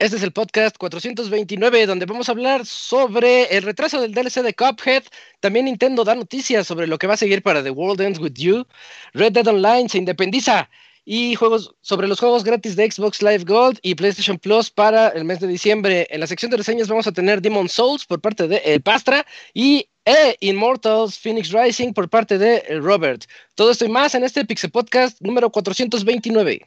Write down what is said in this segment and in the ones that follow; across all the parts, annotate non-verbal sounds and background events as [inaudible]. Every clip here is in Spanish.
Este es el podcast 429, donde vamos a hablar sobre el retraso del DLC de Cuphead. También Nintendo da noticias sobre lo que va a seguir para The World Ends With You. Red Dead Online se independiza. Y juegos sobre los juegos gratis de Xbox Live Gold y PlayStation Plus para el mes de diciembre. En la sección de reseñas vamos a tener Demon Souls por parte de El Pastra y e Immortals Phoenix Rising por parte de Robert. Todo esto y más en este Pixel Podcast número 429.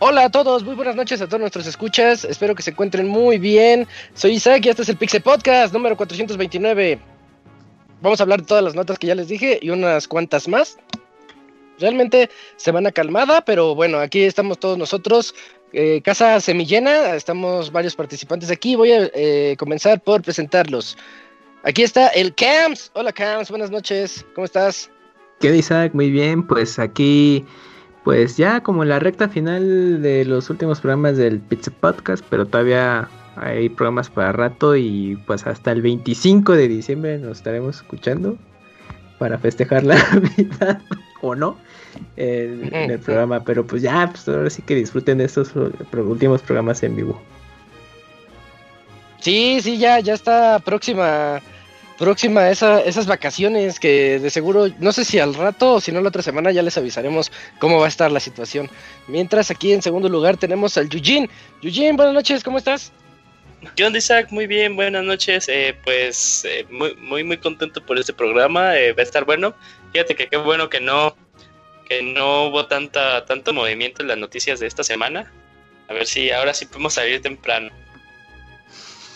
Hola a todos, muy buenas noches a todos nuestros escuchas. Espero que se encuentren muy bien. Soy Isaac y este es el Pixel Podcast número 429. Vamos a hablar de todas las notas que ya les dije y unas cuantas más. Realmente semana calmada, pero bueno, aquí estamos todos nosotros. Eh, casa semillena, estamos varios participantes aquí. Voy a eh, comenzar por presentarlos. Aquí está el Cams. Hola Cams, buenas noches. ¿Cómo estás? ¿Qué Isaac? Muy bien, pues aquí pues ya como la recta final de los últimos programas del Pizza Podcast, pero todavía hay programas para rato y pues hasta el 25 de diciembre nos estaremos escuchando para festejar la [laughs] Navidad o no en, el programa, pero pues ya, pues ahora sí que disfruten de estos últimos programas en vivo. Sí, sí, ya, ya está próxima próxima esa, esas vacaciones que de seguro, no sé si al rato o si no la otra semana ya les avisaremos cómo va a estar la situación. Mientras aquí en segundo lugar tenemos al Yujin. Yujin, buenas noches, ¿cómo estás? ¿Qué onda Isaac? Muy bien, buenas noches. Eh, pues eh, muy, muy, muy contento por este programa. Eh, va a estar bueno. Fíjate que qué bueno que no, que no hubo tanta, tanto movimiento en las noticias de esta semana. A ver si ahora sí podemos salir temprano.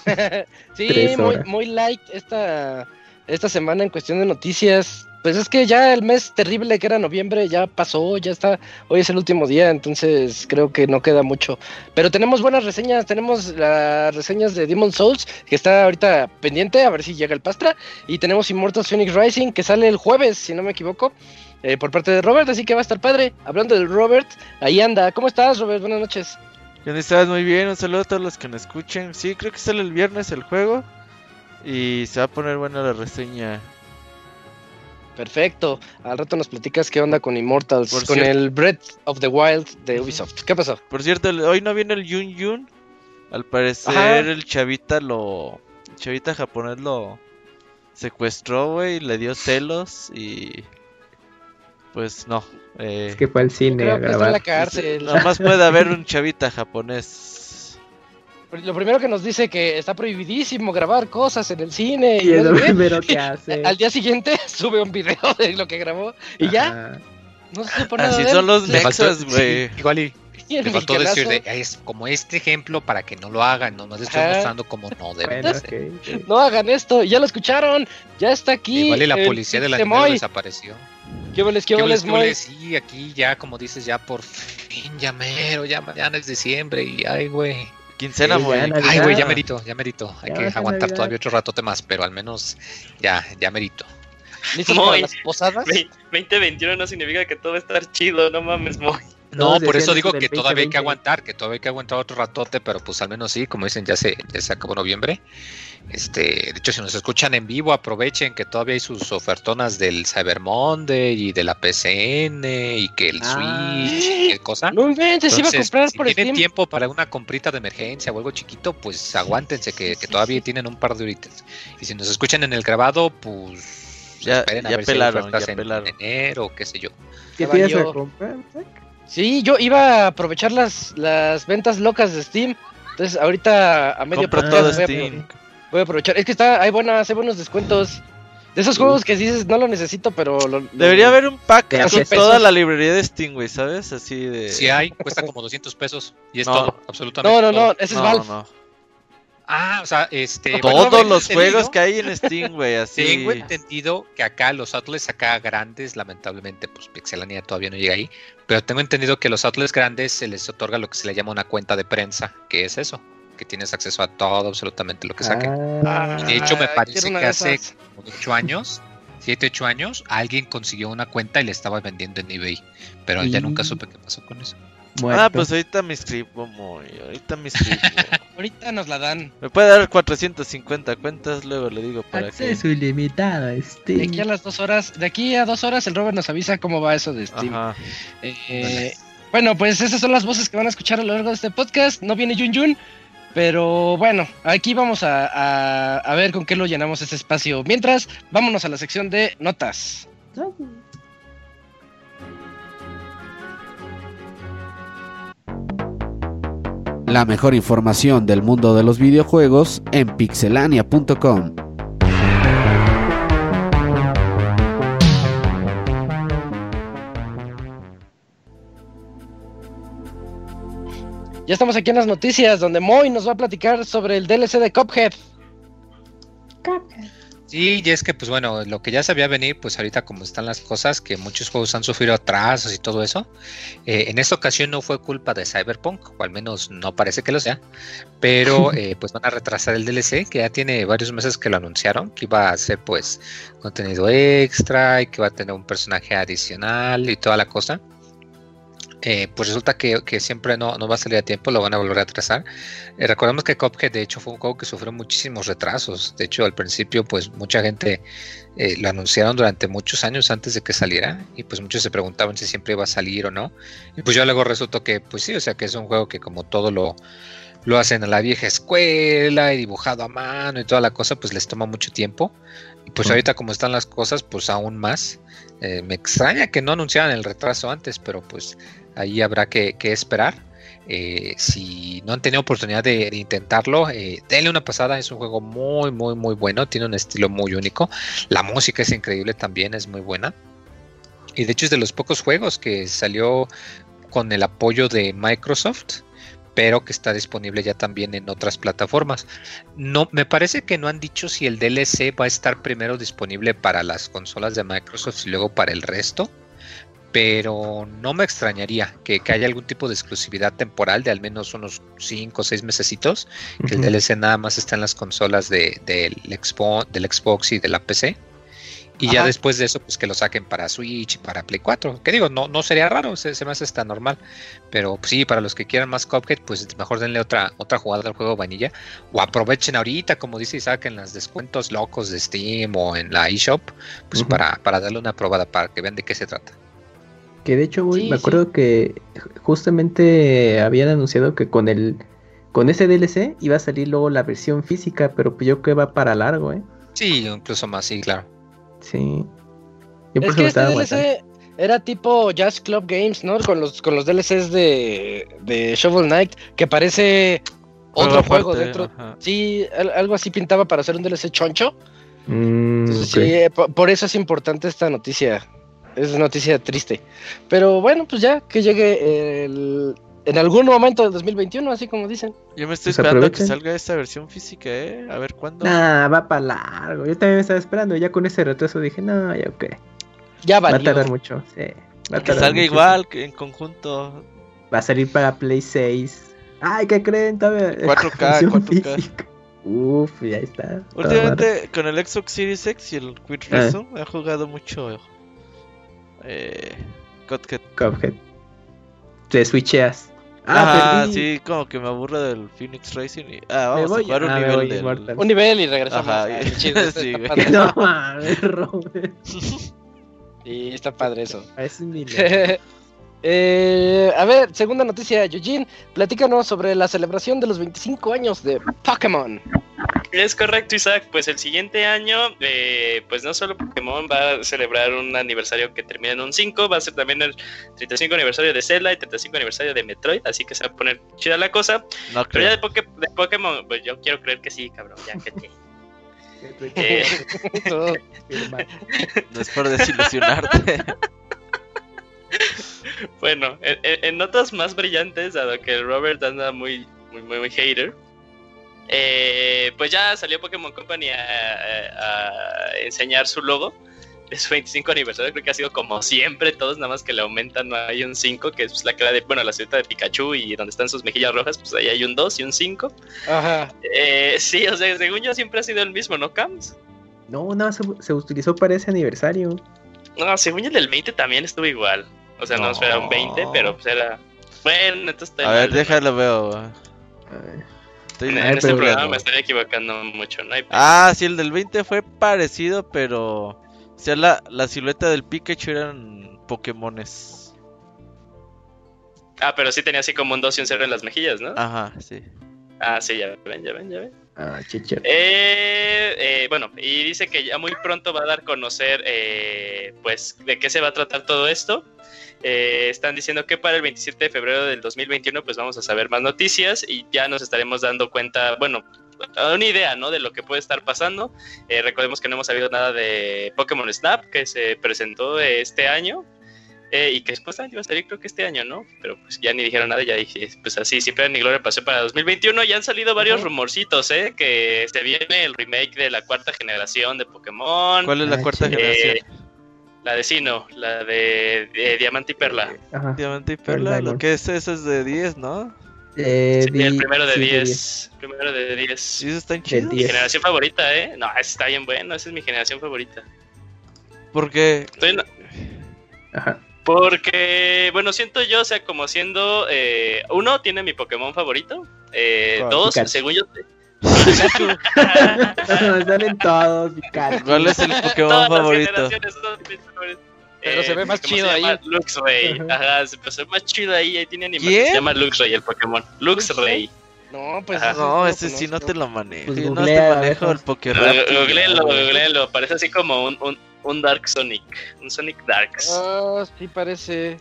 [laughs] sí, muy, muy light esta, esta semana en cuestión de noticias. Pues es que ya el mes terrible que era noviembre ya pasó, ya está. Hoy es el último día, entonces creo que no queda mucho. Pero tenemos buenas reseñas, tenemos las reseñas de Demon Souls, que está ahorita pendiente, a ver si llega el Pastra. Y tenemos Immortals Phoenix Rising, que sale el jueves, si no me equivoco, eh, por parte de Robert, así que va a estar padre. Hablando del Robert, ahí anda. ¿Cómo estás, Robert? Buenas noches. ¿Dónde estás? Muy bien, un saludo a todos los que nos escuchen. Sí, creo que sale el viernes el juego. Y se va a poner buena la reseña. Perfecto. Al rato nos platicas qué onda con Immortals, con el Breath of the Wild de Ubisoft. ¿Qué pasó? Por cierto, hoy no viene el Yun Yun. Al parecer el chavita lo... El chavita japonés lo secuestró, güey, le dio celos y pues no. Eh, es que fue al cine a grabar. la cárcel. Nomás puede haber un chavita japonés. Lo primero que nos dice que está prohibidísimo grabar cosas en el cine. Y, es lo primero que [laughs] hace. Al día siguiente [laughs] sube un video de lo que grabó y ya. No se pone Así son los nexos, güey. igual y [laughs] me faltó decir es como este ejemplo para que no lo hagan, no nos estoy mostrando como no deben No hagan esto, ya lo escucharon, ya está aquí. Igual y la policía de la desapareció. ¿Qué voles, qué voles, qué Sí, aquí ya, como dices, ya por fin, ya mero, ya mañana es diciembre y ay, güey. Quincena, güey. Ay, güey, ya merito, ya merito. Hay que aguantar todavía otro ratote más, pero al menos ya, ya merito. ¿Listo para las posadas? 2021 no significa que todo va a estar chido, no mames, muy. No, por eso digo que todavía hay que aguantar, que todavía hay que aguantar otro ratote, pero pues al menos sí, como dicen, ya se, ya se acabó noviembre. Este, de hecho, si nos escuchan en vivo, aprovechen que todavía hay sus ofertonas del Cyber Monday y de la PCN y que el ah. Switch y qué cosa. No inventes, iba a comprar si tienen tiempo para una comprita de emergencia o algo chiquito, pues aguántense que, todavía tienen un par de horitas. Y si nos escuchan en el grabado, pues ya, esperen a ver pelaron, si hay en enero, qué sé yo. ¿Qué comprar? Sí, yo iba a aprovechar las, las ventas locas de Steam Entonces, ahorita a medio Compra podcast todo voy, a, Steam. voy a aprovechar. Es que está, hay buenas, hay buenos descuentos. De esos juegos que dices, no lo necesito, pero lo, lo- Debería haber un pack De a con toda la librería de Steam, güey, ¿sabes? Así de... Si hay, cuesta como 200 pesos y es No. todo, absolutamente. No, no, todo. no, ese es no, Valve. no. Ah, o sea, este. Todos bueno, los juegos que hay en Steam, güey, [laughs] así. Tengo entendido que acá los outlets acá grandes, lamentablemente, pues Pixelania todavía no llega ahí, pero tengo entendido que los outlets grandes se les otorga lo que se le llama una cuenta de prensa, que es eso, que tienes acceso a todo, absolutamente lo que saquen. Ah, Y de hecho me parece que hace 8 años, 7, 8 años, alguien consiguió una cuenta y le estaba vendiendo en eBay, pero ya Y- nunca supe qué pasó con eso. Muerto. Ah, pues ahorita me inscribo, muy. Ahorita me inscribo. [laughs] Ahorita nos la dan. me puede dar 450 cuentas, luego le digo para qué. Acceso ilimitado a De Steam. aquí a las dos horas, de aquí a dos horas el Robert nos avisa cómo va eso de Steam. Ajá. Eh, bueno, pues esas son las voces que van a escuchar a lo largo de este podcast. No viene Jun Jun, pero bueno, aquí vamos a, a- a ver con qué lo llenamos ese espacio. Mientras, vámonos a la sección de notas. La mejor información del mundo de los videojuegos en pixelania.com. Ya estamos aquí en las noticias, donde Moy nos va a platicar sobre el DLC de Cuphead. Sí, y es que, pues bueno, lo que ya sabía venir, pues ahorita como están las cosas, que muchos juegos han sufrido atrasos y todo eso, eh, en esta ocasión no fue culpa de Cyberpunk, o al menos no parece que lo sea, pero [laughs] eh, pues van a retrasar el DLC, que ya tiene varios meses que lo anunciaron, que iba a ser pues contenido extra y que va a tener un personaje adicional y toda la cosa. Eh, pues resulta que, que siempre no, no va a salir a tiempo, lo van a volver a atrasar. Eh, recordemos que Cuphead de hecho fue un juego que sufrió muchísimos retrasos. De hecho, al principio, pues mucha gente eh, lo anunciaron durante muchos años antes de que saliera y pues muchos se preguntaban si siempre iba a salir o no. Y pues ya luego resultó que, pues sí, o sea que es un juego que como todo lo, lo hacen a la vieja escuela y dibujado a mano y toda la cosa, pues les toma mucho tiempo. Y pues ahorita como están las cosas, pues aún más. Eh, me extraña que no anunciaran el retraso antes, pero pues ahí habrá que, esperar. Eh, si no han tenido oportunidad de, de intentarlo, eh, denle una pasada. Es un juego muy, muy, muy bueno. Tiene un estilo muy único. La música es increíble también, es muy buena. Y de hecho es de los pocos juegos que salió con el apoyo de Microsoft, pero que está disponible ya también en otras plataformas. No, me parece que no han dicho si el DLC va a estar primero disponible para las consolas de Microsoft y luego para el resto pero no me extrañaría que, que haya algún tipo de exclusividad temporal de al menos unos 5 o 6 mesecitos, que el. DLC nada más está en las consolas de, del, Xbox, del Xbox y de la PC. Y ya después de eso, pues que lo saquen para Switch y para Play 4. Que digo, no, no sería raro, se, se me hace hasta normal. Pero pues, sí, para los que quieran más Cuphead, pues mejor denle otra, otra jugada al juego vanilla. O aprovechen ahorita, como dice Isaac, en los descuentos locos de Steam o en la eShop, pues para, para darle una probada para que vean de qué se trata. Que de hecho, güey, Sí, me acuerdo que justamente habían anunciado que con el con ese DLC iba a salir luego la versión física, pero pues yo creo que va para largo, ¿eh? Sí, incluso más, sí, claro. Sí. Yo por Es que este. DLC era tipo Jazz Club Games, ¿no? Con los, con los DLCs de, de Shovel Knight, que parece otro Juego dentro. ajá. Sí, al- algo así pintaba para hacer un DLC choncho. Mm, Entonces, sí, eh, po- por eso es importante esta noticia. Es noticia triste. Pero bueno, pues ya que llegue el- en algún momento del 2021, así como dicen. Yo me estoy Pues esperando a que salga esta versión física, ¿eh? A ver cuándo. Nah, va para largo. Yo también me estaba esperando. Ya con ese retraso dije, no, ya ok. Ya Va a valió. tardar mucho. Sí. Va a que tardar salga mucho, igual, que en conjunto. Va a salir para Play 6. Ay, ¿qué creen? Todavía. 4K, versión 4K. física. Uf, ya está. Últimamente con el Xbox Series X y el Quit Ah. Resume he jugado mucho. Eh. Cuphead. Cuphead. Te switcheas. Ah, perdí. sí, como que me aburro del Phoenix Racing y. Ah, vamos voy. a jugar un Ah, nivel del. Un nivel y regresamos. Ajá, Ah, y- [laughs] sí, güey. No mames, Robert. Sí, está padre eso. [laughs] Es un nivel. [laughs] Eh, a ver, segunda noticia, Eugene, platícanos sobre la celebración de los 25 años de Pokémon. Es correcto, Isaac. Pues el siguiente año, eh, pues no solo Pokémon va a celebrar un aniversario que termina en un 5, va a ser también el 35 aniversario de Zelda y 35 aniversario de Metroid, así que se va a poner chida la cosa. Pero ya de, Pokémon, pues yo quiero creer que sí, cabrón, ya que te... [laughs] Eh, no es por desilusionarte. [laughs] [laughs] bueno, en, notas más brillantes, dado que Robert anda muy, muy, muy, muy hater, eh, pues ya salió Pokémon Company a, enseñar su logo de su 25 aniversario. Creo que ha sido como siempre, todos nada más que le aumentan. No hay un 5, que es la cara de, bueno, la ciudad de Pikachu y donde están sus mejillas rojas, pues ahí hay un 2 y un 5. Ajá. Eh, sí, o sea, según yo siempre ha sido el mismo, ¿no, Cams? No, no, se, utilizó para ese aniversario. No, según el del 20 también estuvo igual. O sea, no, era un 20, pero pues era. Bueno, entonces. A ver, déjalo, veo en, este programa me estoy equivocando mucho. No ah, sí, el del 20 fue parecido, pero. O sea, la, la silueta del Pikachu eran Pokémones. Ah, pero sí tenía así como un 2 y un 0 en las mejillas, ¿no? Ajá, sí. Ah, sí, ya ven, ya ven, ya ven. Ah. Eh, eh, bueno, y dice que ya muy pronto va a dar a conocer, eh, pues, de qué se va a tratar todo esto. Eh, están diciendo que para el 27 de febrero del 2021 pues vamos a saber más noticias y ya nos estaremos dando cuenta, bueno, una idea, ¿no? De lo que puede estar pasando. Eh, recordemos que no hemos sabido nada de Pokémon Snap que se presentó este año. Eh, y que supuestamente iba a salir creo que este año, ¿no? Pero pues ya ni dijeron nada, ya dije, pues así, siempre ni gloria pasó para 2021. Ya han salido varios rumorcitos, ¿eh? Que se viene el remake de la cuarta generación de Pokémon. ¿Cuál es la cuarta generación? La de Sino, la de, Diamante y Perla. Diamante y Perla, lo que es eso es de 10, ¿no? Eh, sí, el primero de 10. primero de 10. Sí, eso está chido. Mi generación favorita, ¿eh? No, está bien bueno, esa es mi generación favorita. ¿Por qué? Ajá. Porque, bueno, siento yo, o sea, como siendo. Eh, uno, tiene mi Pokémon favorito. Eh, dos, según yo. [laughs] [laughs] Salen todos, ¿Cuál es el Pokémon favorito? Pero se ve más chido ahí. Luxray. Ajá, se ve más chido ahí. Ahí tiene animación. Se llama Luxray el Pokémon. Luxray. No, pues no, ese sí no te lo manejo. Pues no te manejo el Pokémon. Googleenlo, googleenlo. Parece así como un, un, un Dark Sonic. Un Sonic Darks. Ah, sí parece.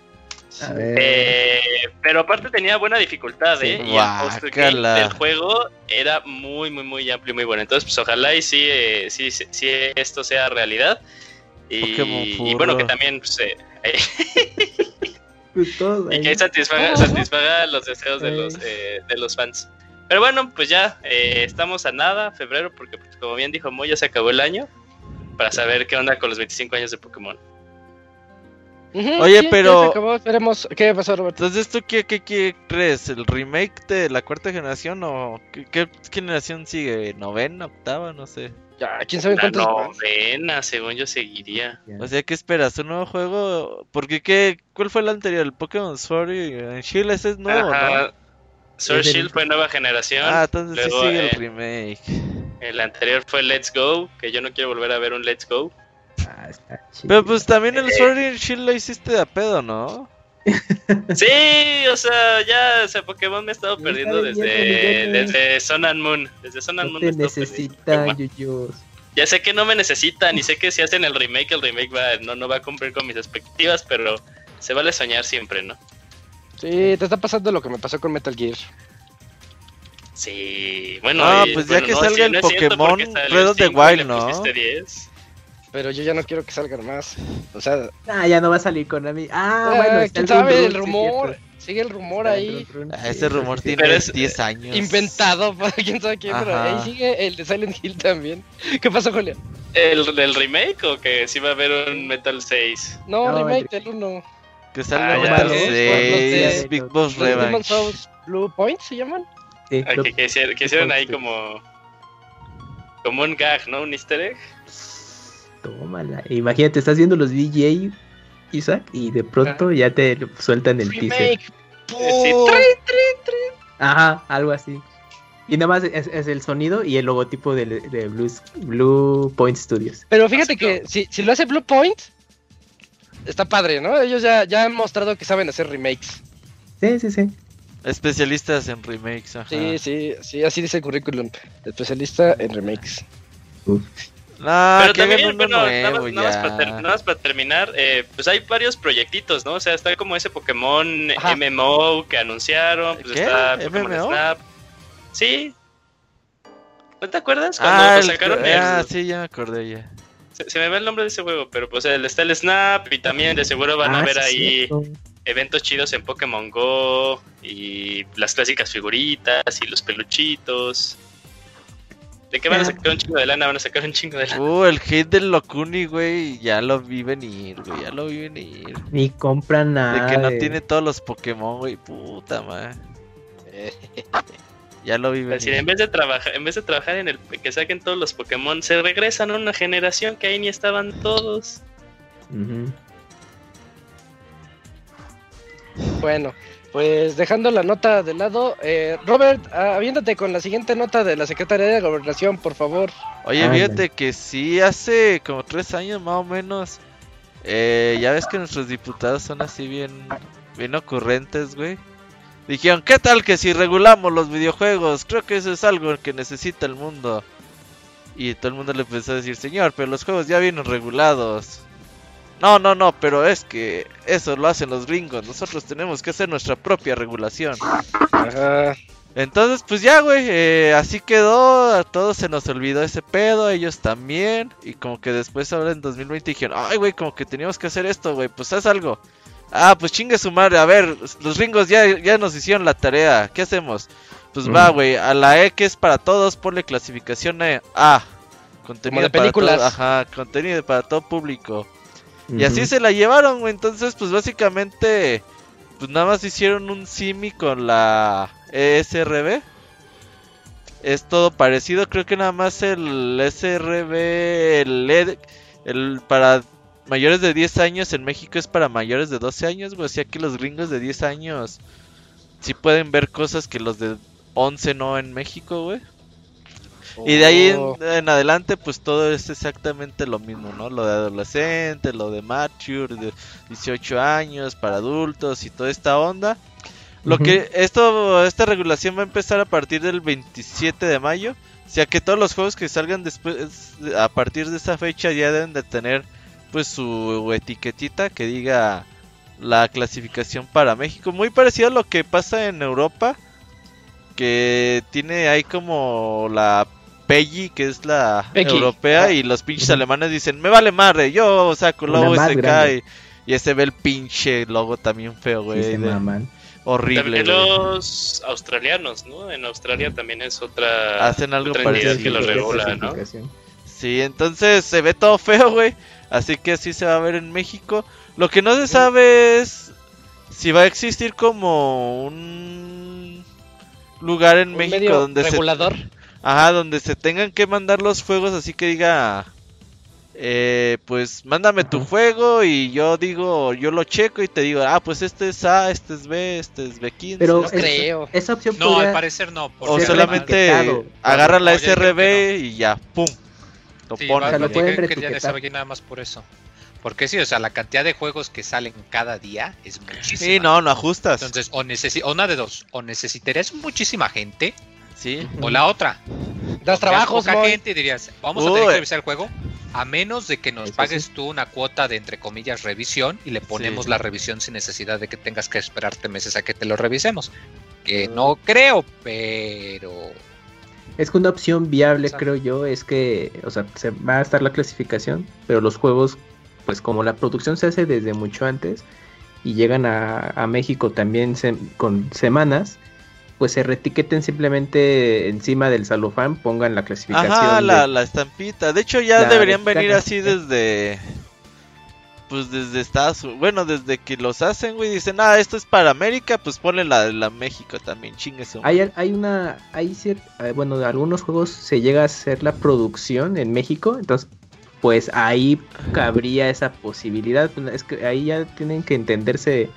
Eh, pero aparte tenía buena dificultad, ¿eh? y el del juego era muy, muy, muy amplio y muy bueno. Entonces, pues ojalá y sí, eh, sí, sí, esto sea realidad. Y, bueno, que también, pues, eh, pues [laughs] y que satisfaga, satisfaga los deseos de los, de los fans. Pero bueno, pues ya estamos a nada, febrero, porque pues, como bien dijo Moy, ya se acabó el año para saber qué onda con los 25 años de Pokémon. Oye, pero. ¿Qué pasó, Roberto? Entonces, ¿tú qué, qué, crees? ¿El remake de la cuarta generación o qué, generación sigue? ¿Novena, octava? No sé. Ya, quién sabe cuántos. novena, según yo seguiría. O sea, ¿qué esperas? ¿Un nuevo juego? Porque, ¿qué, ¿cuál fue el anterior? ¿El Pokémon Sword y Shield? Ese es nuevo, ¿no? Sword Shield fue nueva generación. Ah, entonces sí sigue el eh, remake. El anterior fue Let's Go, que yo no quiero volver a ver un Let's Go. Ah, Pero pues también el Sword and Shield lo hiciste de a pedo, ¿no? [laughs] sí, o sea, ya, o sea, Pokémon me he estado perdiendo desde, desde Sun and Moon. Desde Sun and Moon te necesitan, Ya sé que no me necesitan y sé que si hacen el remake, el remake va, no, no va a cumplir con mis expectativas, pero se vale soñar siempre, ¿no? Sí, te está pasando lo que me pasó con Metal Gear. Sí, bueno. Ah, pues ya que salga el Pokémon Red of the Wild, ¿no? 10. Pero yo ya no quiero que salgan más. O sea. Ah, ya no va a salir con mí. Ah, ah bueno. ¿Quién sabe? el rumor. Sigue el rumor ahí. Ah, ese rumor tiene 10 años. Inventado [laughs] para quién sabe quién, pero ahí sigue el de Silent Hill también. ¿Qué pasó, Julián? ¿El del remake o que sí va a haber un Metal 6? No, remake del 1. Que salga ah, Metal 6, Big Boss Revenge. Blue Point se llaman? Sí. que, hicieron, ahí como. Como un gag, ¿no? Un easter egg. Tómala. Imagínate, estás viendo los DJ, Isaac, y de pronto ya te sueltan el teaser. Ajá, algo así. Y nada más es, el sonido y el logotipo de, de Blue, Point Studios. Pero fíjate que si, si, lo hace Blue Point, está padre, ¿no? Ellos ya, ya han mostrado que saben hacer remakes. Sí, sí, sí. Especialistas en remakes, ajá. Sí, sí, sí, así dice el currículum. Especialista en remakes. Pero también, bueno, nada, más, para terminar, eh, pues hay varios proyectitos, ¿no? O sea, está como ese Pokémon MMO que anunciaron, pues está Pokémon Snap. Sí. ¿No te acuerdas? Cuando ah, sacaron el... Ah, sí, ya me acordé ya. Se, me ve el nombre de ese juego, pero pues el, está el Snap y también de seguro van a ah, ver ahí eventos chidos en Pokémon Go y las clásicas figuritas y los peluchitos. ¿De qué van a sacar un chingo de lana? Van a sacar un chingo de lana. Uh, el hit del Locuni, güey, ya lo vi venir, güey, ya lo vi venir. Ni compra nada. De que no tiene todos los Pokémon, güey, puta madre. [laughs] ya lo vi venir. en vez de trabajar, en vez de trabajar en el que saquen todos los Pokémon, se regresan a una generación que ahí ni estaban todos. Bueno, pues dejando la nota de lado, eh, Robert, habiéndote con la siguiente nota de la Secretaría de Gobernación, por favor. Oye, fíjate que sí, hace como tres años más o menos, eh, ya ves que nuestros diputados son así bien, bien ocurrentes, güey. Dijeron, ¿qué tal que si regulamos los videojuegos? Creo que eso es algo que necesita el mundo. Y todo el mundo le empezó a decir, señor, pero los juegos ya vienen regulados. No, no, no, pero es que eso lo hacen los gringos. Nosotros tenemos que hacer nuestra propia regulación. Entonces, pues ya, güey, eh, así quedó. A todos se nos olvidó ese pedo, ellos también. Y como que después, ahora en 2020, dijeron: Ay, güey, como que teníamos que hacer esto, güey, pues haz algo. Ah, pues chingue su madre. A ver, los gringos ya, ya nos hicieron la tarea. ¿Qué hacemos? Pues va, güey, a la E que es para todos, ponle clasificación A. Contenido de películas. Para ajá, contenido para todo público. Y así se la llevaron, güey. Entonces, pues básicamente, pues nada más hicieron un simi con la ESRB. Es todo parecido, creo que nada más el SRB, el, e el para mayores de 10 años en México es para mayores de 12 años, güey. O sea que los gringos de 10 años sí pueden ver cosas que los de 11 no en México, güey. Y de ahí oh. en, adelante, pues todo es exactamente lo mismo, ¿no? Lo de adolescente, lo de mature, de 18 años, para adultos y toda esta onda. Lo que esto, esta regulación va a empezar a partir del 27 de mayo. O sea que todos los juegos que salgan después, a partir de esa fecha, ya deben de tener pues su etiquetita que diga la clasificación para México. Muy parecido a lo que pasa en Europa. Que tiene ahí como la Peggy, que es la europea, ah. y los pinches alemanes dicen, me vale madre, yo saco el logo y se cae. Y ese ve el pinche logo también feo, güey. horrible. También los australianos, ¿no? En Australia también es otra. Hacen algo parecido. que lo regula, ¿no? Sí, entonces se ve todo feo, güey. Así que así se va a ver en México. Lo que no se sabe es si va a existir como un lugar en México donde regulador. Ajá, donde se tengan que mandar los juegos así que diga, eh, pues mándame tu juego y yo digo, yo lo checo y te digo, ah, pues este es A, este es B, este es B15. Pero no creo. Esa opción No, al parecer no. O solamente agarra la SRB y ya, pum. Lo sí, pone. lo pueden que ya nada más por eso. Porque sí, o sea, la cantidad de juegos que salen cada día es muchísima. Sí, no, no ajustas. Entonces, o, o una de dos, o necesitarías muchísima gente Sí. O la otra. Das trabajos, poca gente dirías, vamos a tener que revisar el juego, a menos de que nos pagues tú una cuota de entre comillas revisión y le ponemos la revisión sin necesidad de que tengas que esperarte meses a que te lo revisemos. Que no creo, pero es que una opción viable, creo yo, es que, o sea, se va a estar la clasificación, pero los juegos, pues como la producción se hace desde mucho antes y llegan a, México también con semanas, pues se retiqueten simplemente encima del salofán, pongan la clasificación. Ajá, la, estampita. De hecho, ya deberían venir así desde. Pues desde Estados Bueno, desde que los hacen, güey. Dicen, ah, esto es para América, pues ponle la de la México también, chingue Hay, hay una. Hay eh, bueno, de algunos juegos se llega a hacer la producción en México, entonces. Pues ahí cabría esa posibilidad. Es que ahí ya tienen que entenderse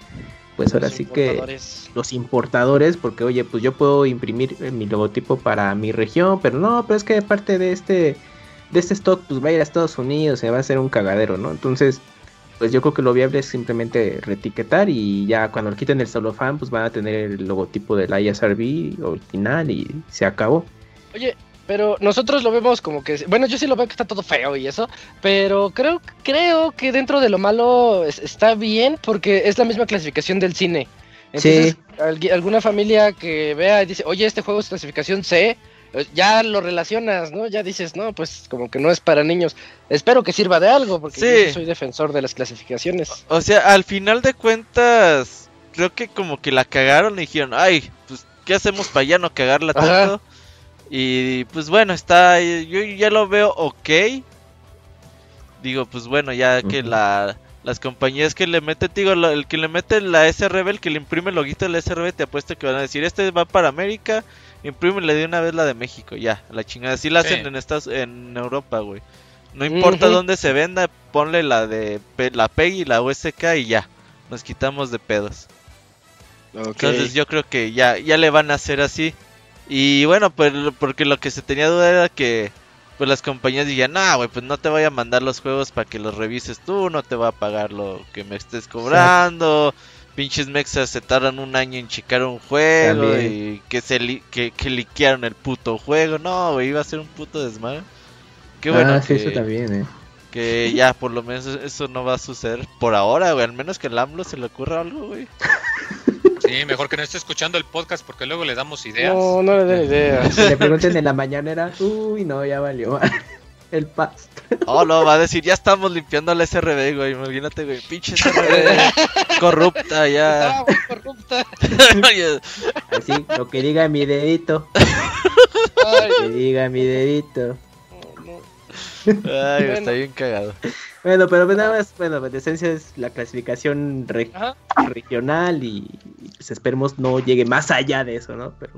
pues ahora sí que los importadores, porque oye, pues yo puedo imprimir eh, mi logotipo para mi región, pero no, pero es que parte de este de este stock pues va a ir a Estados Unidos, se va a hacer un cagadero, ¿no? Entonces, pues yo creo que lo viable es simplemente retiquetar y ya cuando le quiten el solo fan, pues van a tener el logotipo del ISRB original y se acabó. Oye, pero nosotros lo vemos como que, bueno, yo sí lo veo que está todo feo y eso, pero creo, creo que dentro de lo malo está bien porque es la misma clasificación del cine. Entonces, sí. alguna familia que vea y dice, oye, este juego es clasificación C, eh, ya lo relacionas, ¿no? Ya dices, no, pues como que no es para niños. Espero que sirva de algo, porque yo soy defensor de las clasificaciones. O sea, al final de cuentas, creo que como que la cagaron y dijeron, ay, pues, ¿qué hacemos para ya no cagarla tanto? Y pues bueno, está, yo ya lo veo ok. Digo, pues bueno, ya que la, las compañías que le meten, digo, el que le mete la SRB, el que le imprime el loguito de la SRB, te apuesto que van a decir, este va para América, imprímele de una vez la de México, ya, la chingada. Así la hacen en Estados, en Europa, güey. No importa dónde se venda, ponle la de la PEG y la USK y ya, nos quitamos de pedos. Entonces yo creo que ya, ya le van a hacer así. Y bueno, pues porque lo que se tenía duda era que pues las compañías dirían, nah, güey, pues no te voy a mandar los juegos para que los revises tú, no te voy a pagar lo que me estés cobrando. Pinches mexas se tardan un año en checar un juego y que se que, que liquearon el puto juego. No, güey, iba a ser un puto desmadre. Qué bueno. Ah, que, eso también, eh. Que ya, por lo menos eso no va a suceder por ahora, güey. Al menos que el AMLO se le ocurra algo, güey. [laughs] Sí, mejor que no esté escuchando el podcast porque luego le damos ideas. No, no le den ideas. le pregunten en la mañanera, uy, no, ya valió. [laughs] El pasto. Oh, no, va a decir, ya estamos limpiando la SRB, güey. Imagínate, güey, pinche SRB [laughs] corrupta ya. Ah, corrupta. [laughs] Así, lo que diga mi dedito. Lo que diga mi dedito. Ay, está bien cagado. Bueno, pero pues nada más, bueno, de esencia es la clasificación regional y, pues esperemos no llegue más allá de eso, ¿no? Pero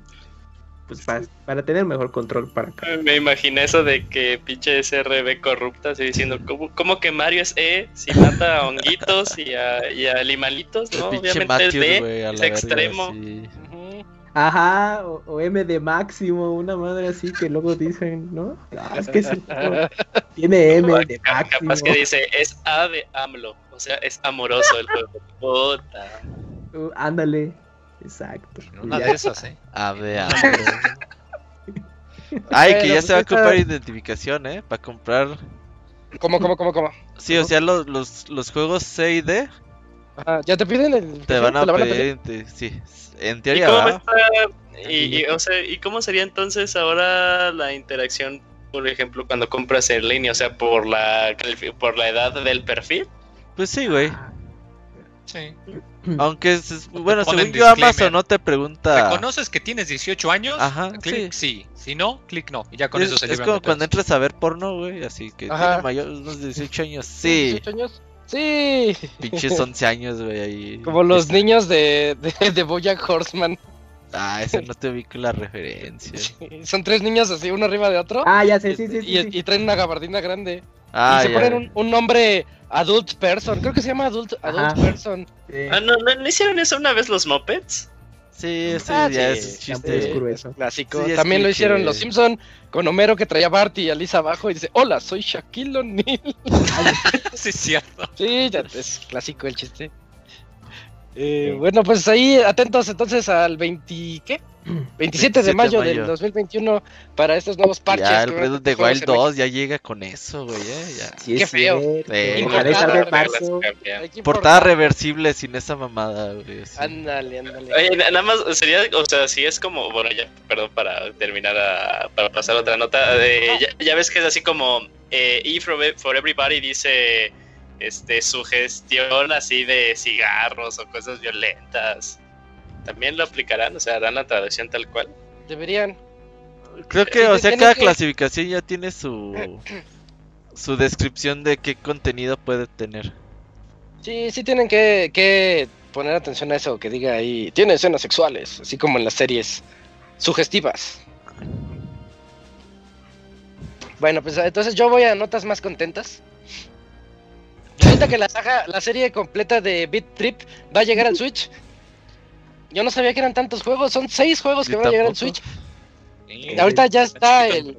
pues para, tener mejor control para acá. Me imaginé eso de que pinche SRB corrupta, así diciendo, ¿cómo, que Mario es E si mata a honguitos y a, y a animalitos, no? Obviamente es D, es extremo. Ajá, o, M de máximo, una madre así que luego dicen, ¿no? Ah, es que tiene [laughs] M de máximo. Capaz que dice, es A de AMLO, o sea, es amoroso el juego. Puta. Uh, ándale, exacto. Una de esas, ¿eh? A de AMLO. Ay, que ya se va a pues ocupar identificación, ¿eh? Para comprar. ¿Cómo, cómo, cómo, cómo? Sí, o sea, los, los, los juegos C y D. Ajá, ya te piden el. Te van a, pedir, sí, en teoría. ¿Y cómo, y, cómo sería entonces ahora la interacción, por ejemplo, cuando compras en línea? O sea, por la, por la edad del perfil. Pues sí, güey. Sí. Aunque, bueno, según yo, Amazon no te pregunta. ¿Reconoces que tienes 18 años? Ajá, clic sí. Si no, clic no. Y ya con eso se Es como cuando entras a ver porno, güey. Así que tiene mayor, unos 18 años. Sí. 18 años. Sí. Pinches 11 años, güey, ahí. Como los niños de, de, de Bojack Horseman. Ah, ese no te ubico la referencia. son tres niños así, uno arriba de otro. Ah, ya sé, sí, sí. Y, sí, y, traen una gabardina grande. Ah, y se ponen un, un, nombre adult person. Creo que se llama adult, adult person. Ah, ¿no, no, hicieron eso una vez los Muppets? Sí, sí, ah, ya es chiste clásico. También lo hicieron los Simpson con Homero que traía a Bart y a Lisa abajo y dice, hola, soy Shaquille O'Neal. [laughs] sí, es cierto. Sí, ya es clásico el chiste. Eh, bueno, pues ahí atentos entonces al 20, ¿qué? 27 de mayo, del 2021 para estos nuevos parches. Ya, el Breath of the Wild 2 ya llega con eso, güey. Eh, ya. Qué feo. Portada reversible sin esa mamada, güey. Ándale, ándale. Oye, nada más sería, o sea, si es como, bueno, ya, perdón, para terminar, a, para pasar otra nota. De, ya, ves que es así como eh, E for Everybody dice este su gestión así de cigarros o cosas violentas también lo aplicarán, o sea, harán la traducción tal cual. Deberían. Creo que, o sea, cada clasificación ya tiene su [clears throat] su descripción de qué contenido puede tener. Sí, sí tienen que, que poner atención a eso, que diga ahí, tiene escenas sexuales, así como en las series sugestivas. Bueno, pues entonces yo voy a notas más contentas. Resulta que la, la serie completa de Beat Trip va a llegar al Switch yo no sabía que eran tantos juegos. Son seis juegos que van a llegar al Switch. Ahorita ya está el,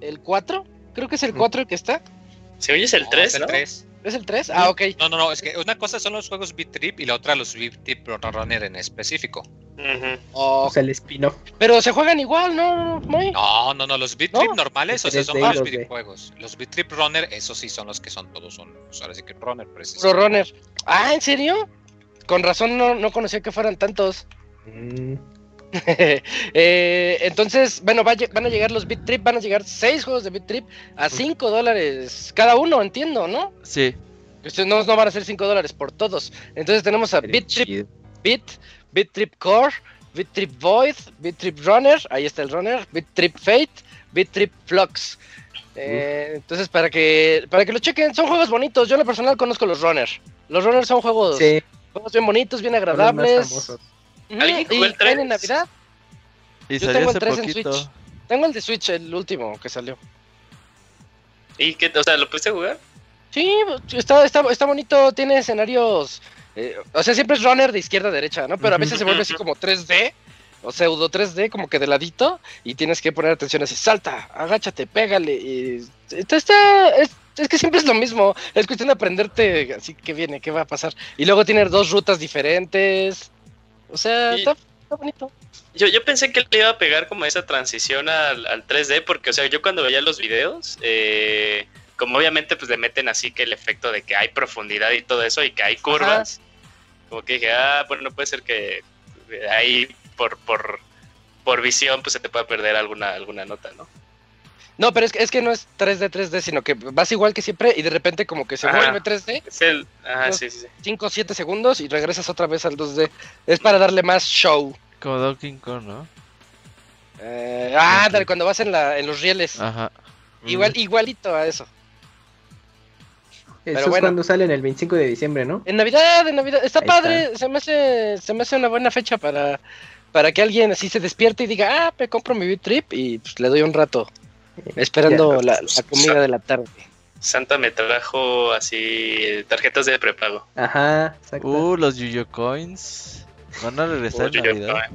el 4. Creo que es el 4 el que está. Si oyes el 3, ¿no? El 3. ¿Es el 3? Ah, ok. No, no, no, es que una cosa son los juegos Beat Trip y la otra los Beat Trip Runner en específico. O sea, el spin-off. Pero se juegan igual, ¿no? No, no, no, los Beat Trip normales, o sea, son los videojuegos. Los Beat Trip Runner, esos sí son los que son todos, son, ahora sí que Runner, Pro Runner. Ah, ¿en serio? Con razón no, no conocía que fueran tantos. Mm. [laughs] Eh, entonces, bueno, van a llegar los Beat Trip, van a llegar seis juegos de Beat Trip a 5 dólares cada uno, entiendo, ¿no? Sí. No, no van a ser 5 dólares por todos. Entonces tenemos a Beat Trip Beat, Beat Trip Core, Beat Trip Void, Beat Trip Runner, ahí está el Runner, Beat Trip Fate, Beat Trip Flux. Eh, entonces, para que para que lo chequen, son juegos bonitos. Yo en lo personal conozco los Runners. Los Runners son juegos, juegos bien bonitos, bien agradables. ¿Alguien jugó el 3? en Navidad? Y Yo tengo el 3 en Switch. Tengo el de Switch, el último que salió. ¿Y qué? O sea, ¿lo pudiste jugar? Sí, está, está, está bonito, tiene escenarios. Eh, o sea, siempre es runner de izquierda a derecha, ¿no? Pero a veces se vuelve así como 3D, o pseudo 3D, como que de ladito, y tienes que poner atención así, salta, agáchate, pégale. Y está, está es, es, que siempre es lo mismo, es cuestión de aprenderte así que viene, qué va a pasar. Y luego tiene dos rutas diferentes. O sea, está, bonito. Yo, yo pensé que le iba a pegar como esa transición al, 3D, porque, o sea, yo cuando veía los videos, eh, como obviamente pues le meten así que el efecto de que hay profundidad y todo eso y que hay curvas, como que dije, ah, bueno, no puede ser que ahí por, por, por visión pues se te pueda perder alguna, alguna nota, ¿no? No, pero es que, es que no es 3D, 3D, sino que vas igual que siempre y de repente como que se vuelve 3D. Es el... Ah, sí, sí, 5 o 7 segundos y regresas otra vez al 2D. Es para darle más show. Como Donkey Kong, ¿no? Eh, ah, dale, cuando vas en, la, en los rieles. Ajá. Igual, igualito a eso. Eso es cuando sale en el 25 de diciembre, ¿no? En Navidad, en Navidad. Está padre, Se, me hace, se me hace una buena fecha para, para que alguien así se despierte y diga, ah, me compro mi Beat Trip y pues, le doy un rato. Esperando la, comida de la tarde. Santa me trajo así tarjetas de prepago. Ajá, exacto. Uh, los Yuyo Coins. Van a regresar uh, en Navidad.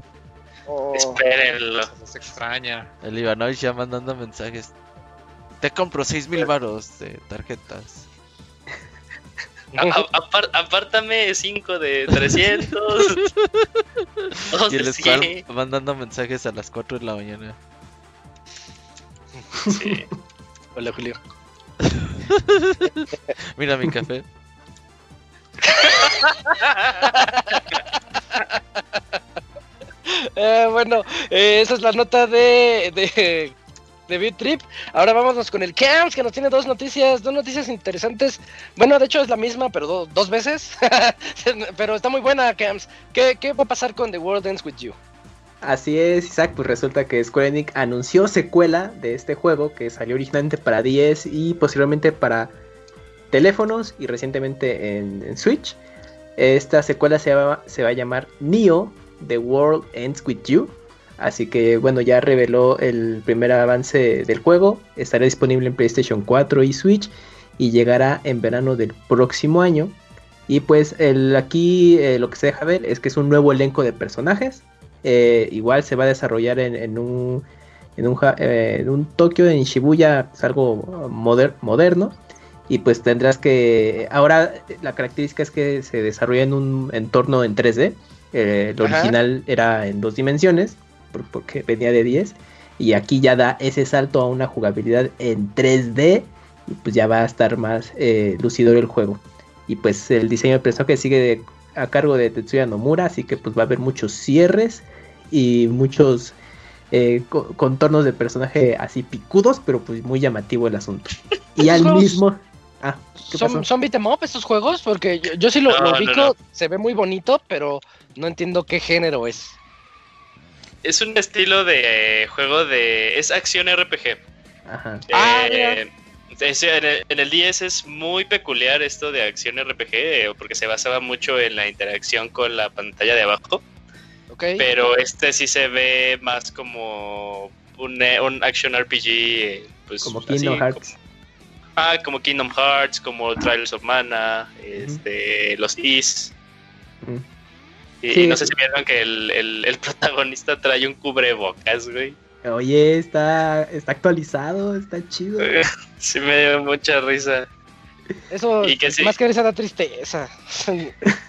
Oh. Espérenlo. Se extraña. El Ivanovich ya mandando mensajes. Te compro 6000 varos de tarjetas. apártame 5 de 300. [laughs] y el Squall mandando mensajes a las 4 de la mañana. Hola, Julio. [laughs] Mira mi café. [laughs] Eh, bueno, eh, esa es la nota de, de, de Beat Trip. Ahora vámonos con el Camps, que nos tiene dos noticias, dos noticias interesantes. Bueno, de hecho es la misma, pero dos veces. [laughs] pero está muy buena, Camps. ¿Qué, ¿Qué va a pasar con The World Ends With You? Así es, Isaac, pues resulta que Square Enix anunció secuela de este juego que salió originalmente para 10 y posiblemente para teléfonos y recientemente en, Switch. Esta secuela se va, a llamar Neo, The World Ends With You. Así que bueno, ya reveló el primer avance del juego. Estará disponible en PlayStation 4 y Switch y llegará en verano del próximo año. Y pues aquí eh, lo que se deja ver es que es un nuevo elenco de personajes. Eh, igual se va a desarrollar en, un, en un, eh, en un Tokio, en Shibuya, es algo moderno. Y pues tendrás que. Ahora la característica es que se desarrolla en un entorno en 3D. Eh, el original era en dos dimensiones, porque venía de 10. Y aquí ya da ese salto a una jugabilidad en 3D. Y pues ya va a estar más lucidor el juego. Y pues el diseño de personaje sigue a cargo de Tetsuya Nomura, así que pues va a haber muchos cierres y muchos eh, contornos de personaje así picudos, pero pues muy llamativo el asunto. Y al mismo... Ah, ¿Son, ¿Son beat'em up estos juegos? Porque yo, sí lo, ubico, se ve muy bonito, pero no entiendo qué género es. Es un estilo de juego de... es acción RPG. Ajá. Eh, ah, en, el, 10 es muy peculiar esto de acción RPG, eh, porque se basaba mucho en la interacción con la pantalla de abajo. Pero este sí se ve más como un, un action RPG. Pues, como Kingdom Hearts. ah, como Kingdom Hearts, como Trials of Mana, este, los Is. Y, no sé si vieron que el, el, el [laughs] protagonista trae un cubrebocas, güey. Oye, está, está actualizado, está chido. [laughs] sí me dio mucha risa. Eso, más que risa da tristeza. [laughs]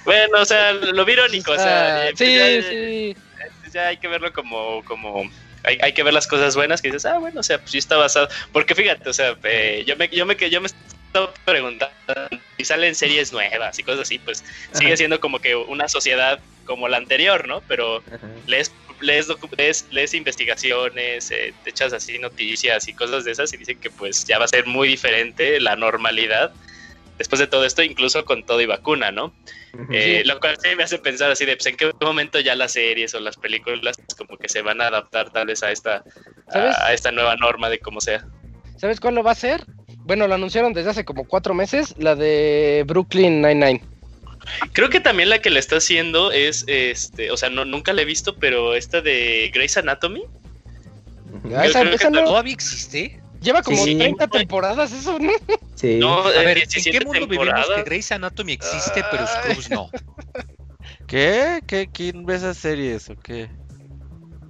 Bueno, o sea, lo vi irónico, o sea, eh, pues sí, sí. Ya hay que verlo como, como hay, hay, que ver las cosas buenas que dices, ah, bueno, o sea, pues sí está basado. Porque fíjate, o sea, eh, yo me, yo me, yo me estaba preguntando si salen series nuevas y cosas así, pues sigue siendo como que una sociedad como la anterior, ¿no? Pero lees, lees, lees, investigaciones, eh, te echas así noticias y cosas de esas y dicen que pues ya va a ser muy diferente la normalidad después de todo esto, incluso con todo y vacuna, ¿no? Eh, lo cual me hace pensar así de, pues, en qué momento ya las series o las películas como que se van a adaptar tal vez a esta, a, esta nueva norma de cómo sea. ¿Sabes cuál lo va a hacer? Bueno, lo anunciaron desde hace como cuatro meses, la de Brooklyn Nine-Nine. Creo que también la que le está haciendo es, este, o sea, no, nunca la he visto, pero esta de Grey's Anatomy. esa, no... ¿Todavía existe? Lleva como 30 temporadas eso, ¿no? Sí. No, a ver, ¿en qué mundo vivimos que Grey's Anatomy existe, pero Scrubs no? ¿Qué? ¿Qué? ¿Quién ve esas series o qué?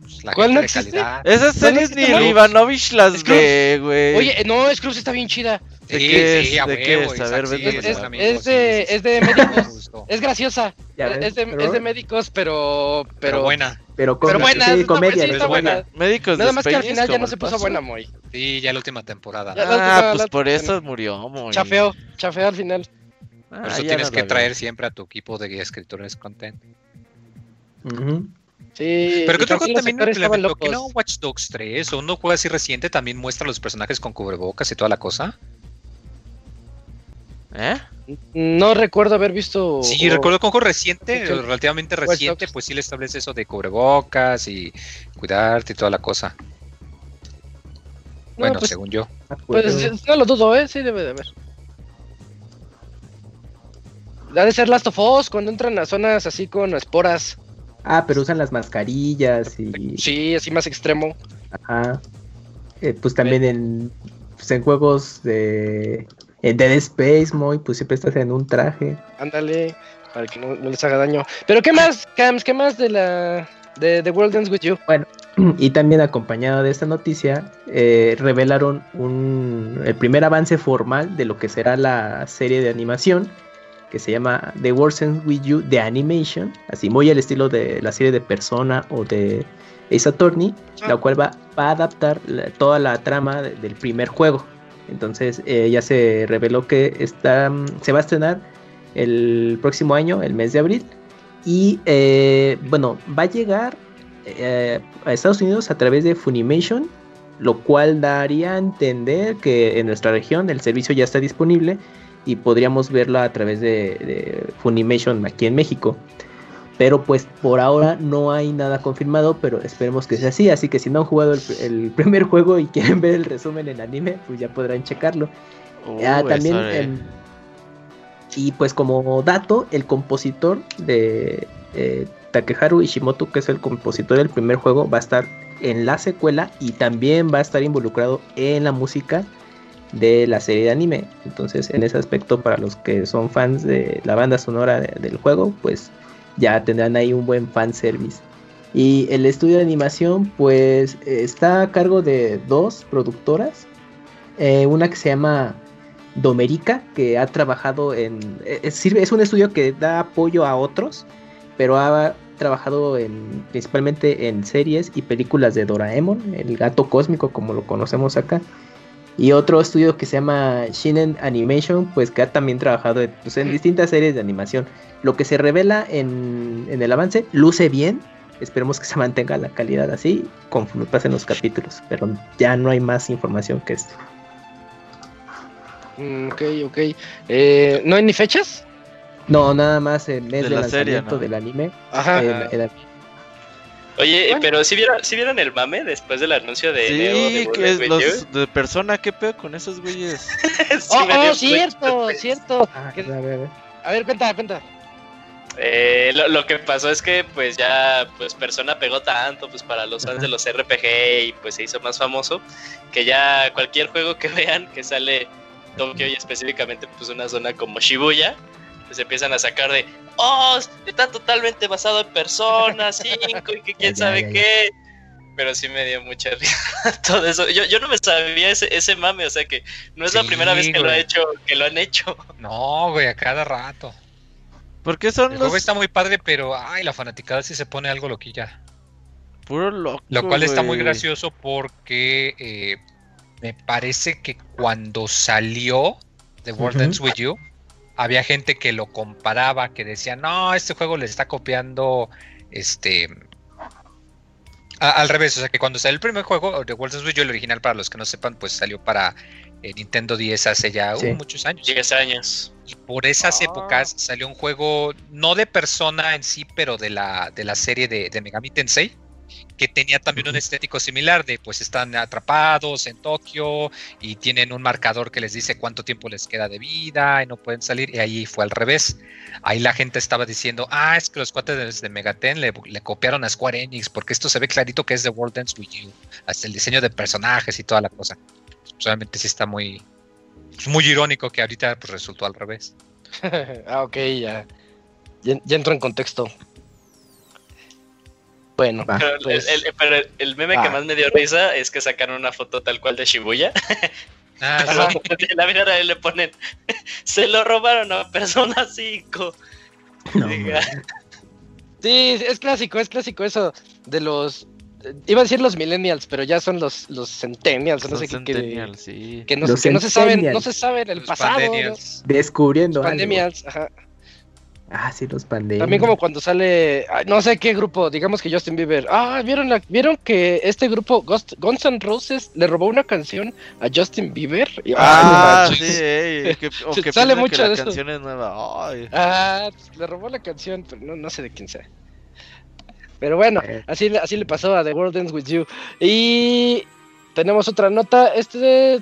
Pues la ¿Cuál no existe? Esas series ni Ivanovich las ve, güey. Oye, no, Scrubs está bien chida. ¿De qué es? ¿De qué es? A ver, es, de, es de médicos. [laughs] es graciosa. es, de, es de médicos, pero, pero. buena. Pero, con, pero buena. Sí, comedia. es buena. Médicos Nada más que al final ya no se puso buena, Moy. Sí, ya la última temporada. ah, pues por eso murió, Moy. Chafeo, chafeo al final. por eso tienes que traer siempre a tu equipo de escritores content. Sí, pero que otro juego también que no Watch Dogs 3 o uno juega así reciente también muestra a los personajes con cubrebocas y toda la cosa. ¿Eh? No recuerdo haber visto. Sí, recuerdo con juego reciente, relativamente reciente, pues sí le establece eso de cubrebocas y cuidarte y toda la cosa. bueno, pues, según yo. Pues no lo dudo, ¿eh? Sí, debe de haber. Ha de ser Last of Us cuando entran a zonas así con esporas. Ah, pero usan las mascarillas y. Sí, así más extremo. Ajá. Eh, pues también en, pues en juegos de en Dead Space, muy, pues siempre estás en un traje. Ándale, para que no, les haga daño. Pero ¿qué más, Cams? ¿Qué más de la de The World Ends With You? Bueno, [clears throat] y también acompañado de esta noticia, eh, revelaron un, el primer avance formal de lo que será la serie de animación que se llama The World Ends With You The Animation, así muy al estilo de la serie de Persona o de Ace Attorney, la ah. cual va, a adaptar toda la trama del primer juego. Entonces eh, ya se reveló que está, mm, se va a estrenar el próximo año, el mes de abril. Y eh, bueno, va a llegar eh, a Estados Unidos a través de Funimation, lo cual daría a entender que en nuestra región el servicio ya está disponible y podríamos verlo a través de Funimation aquí en México. Pero pues por ahora no hay nada confirmado, pero esperemos que sea así. Así que si no han jugado el, [laughs] primer juego y quieren ver el resumen en anime, pues ya podrán checarlo. ya, uh, también, y pues como dato, el compositor de eh, Takeharu Ishimoto, que es el compositor del primer juego, va a estar en la secuela y también va a estar involucrado en la música de la serie de anime. Entonces, en ese aspecto, para los que son fans de la banda sonora del juego, pues ya tendrán ahí un buen fanservice. Y el estudio de animación, pues está a cargo de dos productoras. Eh, una que se llama Domerica, que ha trabajado en. Eh, es, es un estudio que da apoyo a otros, pero ha trabajado en, principalmente en series y películas de Doraemon, el gato cósmico, como lo conocemos acá. Y otro estudio que se llama Shinen Animation, pues que ha también trabajado en, pues, distintas series de animación. Lo que se revela en, el avance luce bien. Esperemos que se mantenga la calidad así conforme pasen los capítulos. Pero ya no hay más información que esto. Mm, ok, ok. Eh, ¿No hay ni fechas? No, nada más el mes de, lanzamiento del anime. Ajá. Oye, pero si vieron, si vieron el mame después del anuncio de sí, Neo que es los de persona, ¿qué pedo con esos güeyes? [laughs] oh, oh cierto, cierto. Ah, a, ver, cuenta, cuenta. Eh, lo, que pasó es que pues ya pues persona pegó tanto pues para los fans de los RPG y pues se hizo más famoso que ya cualquier juego que vean que sale Tokio y específicamente pues una zona como Shibuya pues empiezan a sacar de oh, está totalmente basado en Persona [laughs] 5 y que quién sabe qué. pero sí me dio mucha risa [laughs] todo eso. Yo, yo no me sabía ese, ese mame, o sea que no es la primera vez que lo ha hecho, que lo han hecho. No, güey, a cada rato. Porque son El juego está muy padre, pero ay, la fanaticada sí se pone algo loquilla. Puro loco. Lo cual está muy gracioso porque eh, me parece que cuando salió The World. Ends With You, había gente que lo comparaba, que decía, no, este juego le está copiando este. a- al revés, o sea que cuando salió el primer juego, The World With You, el original, para los que no sepan, pues salió para eh, Nintendo 10 hace ya uh, muchos años. 10 años. Y por esas Ah. épocas salió un juego, no de persona en sí, pero de la, de la serie de, de Megami Tensei, que tenía también un estético similar de pues están atrapados en Tokio y tienen un marcador que les dice cuánto tiempo les queda de vida y no pueden salir y ahí fue al revés. Ahí la gente estaba diciendo, ah, es que los cuates de Megaten le, le copiaron a Square Enix porque esto se ve clarito que es The World Ends With You, hasta el diseño de personajes y toda la cosa. Obviamente sí está muy, muy irónico que ahorita pues, resultó al revés. [laughs] ah, ok, ya. ya. ya entro en contexto. Bueno, Va. Pero, pues, el, el- pero el- meme que más me dio risa es que sacaron una foto tal cual de Shibuya. [laughs] Ah, sí. [laughs] La vida real le ponen, [laughs] se lo robaron a Persona 5. No. Sí, es clásico, es clásico eso de los. eh, Iba a decir los millennials, pero ya son los, los centennials, o no Son sé qué. Que, Centennial, sí. que no, Los que no se saben, no se saben el Los pasado. ¿no? Descubriendo Los algo. pandemials, ajá. Ah, sí, los pandemias. También como cuando sale, ay, no sé qué grupo, digamos que Justin Bieber. Ah, ¿vieron, la- ¿vieron que este grupo Ghost- Guns N' Roses le robó una canción a Justin Bieber? Y- Ah, ay, sí, ey, [laughs] que, o que sale que mucho la de eso. canción es nueva. Ay. Ah, le robó la canción, pero no, no sé de quién sea. Pero bueno, Eh. así, le- así le pasó a The World Ends With You. Y tenemos otra nota. Este,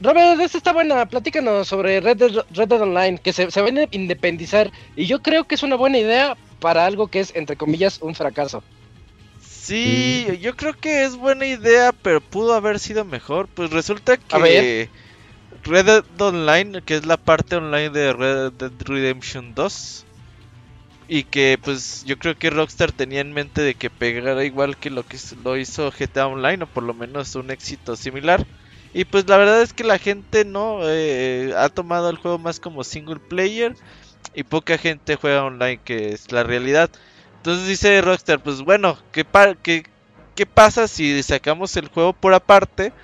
Robert, esta está buena. Platícanos sobre Red Dead, Red Dead Online, que se, se va a independizar. Y yo creo que es una buena idea para algo que es, entre comillas, un fracaso. Sí, yo creo que es buena idea, pero pudo haber sido mejor. Pues resulta que. Red Dead Online, que es la parte online de Red Dead Redemption 2, y que pues yo creo que Rockstar tenía en mente de que pegara igual que lo que lo hizo GTA Online, o por lo menos un éxito similar. Y pues la verdad es que la gente no Eh, ha tomado el juego más como single player y poca gente juega online, que es la realidad. Entonces dice Rockstar, pues bueno, ¿qué, pa- qué, qué pasa si sacamos el juego por aparte?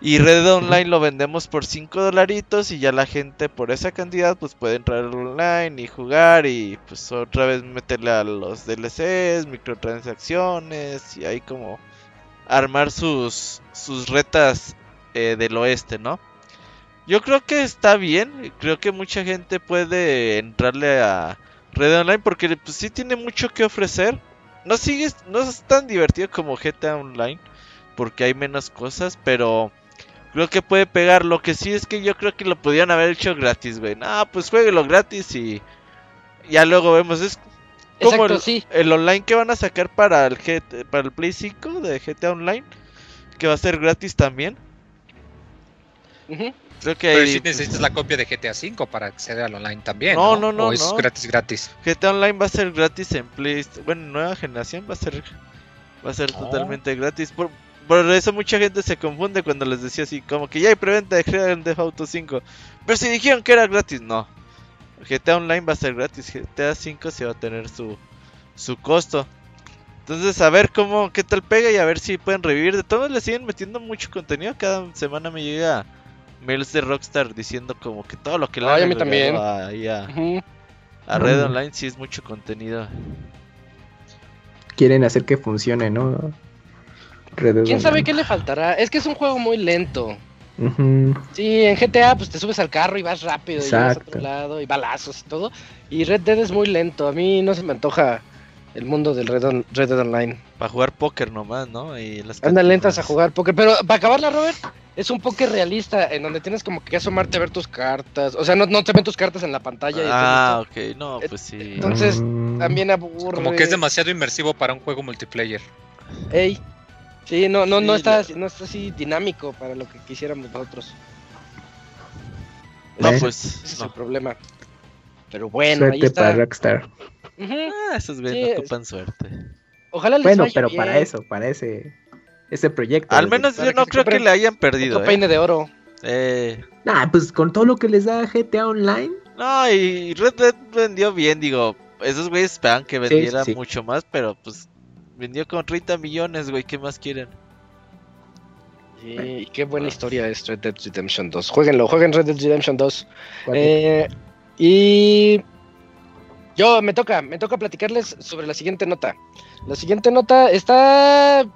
Y Red Online lo vendemos por 5 dolaritos y ya la gente por esa cantidad pues puede entrar online y jugar y pues otra vez meterle a los DLCs, microtransacciones y ahí como armar sus, sus retas eh, del oeste, ¿no? Yo creo que está bien, creo que mucha gente puede entrarle a Red Online porque pues sí tiene mucho que ofrecer. No no es tan divertido como GTA Online porque hay menos cosas, pero creo que puede pegar. Lo que sí es que yo creo que lo podían haber hecho gratis, güey. No, pues jueguelo gratis y ya luego vemos. Es como Exacto, el, sí. el online que van a sacar para el GT para el Play 5 de GTA Online, que va a ser gratis también. Creo que Pero ahí, si pues, necesitas la copia de GTA V para acceder al online también. No, No, no, no, O es no. gratis, gratis. GTA Online va a ser gratis en Play, bueno, nueva generación va a ser va a ser Oh. totalmente gratis. Por, por eso mucha gente se confunde cuando les decía así, como que ya hay preventa de Grand Theft Auto 5. Pero si dijeron que era gratis, no. GTA Online va a ser gratis, GTA 5 se va a tener su su costo. Entonces, a ver cómo qué tal pega y a ver si pueden revivir. De todos le siguen metiendo mucho contenido. Cada semana me llega mails de Rockstar diciendo como que todo lo que le Ay, han a también. ahí a- Ujú. a Red. Online sí es mucho contenido. Quieren hacer que funcione, ¿no? Red ¿Quién sabe qué le faltará? Es que es un juego muy lento. Ujú. Sí, en GTA pues te subes al carro y vas rápido y vas a otro lado y balazos y todo. Y Red Dead es muy lento. A mí no se me antoja el mundo del Red, On- Red Dead Online. Para jugar póker nomás, ¿no? Y las Andan lentas a jugar póker. Pero para acabarla, Robert, es un póker realista en donde tienes como que asomarte a ver tus cartas. O sea, no, no te ven tus cartas en la pantalla. y Ah, ok, no, pues sí. Entonces, Mm. También aburre. Como que es demasiado inmersivo para un juego multiplayer. Ey. Sí, no, no, no, está, la- no está así dinámico para lo que quisiéramos nosotros. No, Eh. pues. Ese es no. el problema. Pero bueno, ahí Suerte está. para Rockstar. Ujú. Ah, esos güeyes Sí, no es- ocupan suerte. Ojalá les Bueno, pero para eso, para ese, ese proyecto. Al menos yo no creo que le hayan perdido. ¿eh? peine de oro. Eh. Nah, pues con todo lo que les da GTA Online. No, y Red Dead vendió bien, digo. Esos güeyes esperaban que vendiera mucho más, pero pues vendió con 30 millones, güey. ¿Qué más quieren? Y qué buena historia es Red Dead Redemption 2. Jueguenlo, jueguen Red Dead Redemption 2. Eh, y yo me toca, me toca platicarles sobre la siguiente nota. La siguiente nota está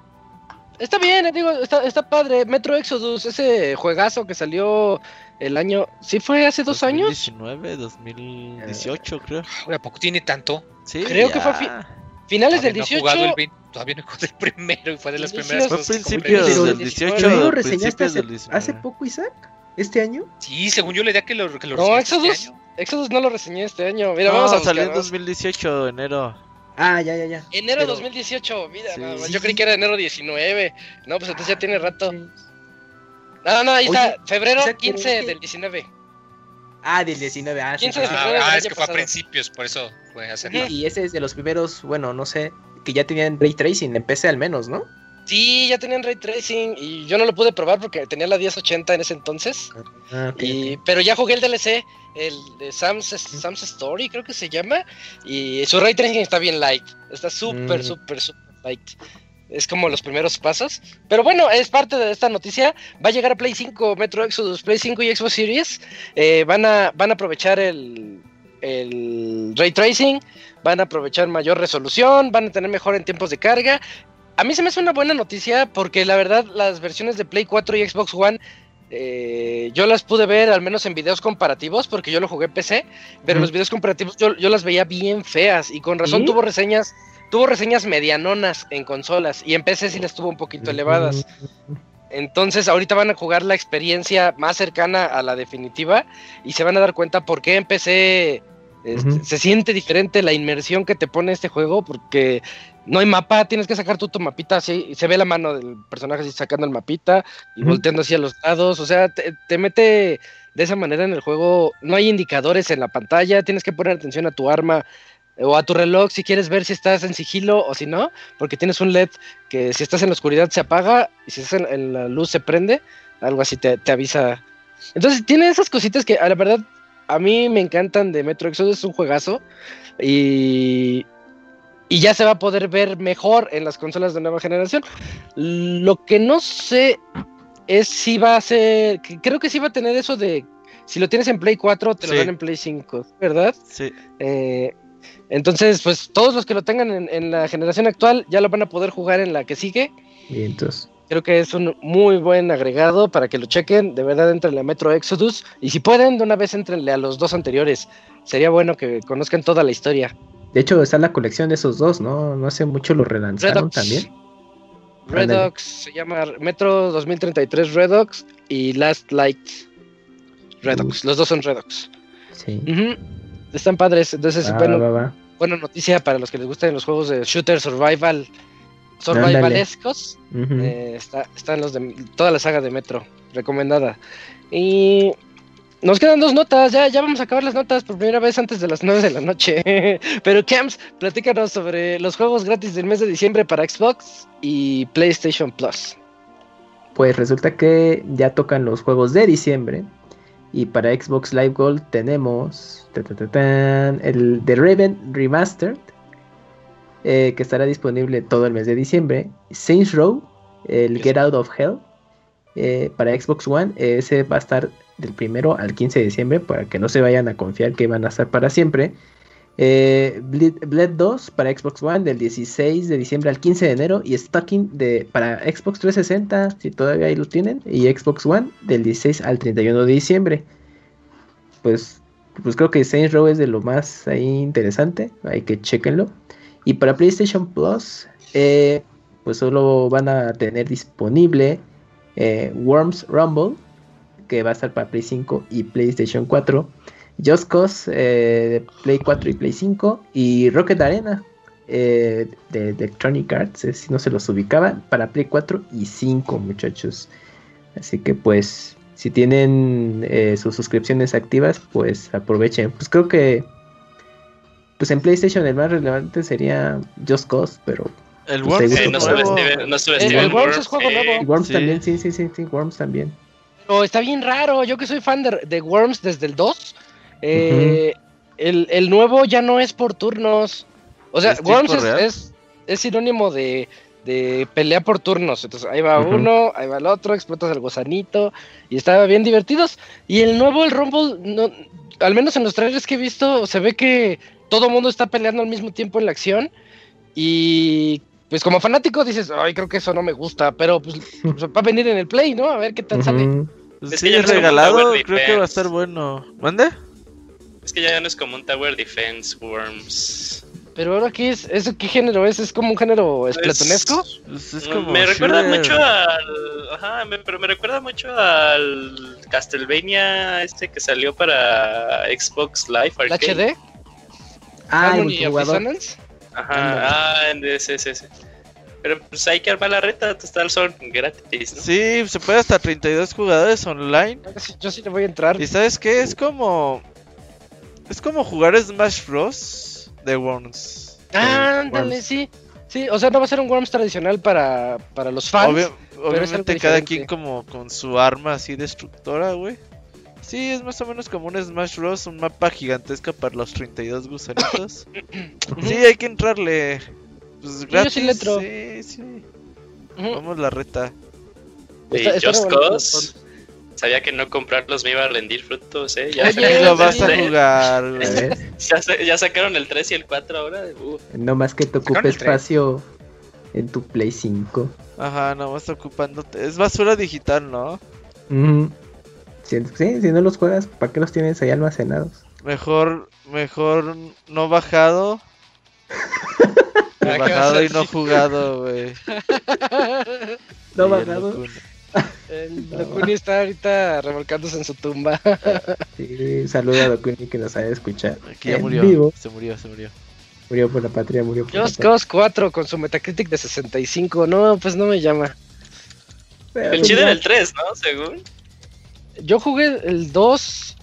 está bien, digo, está, está padre. Metro Exodus, ese juegazo que salió el año, ¿sí fue hace dos años? 2019, 2018, creo. ¿A poco tiene tanto? Sí, creo que fue finales del 18. todavía no jugó el primero y fue de las primeras Fue principios del 18. ¿Lo reseñaste hace, hace poco, Isaac? ¿Este año? Sí, según yo le idea que lo, que lo No, Exodus, este Exodus no lo reseñé este año. Mira, vamos a salió en 2018, enero. Ah, ya, ya, ya. Enero Pero... 2018, mira, no, yo creí que era enero 19. No, pues entonces ya tiene rato. No, no, ahí está, febrero 15 del 19. Ah, del 19, ah, 15 de febrero ah, es que fue a principios, por eso hacer. Y ese es de los primeros, bueno, no sé, que ya tenían ray tracing en PC al menos, ¿no? Sí, ya tenían ray tracing y yo no lo pude probar porque tenía la 1080 en ese entonces. Ah, y, Pero ya jugué el DLC, el de Sam's, Sam's Story, creo que se llama. Y su ray tracing está bien light. Está súper, mm. súper, súper light. Es como los primeros pasos. Pero bueno, es parte de esta noticia. Va a llegar a Play 5, Metro Exodus, Play 5 y Xbox Series. Eh, van, a, van a aprovechar el, el ray tracing, van a aprovechar mayor resolución, van a tener mejor en tiempos de carga. A mí se me hace una buena noticia porque la verdad las versiones de Play 4 y Xbox One eh, yo las pude ver al menos en videos comparativos porque yo lo jugué en PC, pero los videos comparativos yo, las veía bien feas y con razón tuvo reseñas, tuvo reseñas medianonas en consolas y en PC sí las tuvo un poquito elevadas. Entonces ahorita van a jugar la experiencia más cercana a la definitiva y se van a dar cuenta por qué en PC este, se siente diferente la inmersión que te pone este juego porque no hay mapa, tienes que sacar tú tu mapita así, se ve la mano del personaje así sacando el mapita y volteando así a los lados, o sea, te, mete de esa manera en el juego, no hay indicadores en la pantalla, tienes que poner atención a tu arma o a tu reloj si quieres ver si estás en sigilo o si no, porque tienes un LED que si estás en la oscuridad se apaga y si estás en, la luz se prende, algo así te, te avisa. Entonces tiene esas cositas que a la verdad a mí me encantan de Metro Exodus, es un juegazo. Y, y ya se va a poder ver mejor en las consolas de nueva generación. Lo que no sé es si va a ser. Creo que sí va a tener eso de. Si lo tienes en Play 4, te lo dan en Play 5, ¿verdad? Sí. Eh, entonces, pues todos los que lo tengan en, en, la generación actual ya lo van a poder jugar en la que sigue. Y entonces. Creo que es un muy buen agregado para que lo chequen. De verdad, entrenle a Metro Exodus. Y si pueden, de una vez entrenle a los dos anteriores. Sería bueno que conozcan toda la historia. De hecho, está la colección de esos dos, ¿no? No hace mucho lo relanzaron también. Redox se llama Metro 2033 Redox y Last Light Redox. Los dos son Redox. Sí. Están padres. Entonces, bueno, buena noticia para los que les gustan los juegos de shooter survival survivalescos. Eh, está, están los de toda la saga de Metro, recomendada. Y nos quedan dos notas, ya, ya vamos a acabar las notas por primera vez antes de las 9 de la noche. [laughs] Pero Camps, platícanos sobre los juegos gratis del mes de diciembre para Xbox y PlayStation Plus. Pues resulta que ya tocan los juegos de diciembre. Y para Xbox Live Gold tenemos el The Raven Remastered, eh, que estará disponible todo el mes de diciembre. Saints Row, el Get Out of Hell, eh, para Xbox One, ese va a estar del primero al 15 de diciembre, para que no se vayan a confiar que van a estar para siempre. Eh, Bled 2 para Xbox One del 16 de diciembre al 15 de enero y Stocking de, para Xbox 360 si todavía ahí lo tienen y Xbox One del 16 al 31 de diciembre pues, pues creo que Saints Row es de lo más ahí interesante hay que chequenlo y para PlayStation Plus, eh, pues solo van a tener disponible eh, Worms Rumble, que va a estar para Play 5 y PlayStation 4. Just Cause eh, de Play 4 y Play 5. Y Rocket Arena de Electronic Arts, si no se los ubicaba, para Play 4 y 5, muchachos. Así que pues, si tienen sus suscripciones activas, pues aprovechen. Pues creo que pues en PlayStation el más relevante sería Just Cause, pero. El Pues Worms, Eh, no subestimen, no El, subestimen el Worms es juego eh, nuevo. Y Worms Sí. también, sí, sí, sí, sí, Worms también. Pero está bien raro. Yo que soy fan de, de Worms desde el 2. eh, el, el nuevo ya no es por turnos. O sea, ¿Es tiempo Worms es, es, es sinónimo de, de pelea por turnos. Entonces ahí va uno, ahí va el otro, explotas el gusanito. Y estaba bien divertidos. Y el nuevo, el Rumble, no, al menos en los trailers que he visto, se ve que todo el mundo está peleando al mismo tiempo en la acción. Y pues como fanático dices, ay, creo que eso no me gusta. Pero pues, pues, va a venir en el play, ¿no? A ver qué tal sale. Pues Es sí, que ya es no es como regalado, creo que va a estar bueno. ¿Mande? Es que ya no es como un Tower Defense Worms. Pero ahora qué es, ¿eso qué género es? ¿Es como un género esplatonesco? Pues es Mm, como me recuerda shooter. mucho al. Ajá, me- pero me recuerda mucho al Castlevania este que salió para Xbox Live ¿El Arcade. HD? Ah, Harmony of. Dissonance? Ajá, ah, en ese, ese, ese. Pero pues hay que armar la reta, total son gratis, ¿no? Sí, se puede hasta 32 jugadores online. Yo sí- le voy a entrar. ¿Y sabes qué? Es como. Es como jugar Smash Bros. de Worms. Ah, ándale, sí. Sí, o sea, no va a ser un Worms tradicional para, para los fans. Obvio- obviamente cada quien como con su arma así destructora, güey. Sí, es más o menos como un Smash Bros. Un mapa gigantesco para los 32 gusanitos. [coughs] sí, hay que entrarle. Pues yo gratis. sí le entro. Sí, sí. Ujú. Vamos la reta. Y. Cause, sabía que no comprarlos me iba a rendir frutos, ¿eh? Ya, Oye, Sí, lo vas a jugar, [laughs] ya sa- ya sacaron el 3 y el 4 ahora. Uh, no más que te ocupe espacio en tu Play 5. Ajá, no vas ocupándote. Es basura digital, ¿no? Ujú. Si, sí, si no los juegas, ¿para qué los tienes ahí almacenados? Mejor, mejor no bajado. [laughs] que ¿Para qué bajado y no jugado, güey. [laughs] No Y bajado. El Dokuni está ahorita revolcándose en su tumba. [laughs] Sí, saluda a Dokuni que nos sabe escuchar. Que ya En murió. vivo. Se murió, se murió. Murió por la patria, murió por Just la patria. Cause 4 con su Metacritic de 65. No, pues no me llama. Pero, el chido era el 3, ¿no? Según. Yo jugué el 2.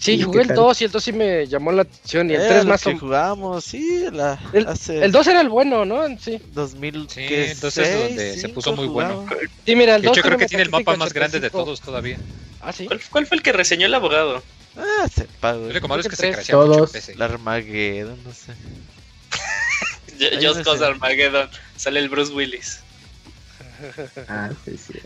Sí, ¿Y jugué el tal? 2 y el 2 sí me llamó la atención. Y el Era 3 lo más que o jugamos, sí, la, El- hace El 2 era el bueno, ¿no? Sí. 2000, Sí, entonces Seis, donde se puso muy bueno. jugamos. Sí, mira, el De 2 hecho, creo tiene que tiene el mapa más grande de 85. todos todavía. Ah, sí. ¿Cuál, cuál fue el que reseñó el abogado? Ah, sepa, Lo güey. único malo es que se crecía mucho Todos. en PC. El Armageddon, no sé. [laughs] Just Cause. Armageddon. Sale el Bruce Willis. Ah, sí, sí.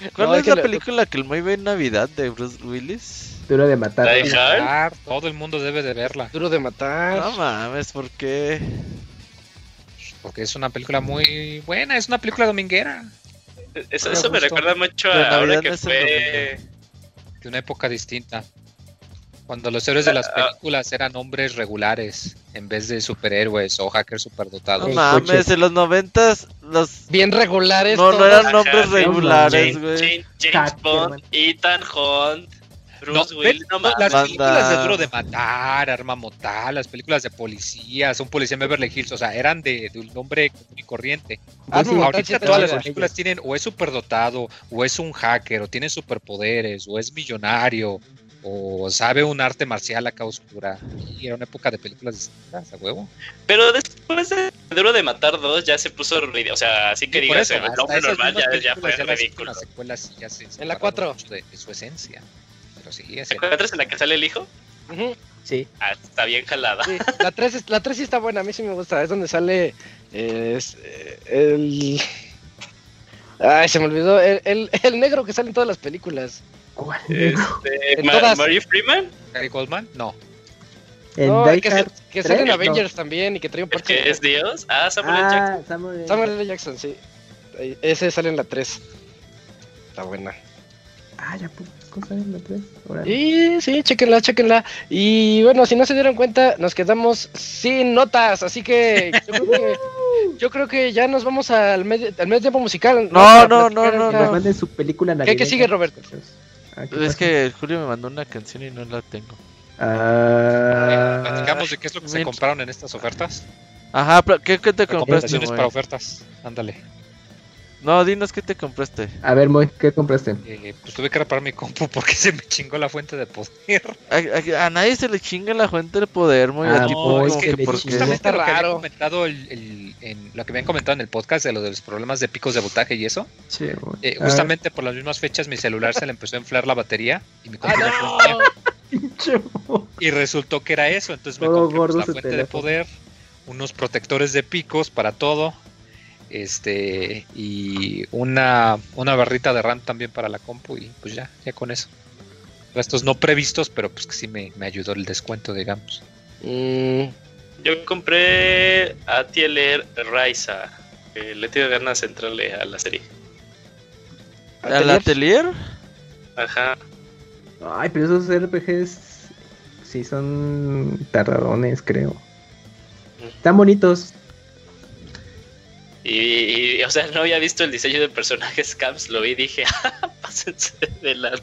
[laughs] ¿Cuál No, es es que la lo- película que el muy ve en Navidad de Bruce Willis? Duro de matar. Die Hard. Todo el mundo debe de verla. Duro de matar. No mames, ¿por qué? Porque es una película muy buena, es una película dominguera. Eso, Me eso me recuerda mucho a ahora que fue. De una época distinta. Cuando los héroes de las Ah. películas eran hombres regulares en vez de superhéroes o hackers No superdotados. El mames, en los noventas los... Bien regulares. No, no eran sí, regulares, güey. James- James Bond. Ethan Hunt, Bruce No, Willis. ven, No no, las películas de. Duro de Matar, Arma Mortal, las películas de policías, un policía en Beverly Hills, o sea, eran de, de un hombre común y corriente. Ah, Sí, no, sí, ahorita todas las películas tienen o es superdotado, o es un hacker, o tiene superpoderes, o es millonario, o sabe un arte marcial acá oscura. Y era una época de películas distintas, a huevo. Pero después de Duro de Matar 2 ya se puso ridículo. O sea, así que digas, eso, el hombre normal ya, ya fue ya ridículo. Las secuelas sí ya se En la separaron cuatro. mucho De, de su esencia. Pero sí, ¿Te ese- acuerdas en la que sale el hijo? Sí. Ah, está bien jalada. sí. La 3 es- la 3 sí está buena, a mí sí me gusta. Es donde sale eh, es, eh, el. Ay, se me olvidó. El, el, el negro que sale en todas las películas. ¿Cuál? Este, En Ma- todas. Murray Freeman, Gary Goldman, no. En No, Die que, sale en Avengers también y que trae un parche. que es Dios. Ah, Samuel L. Jackson. Ah, Samuel. Samuel L. Jackson, sí. Ese sale en la 3. Está buena. Ah, ya pues, cosa en la tres. Órale. Y sí, chequenla, chequenla. Y bueno, si no se dieron cuenta, nos quedamos sin notas. Así que yo creo que, [laughs] yo creo que ya nos vamos al medio, al medio tiempo musical. No, no, no, no, nos manden su película ¿Qué, qué sigue, Roberto? Ah, ¿qué Es pasa? que Julio me mandó una canción y no la tengo. Ah, Platicamos de qué es lo que se compraron en estas ofertas. Ajá, ¿qué, qué te compraste, Recomendaciones para ofertas. Ándale. No, dinos qué te compraste. A ver, Moy, ¿qué compraste? Eh, pues tuve que reparar mi compu porque [laughs] se me chingó la fuente de poder. A, nadie se le chinga la fuente de poder, Moy. Ah, no, es que, justamente lo que, habían comentado el, en, lo que habían comentado en el podcast de, lo de los problemas de picos de voltaje y eso. Sí, eh, justamente por las mismas fechas mi celular se le empezó a inflar la batería y mi ah, Y resultó que era eso, entonces me compré pues, la fuente de poder, unos protectores de picos para todo este y una, una barrita de RAM también para la compu y pues ya, ya con eso. Gastos no previstos, pero pues que sí me, ayudó el descuento, digamos. Mm. Yo compré Atelier Raiza, que le tengo ganas de entrarle a la serie. ¿Al Atelier? Ajá. Ay, pero esos RPGs sí son tardadones, creo. Están bonitos, y, o sea, no había visto el diseño de personajes Camps, lo vi y dije, [laughs] ah, pásense de las...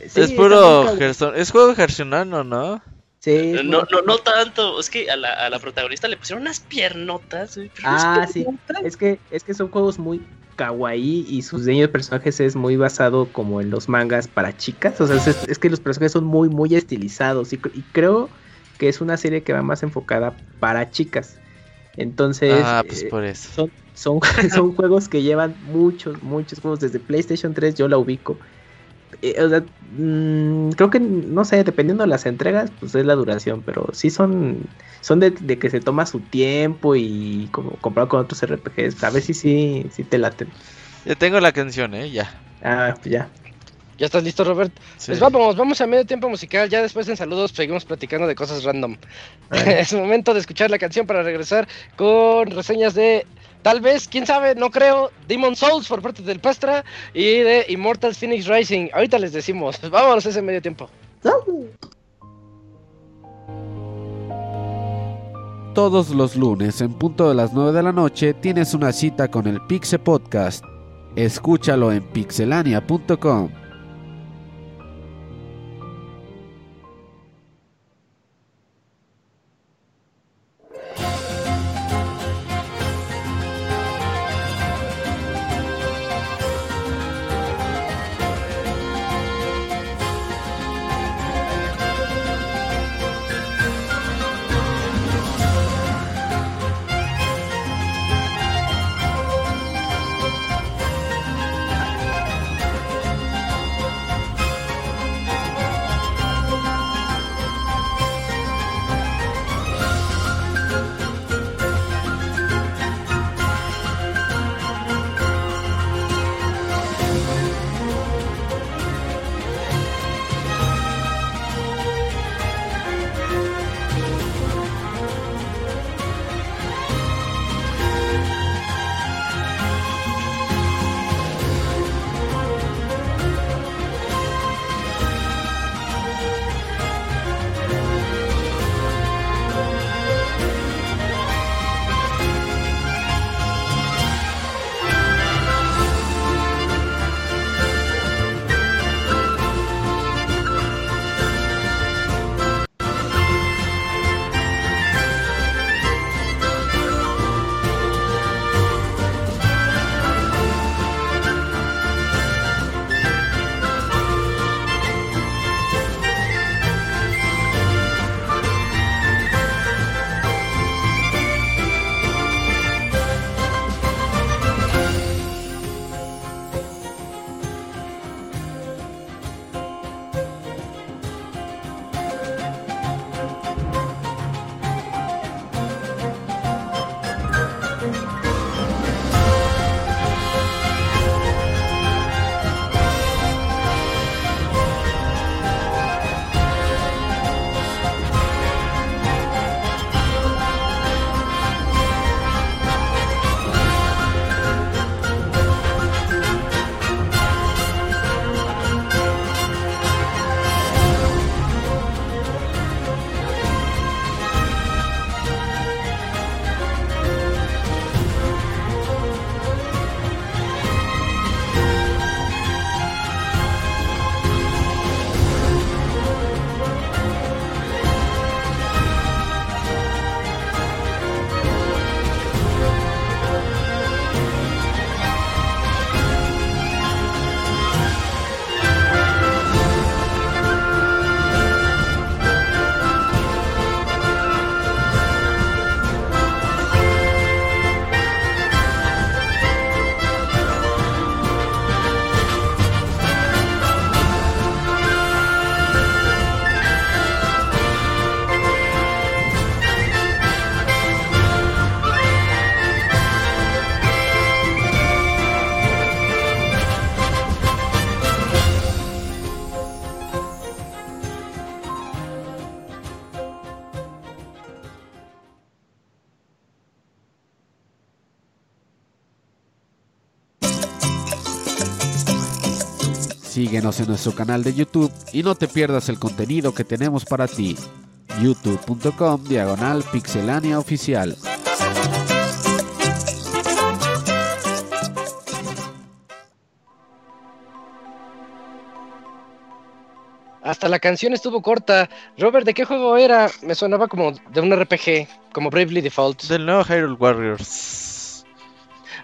es puro es juego gersionano, ¿no? Sí. No, no, no tanto, es que a la, a la protagonista le pusieron unas piernotas. ah, sí. Es que, es que son juegos muy kawaii y su diseño de personajes es muy basado como en los mangas para chicas. O sea, es, que los personajes son muy, muy estilizados y, y, creo que es una serie que va más enfocada para chicas. Entonces, ah, pues por eso. Son, son, [laughs] son juegos que llevan muchos, muchos juegos. Desde PlayStation 3 yo la ubico. Eh, o sea, mm, creo que, no sé, dependiendo de las entregas, pues es la duración, pero sí son, son de, que se toma su tiempo y como comparado con otros RPGs, a ver si sí, sí te laten. Ya tengo la canción, ¿eh? Ya. Ah, pues ya. ¿Ya estás listo, Robert? Pues vamos, vamos a medio tiempo musical. Ya después en saludos seguimos platicando de cosas random. [laughs] es momento de escuchar la canción para regresar con reseñas de Tal vez, quién sabe, no creo. Demon Souls por parte del Pastra y de Immortal Phoenix Rising. Ahorita les decimos. Vámonos ese medio tiempo. Todos los lunes en punto de las 9 de la noche tienes una cita con el Pixe Podcast. Escúchalo en pixelania.com. Síguenos en nuestro canal de YouTube y no te pierdas el contenido que tenemos para ti. youtube.com diagonal pixelania oficial. Hasta la canción estuvo corta. Robert, ¿de qué juego era? Me sonaba como de un RPG, como Bravely Default. Del nuevo Hyrule Warriors.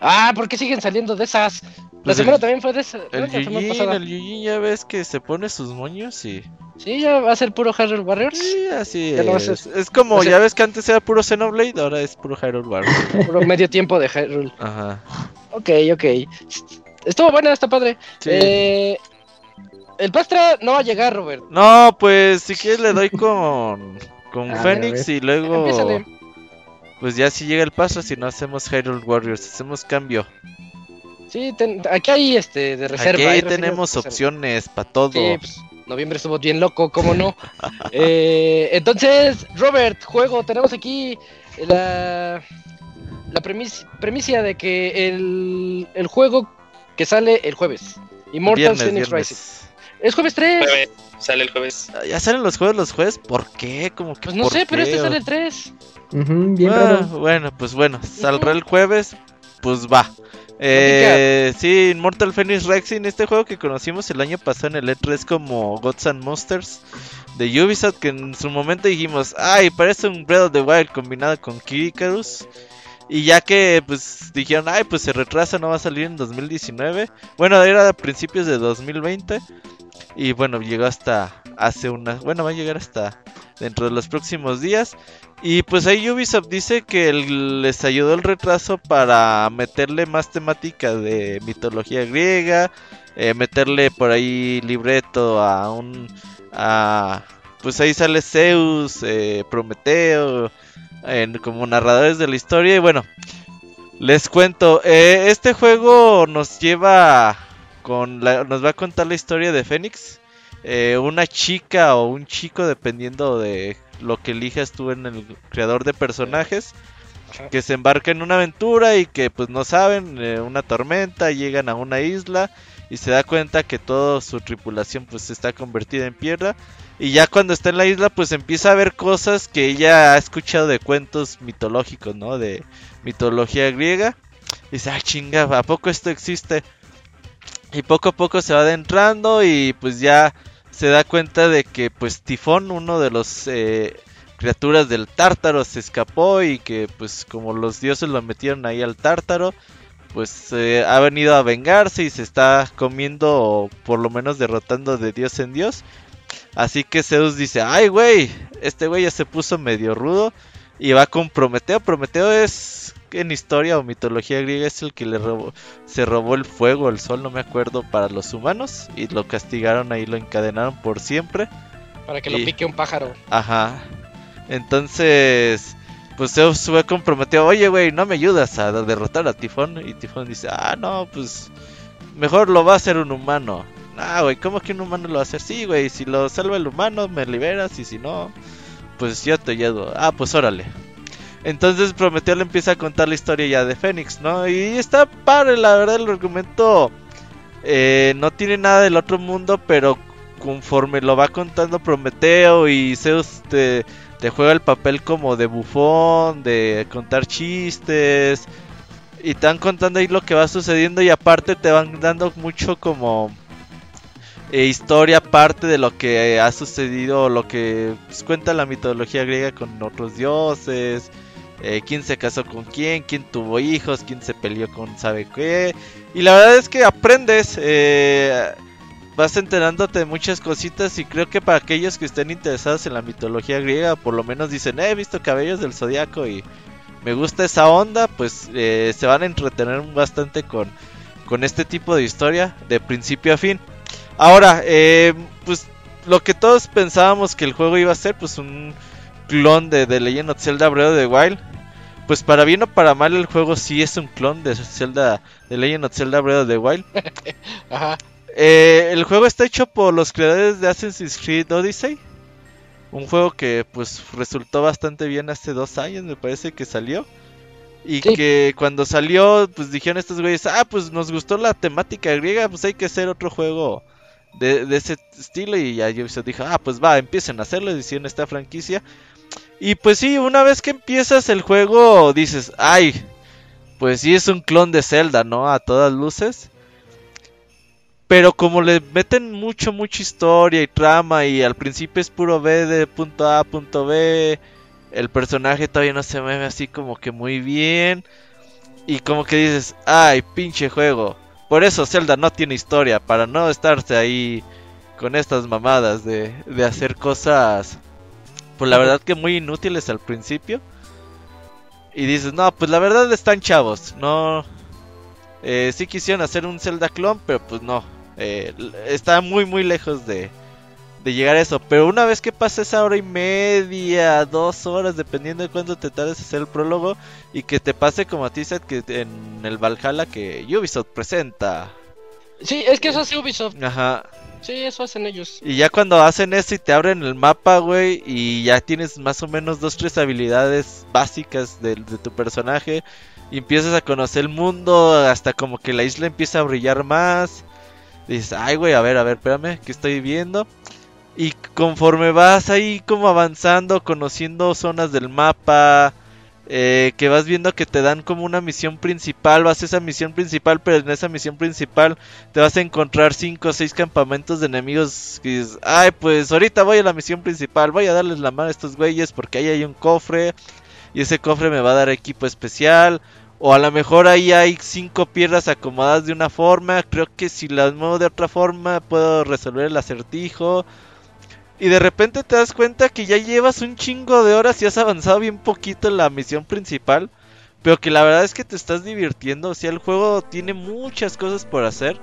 Ah, ¿por qué siguen saliendo de esas? La Pues semana el- también fue de esa. El Yujin, el Yujin ya ves que se pone sus moños y... Sí, ya va a ser puro Hyrule Warriors. Sí, así no es. como, ya ves que antes era puro Xenoblade, ahora es puro Hyrule Warriors. Puro medio tiempo de Hyrule. Ajá. Ok, ok. Estuvo buena, está padre. Sí. Eh, el Pastra no va a llegar, Robert. No, pues si quieres le doy con... Con [laughs] Fénix y luego... Empiézale. Pues ya si llega el paso, si no hacemos Hyrule Warriors, hacemos cambio. Sí, ten- aquí hay este de reserva. Aquí hay tenemos reserva. opciones para todo. Sí, pues, noviembre estuvo bien loco, ¿cómo no? [laughs] Eh, entonces, Robert, juego, tenemos aquí la, la premis- premisa de que el, el juego que sale el jueves, Immortal viernes, Phoenix viernes. Rising. Es jueves 3. Jueves, sale el jueves. Ah, Ya salen los juegos los jueves, ¿por qué? Como que Pues no ¿por sé, pero este sale el 3. Bien Ah, raro. Bueno, pues bueno, saldrá el jueves, pues va. Eh, sí, Immortal Phoenix Rising, este juego que conocimos el año pasado en el E3 como Gods and Monsters de Ubisoft, que en su momento dijimos, ay, parece un Breath of the Wild combinado con Kid Icarus. Y ya que pues dijeron, ay, pues se retrasa, no va a salir en 2019. Bueno, era a principios de 2020. Y bueno, llegó hasta hace unas, bueno, va a llegar hasta dentro de los próximos días. Y pues ahí Ubisoft dice que les ayudó el retraso para meterle más temática de mitología griega, eh, meterle por ahí libreto a un... A, pues ahí sale Zeus, eh, Prometeo, como narradores de la historia. Y bueno, les cuento, eh, este juego nos lleva con la- nos va a contar la historia de Fénix. Eh, una chica o un chico, dependiendo de lo que elijas tú en el creador de personajes, que se embarca en una aventura y que pues no saben, eh, una tormenta, llegan a una isla y se da cuenta que toda su tripulación pues está convertida en piedra. Y ya cuando está en la isla pues empieza a ver cosas que ella ha escuchado de cuentos mitológicos, ¿no? De mitología griega. Y dice, ah, chinga, ¿a poco esto existe? Y poco a poco se va adentrando y pues ya se da cuenta de que pues Tifón, uno de los eh, criaturas del tártaro, se escapó y que pues como los dioses lo metieron ahí al tártaro, pues eh, ha venido a vengarse y se está comiendo o por lo menos derrotando de dios en dios. Así que Zeus dice, ay güey, este güey ya se puso medio rudo y va con Prometeo. Prometeo es en historia o mitología griega es el que le robó, se robó el fuego, el sol, no me acuerdo, para los humanos y lo castigaron ahí, lo encadenaron por siempre. Para que lo pique un pájaro. Ajá. Entonces, pues Zeus fue comprometido, oye, güey, ¿no me ayudas a derrotar a Tifón? Y Tifón dice, ah, no, pues mejor lo va a hacer un humano. Ah, güey, ¿cómo que un humano lo va a hacer? Sí, güey, si lo salva el humano, me liberas, y si no, pues yo te ayudo. Ah, pues órale. Entonces Prometeo le empieza a contar la historia ya de Fénix, ¿no? Y está padre, la verdad, el argumento eh, no tiene nada del otro mundo, pero conforme lo va contando Prometeo y Zeus te, juega el papel como de bufón, de contar chistes, y te van contando ahí lo que va sucediendo y aparte te van dando mucho como eh, historia aparte de lo que ha sucedido, lo que pues, cuenta la mitología griega con otros dioses, eh, quién se casó con quién, quién tuvo hijos, quién se peleó con sabe qué. Y la verdad es que aprendes, eh, vas enterándote de muchas cositas y creo que para aquellos que estén interesados en la mitología griega, por lo menos dicen, "Eh, he visto cabellos del zodiaco y me gusta esa onda, pues se van a entretener bastante con, con este tipo de historia de principio a fin. Ahora, pues lo que todos pensábamos que el juego iba a ser, pues un clon de, de Legend of Zelda Breath of the Wild. Pues para bien o para mal el juego sí es un clon de Zelda de Legend of Zelda Breath of the Wild. [laughs] Ajá. Eh, el juego está hecho por los creadores de Assassin's Creed Odyssey. Un juego que pues resultó bastante bien hace dos años, me parece que salió. Y Sí. que cuando salió, pues dijeron estos güeyes, ah, pues nos gustó la temática griega, pues hay que hacer otro juego de, ese estilo y ya Ubisoft dijo, ah, pues va, empiecen a hacerlo, hicieron esta franquicia. Y pues sí, una vez que empiezas el juego dices, ay, pues sí es un clon de Zelda, ¿no? A todas luces. Pero como le meten mucho, mucha historia y trama y al principio es puro B de punto A, punto B, el personaje todavía no se mueve así como que muy bien. Y como que dices, ay, pinche juego. Por eso Zelda no tiene historia, para no estarse ahí con estas mamadas de, de hacer cosas, pues la verdad que muy inútiles al principio. Y dices, no, pues la verdad están chavos, no... Eh, sí quisieron hacer un Zelda clon, pero pues no. Eh, está muy, muy lejos de, de llegar a eso. Pero una vez que pasa esa hora y media, dos horas, dependiendo de cuándo te tardes hacer el prólogo, y que te pase como a ti, Seth, que en el Valhalla que Ubisoft presenta. Sí, es que eso hace Ubisoft. Ajá. Sí, eso hacen ellos. Y ya cuando hacen eso y te abren el mapa, güey, y ya tienes más o menos dos, tres habilidades básicas de, de tu personaje, y empiezas a conocer el mundo, hasta como que la isla empieza a brillar más. Dices, ay, güey, a ver, a ver, espérame, ¿qué estoy viendo? Y conforme vas ahí como avanzando, conociendo zonas del mapa, eh, que vas viendo que te dan como una misión principal, vas a esa misión principal, pero en esa misión principal te vas a encontrar 5 o 6 campamentos de enemigos que ay, pues ahorita voy a la misión principal, voy a darles la mano a estos güeyes porque ahí hay un cofre y ese cofre me va a dar equipo especial. O a lo mejor ahí hay cinco piedras acomodadas de una forma. Creo que si las muevo de otra forma puedo resolver el acertijo. Y de repente te das cuenta que ya llevas un chingo de horas y has avanzado bien poquito en la misión principal. Pero que la verdad es que te estás divirtiendo. O sea, el juego tiene muchas cosas por hacer.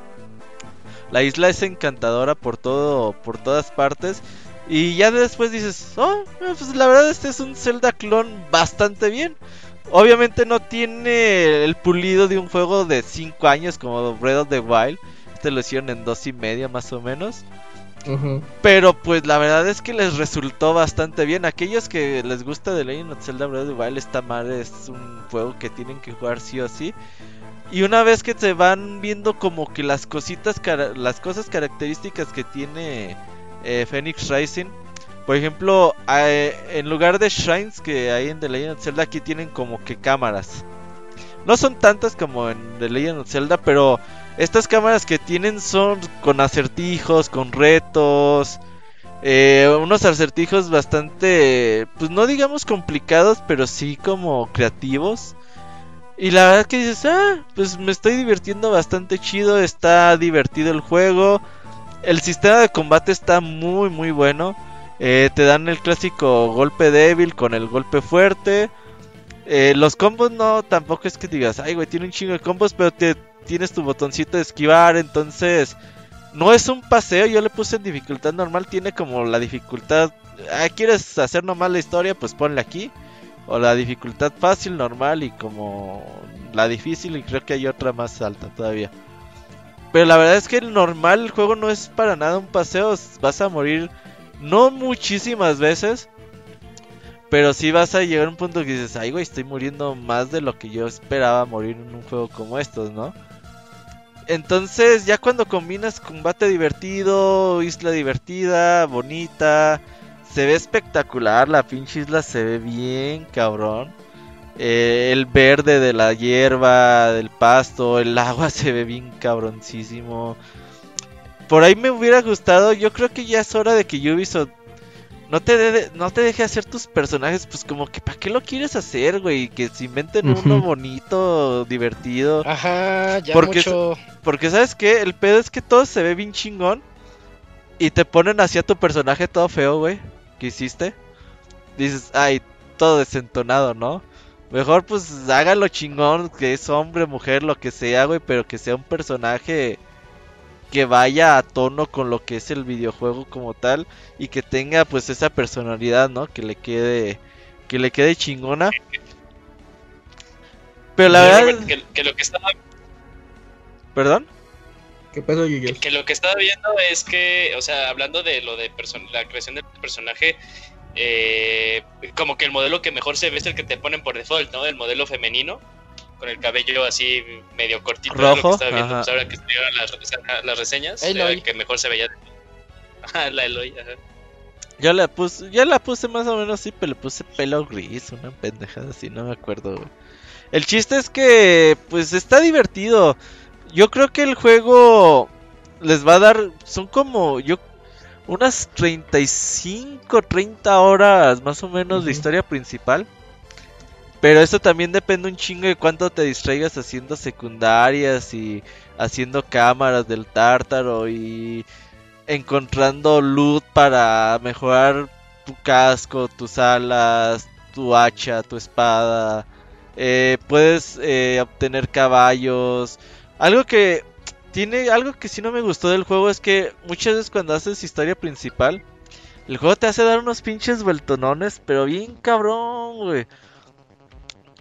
La isla es encantadora por todo, por todas partes. Y ya después dices, oh, pues la verdad este es un Zelda clon bastante bien. Obviamente no tiene el pulido de un juego de 5 años como Breath of the Wild. Este lo hicieron en dos y media más o menos. Pero pues la verdad es que les resultó bastante bien. Aquellos que les gusta The Legend of Zelda Breath of the esta es un juego que tienen que jugar sí o sí. Y una vez que se van viendo como que las cositas, las cosas características que tiene eh, Phoenix Rising. Por ejemplo, en lugar de shrines que hay en The Legend of Zelda, aquí tienen como que cámaras. No son tantas como en The Legend of Zelda, pero estas cámaras que tienen son con acertijos, con retos. Eh, unos acertijos bastante, pues no digamos complicados, pero sí como creativos. Y la verdad que dices, ah, pues me estoy divirtiendo bastante chido, está divertido el juego. El sistema de combate está muy muy bueno. Eh, te dan el clásico golpe débil con el golpe fuerte. Eh, los combos no, tampoco es que digas, ay güey, tiene un chingo de combos, pero te tienes tu botoncito de esquivar, entonces no es un paseo, yo le puse en dificultad normal, tiene como la dificultad, ah, quieres hacer nomás la historia, pues ponle aquí, o la dificultad fácil, normal y como la difícil y creo que hay otra más alta todavía. Pero la verdad es que el normal, el juego no es para nada un paseo, vas a morir no muchísimas veces, pero sí vas a llegar a un punto que dices, ay güey, estoy muriendo más de lo que yo esperaba morir en un juego como estos, ¿no? Entonces, ya cuando combinas combate divertido, isla divertida, bonita, se ve espectacular, la pinche isla se ve bien, cabrón. Eh, el verde de la hierba, del pasto, el agua [laughs] se ve bien cabroncísimo. Por ahí me hubiera gustado, yo creo que ya es hora de que Ubisoft no te, no te deje hacer tus personajes, pues como que ¿para qué lo quieres hacer, güey? Que se inventen uno bonito, divertido. Ajá, ya porque, mucho. Porque ¿sabes qué? El pedo es que todo se ve bien chingón y te ponen así a tu personaje todo feo, güey. ¿Qué hiciste? Dices, ay, todo desentonado, ¿no? Mejor pues hágalo chingón, que es hombre, mujer, lo que sea, güey, pero que sea un personaje que vaya a tono con lo que es el videojuego como tal y que tenga pues esa personalidad, ¿no? Que le quede que le quede chingona. Pero la verdad que, lo que estaba ¿Perdón? ¿Qué pedo, Que, lo que estaba viendo es que, o sea, hablando de lo de la creación del personaje, eh, como que el modelo que mejor se ve es el que te ponen por default, ¿no? El modelo femenino con el cabello así medio cortito. Rojo. Que viendo, pues, ahora que estuvieron las, las reseñas, eh, que mejor se veía. [laughs] la Eloy, ajá. Yo la puse, yo la puse más o menos así, pero le puse pelo gris, una pendejada así, no me acuerdo. El chiste es que, pues está divertido. Yo creo que el juego les va a dar, son como, yo, unas 35, 30 horas más o menos de historia principal. Pero eso también depende un chingo de cuánto te distraigas haciendo secundarias y haciendo cámaras del tártaro y encontrando loot para mejorar tu casco, tus alas, tu hacha, tu espada. Eh, puedes eh, obtener caballos. Algo que tiene algo que sí no me gustó del juego es que muchas veces cuando haces historia principal, el juego te hace dar unos pinches vueltonones, pero bien cabrón, güey.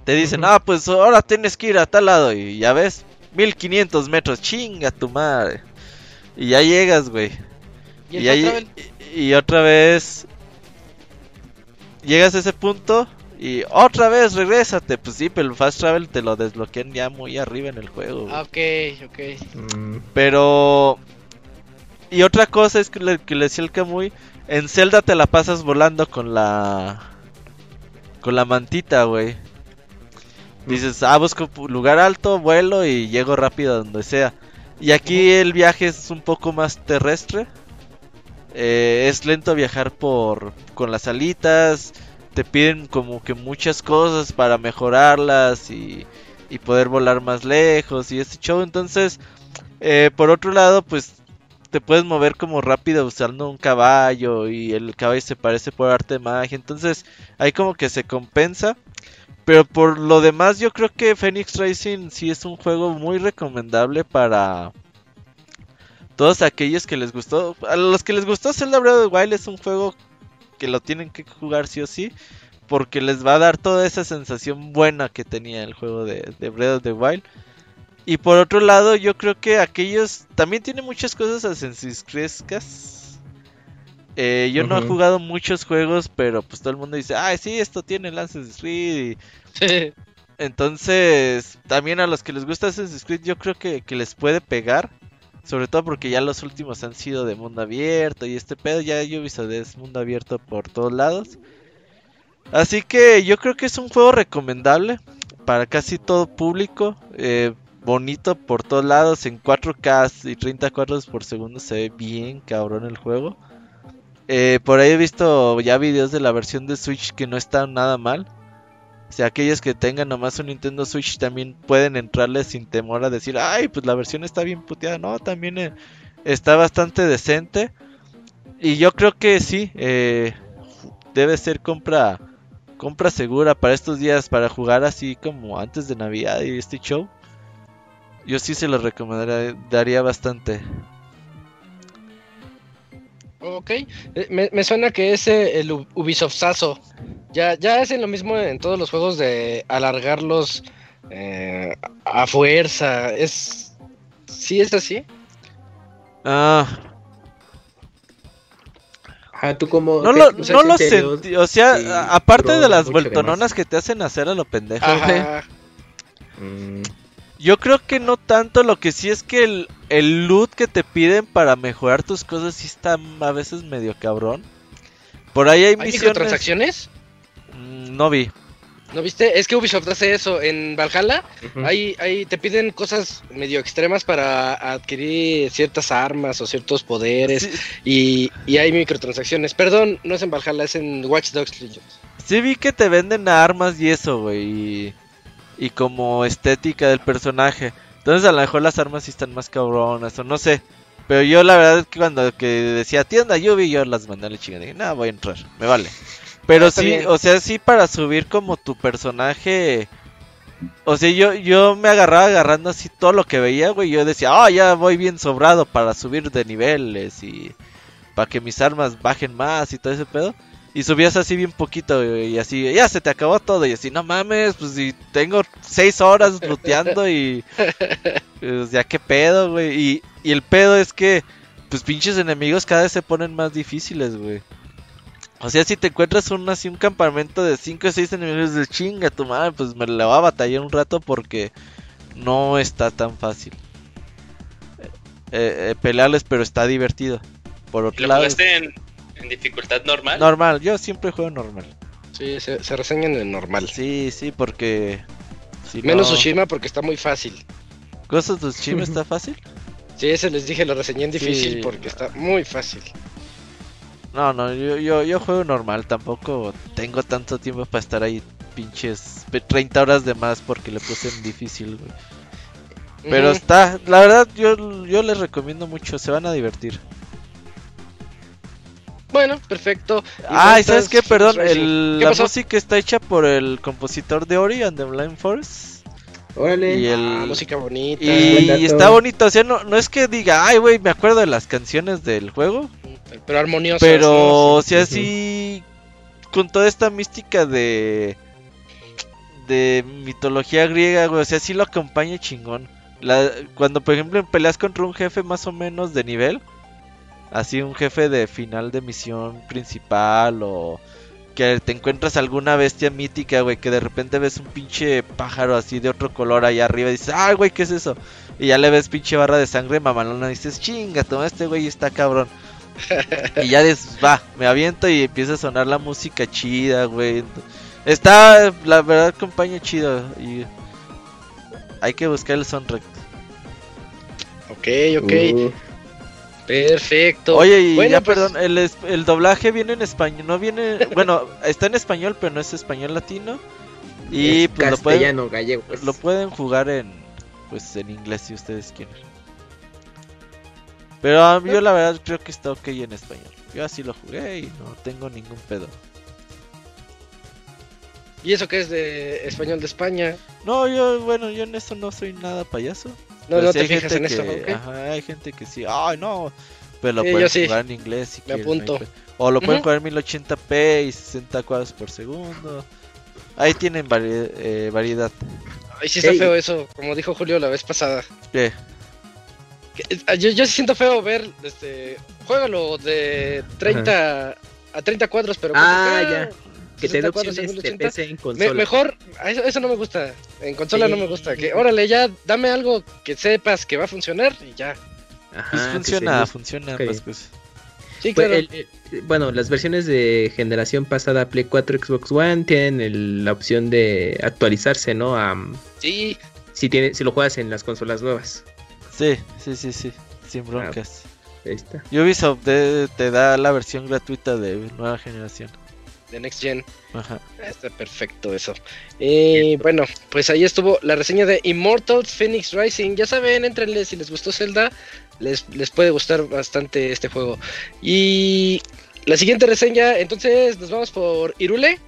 Te dicen, ah, pues ahora tienes que ir a tal lado. Y ya ves, 1500 metros, chinga tu madre. Y ya llegas, güey. Y, ahí, y, otra vez llegas a ese punto y otra vez regrésate. Pues sí, pero el fast travel te lo desbloquean ya muy arriba en el juego. Ah, ok, ok. Mm. Pero... Y otra cosa es que le, que le decía el Kamui, en Zelda te la pasas volando con la... Con la mantita, güey. Dices, ah, busco lugar alto, vuelo y llego rápido a donde sea. Y aquí el viaje es un poco más terrestre. Eh, es lento viajar por con las alitas. Te piden como que muchas cosas para mejorarlas y, y poder volar más lejos y este show. Entonces, eh, por otro lado, pues te puedes mover como rápido usando un caballo y el caballo se parece por arte de magia. Entonces, ahí como que se compensa. Pero por lo demás, yo creo que Phoenix Racing sí es un juego muy recomendable para todos aquellos que les gustó. A los que les gustó Zelda Breath of the Wild es un juego que lo tienen que jugar sí o sí. Porque les va a dar toda esa sensación buena que tenía el juego de, de Breath of the Wild. Y por otro lado, yo creo que aquellos también tiene muchas cosas asensiscrescas eh, yo no he jugado muchos juegos, pero pues todo el mundo dice, ay, sí, esto tiene Assassin's Creed. Entonces, también a los que les gusta Assassin's Creed, yo creo que, les puede pegar. Sobre todo porque ya los últimos han sido de mundo abierto y este pedo ya yo visto de mundo abierto por todos lados. Así que yo creo que es un juego recomendable para casi todo público. Eh, bonito por todos lados en 4K y 30 cuadros por segundo se ve bien cabrón el juego. Eh, por ahí he visto ya videos de la versión de Switch que no están nada mal. O sea, aquellos que tengan nomás un Nintendo Switch también pueden entrarle sin temor a decir, ay, pues la versión está bien puteada. No, también eh, está bastante decente. Y yo creo que sí, eh, debe ser compra, compra segura para estos días, para jugar así como antes de Navidad y este show. Yo sí se lo recomendaría bastante. Ok, eh, me, suena que es el Ubisoftazo. Ya, ya hacen lo mismo en todos los juegos de alargarlos eh, a fuerza. ¿Es. ¿Sí es así? Ah. Ah, tú como. No lo, no lo sentí. O sea, aparte de las vueltononas que te hacen hacer a lo pendejo, yo creo que no tanto, lo que sí es que el, el loot que te piden para mejorar tus cosas sí está a veces medio cabrón. Por ahí hay, ¿Hay misiones. transacciones? Mm, no vi. ¿No viste? Es que Ubisoft hace eso. En Valhalla ahí, te piden cosas medio extremas para adquirir ciertas armas o ciertos poderes. Y, y, hay microtransacciones. Perdón, no es en Valhalla, es en Watch Dogs Legends. Sí vi que te venden armas y eso, güey y como estética del personaje. Entonces a lo mejor las armas sí están más cabronas o no sé. Pero yo la verdad es que cuando que decía tienda Yubi yo las mandé a la chingada. Dije, nada, voy a entrar, me vale. Pero sí, o sea, sí para subir como tu personaje... O sea, yo, yo me agarraba agarrando así todo lo que veía, güey. Yo decía, ah, ya voy bien sobrado para subir de niveles y para que mis armas bajen más y todo ese pedo. Y subías así bien poquito y así, ya se te acabó todo. Y así, no mames, pues si tengo seis horas looteando y... [laughs] Pues ya qué pedo, güey. Y, y el pedo es que, pues pinches enemigos cada vez se ponen más difíciles, güey. O sea, si te encuentras un, así un campamento de 5 o 6 enemigos de chinga tu madre, pues me la va a batallar un rato porque no está tan fácil. Eh, eh, pelearles, pero está divertido. Por otro ¿Lo lado, jugaste en, en dificultad normal? normal, yo siempre juego normal. Sí, se, se reseñan en normal. Sí, sí, porque. si Menos no- Tsushima porque está muy fácil. Ghost of Tsushima [laughs] está fácil. Sí, ese les dije, lo reseñé en difícil Sí. porque está muy fácil. No, no, yo, yo, yo juego normal, tampoco tengo tanto tiempo para estar ahí pinches pe- 30 horas de más porque le puse en difícil, güey. Pero está, la verdad yo, yo les recomiendo mucho, se van a divertir. Bueno, perfecto. Ah, ¿y sabes qué? Perdón, el, ¿Qué la música está hecha por el compositor de Ori and the Blind Forest. Órale. Y el... Ah, música bonita. y está bonito, o sea, no, no es que diga, ay, güey, me acuerdo de las canciones del juego, Pero armoniosa. pero, o sea, sí, con toda esta mística de, de mitología griega, güey, o sea, sí lo acompaña chingón. La, cuando, por ejemplo, peleas contra un jefe más o menos de nivel, así un jefe de final de misión principal o que te encuentras alguna bestia mítica, güey, que de repente ves un pinche pájaro así de otro color allá arriba y dices, ay, güey, ¿qué es eso? Y ya le ves pinche barra de sangre mamalona y dices, chinga, toma este güey está cabrón. y ya dices, va, me aviento y empieza a sonar la música chida, güey. Está, la verdad, acompaña chido y hay que buscar el soundtrack. Ok, ok. Uh, Perfecto. Oye, y Bueno, ya, pues, perdón, el, el doblaje viene en español, no viene, [laughs] bueno, está en español, pero no es español latino. Y es pues lo pueden, castellano, gallego. pues. lo pueden jugar en, pues en inglés si ustedes quieren. Pero ah, yo la verdad creo que está ok en español. Yo así lo jugué y no tengo ningún pedo. ¿Y eso que es de español de España? No, yo, bueno, yo en eso no soy nada payaso. No, Pero no te hay fijas en gente eso, que- ok. Ajá, hay gente que sí, ay no, pero lo Sí, pueden sí. jugar en inglés si Me quieren, apunto. O lo pueden Ujú. jugar en 1080p y 60 cuadros por segundo. Ahí tienen vari- eh, variedad. Ay, sí está Ey. feo eso, como dijo Julio la vez pasada. ¿Qué? Que- eh, Yo, yo sí siento feo ver, este, juégalo de 30 a 30 cuadros, pero Ah, como ya. Que te 60 dé opciones de 1080. PC en Me- consola. mejor, eso, eso no me gusta. En consola Sí. no me gusta. Que órale, ya dame algo que sepas que va a funcionar y ya. Ajá, Pues funciona, funciona cosas. Sí, Pues, claro. el- el- bueno, las versiones de generación pasada Play 4, Xbox One tienen el- la opción de actualizarse, ¿no? A, Sí, si tiene, si lo juegas en las consolas nuevas. Sí, sí, sí, sí, sin broncas. Ahí está. Ubisoft te, te da la versión gratuita de nueva generación. De Next Gen. Ajá. Está perfecto eso. Y bueno, pues ahí estuvo la reseña de Immortals Phoenix Rising. Ya saben, entrenle si les gustó Zelda. Les, les puede gustar bastante este juego. Y la siguiente reseña, entonces nos vamos por Irule.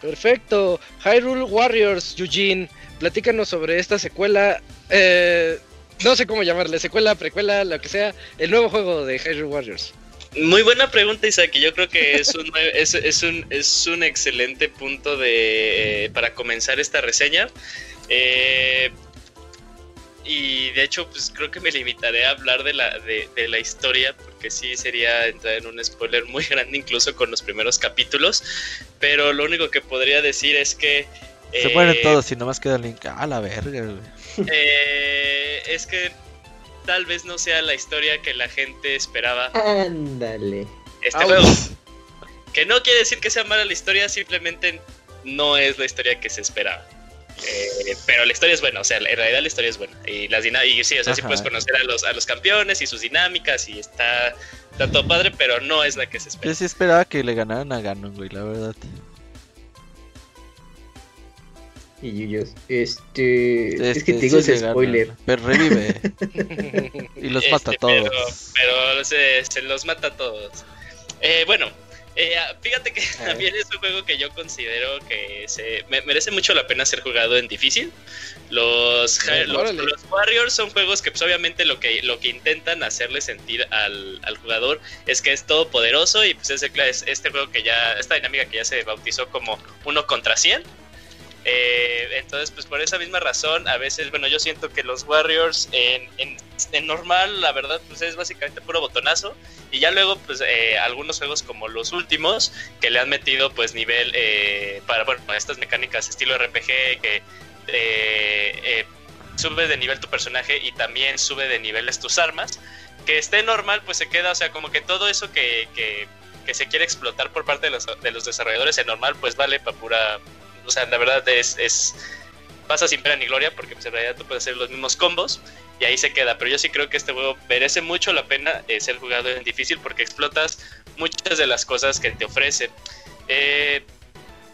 Perfecto. Hyrule Warriors, Eugene. Platícanos sobre esta secuela. eh, no sé cómo llamarle, secuela, precuela, lo que sea. El nuevo juego de Hyrule Warriors. Muy buena pregunta, Isaac. Yo creo que es un, [laughs] es, es un, es un excelente punto de, para comenzar esta reseña. Eh, y de hecho, pues creo que me limitaré a hablar de la, de, de la historia, porque sí sería entrar en un spoiler muy [laughs] grande, incluso con los primeros capítulos. Pero lo único que podría decir es que. Se eh, mueren todos y nomás queda el link. Ah, la verga, eh, es que tal vez no sea la historia que la gente esperaba Ándale. este juego. Que no quiere decir que sea mala la historia, simplemente no es la historia que se esperaba. Eh, pero la historia es buena, o sea, en realidad la historia es buena. Y las dina- y sí, o sea, sí Ajá. puedes conocer a los, a los campeones y sus dinámicas y está, está todo padre, pero no es la que se espera. Yo sí esperaba que le ganaran a Ganon, güey, la verdad. Y Yuyos, este, es Este, que te digo sí ese spoiler. Pero revive [laughs] y los mata a Este, todos. Pero, pero se, se los mata a todos. Eh, bueno, eh, fíjate que A también es un juego que yo considero que se me- merece mucho la pena ser jugado en difícil. Los, Eh, los, Warriors son juegos que pues, obviamente lo que, lo que intentan hacerle sentir al, al jugador es que es todopoderoso y pues es, es este juego que ya, esta dinámica que ya se bautizó como uno contra 100. Eh, entonces, pues por esa misma razón, a veces, bueno, yo siento que los Warriors en, en, normal, la verdad, pues es básicamente puro botonazo. Y ya luego, pues eh, algunos juegos como los últimos, que le han metido pues nivel eh, para, bueno, estas mecánicas estilo RPG que sube de nivel tu personaje y también sube de niveles tus armas. Que esté normal, pues se queda, o sea, como que todo eso que, que, que se quiere explotar por parte de los, de los desarrolladores en normal, pues vale para pura o sea, la verdad es, es pasa sin pena ni gloria porque pues, en realidad tú puedes hacer los mismos combos y ahí se queda. Pero yo sí creo que este juego merece mucho la pena eh, ser jugado en difícil porque explotas muchas de las cosas que te ofrece. Eh,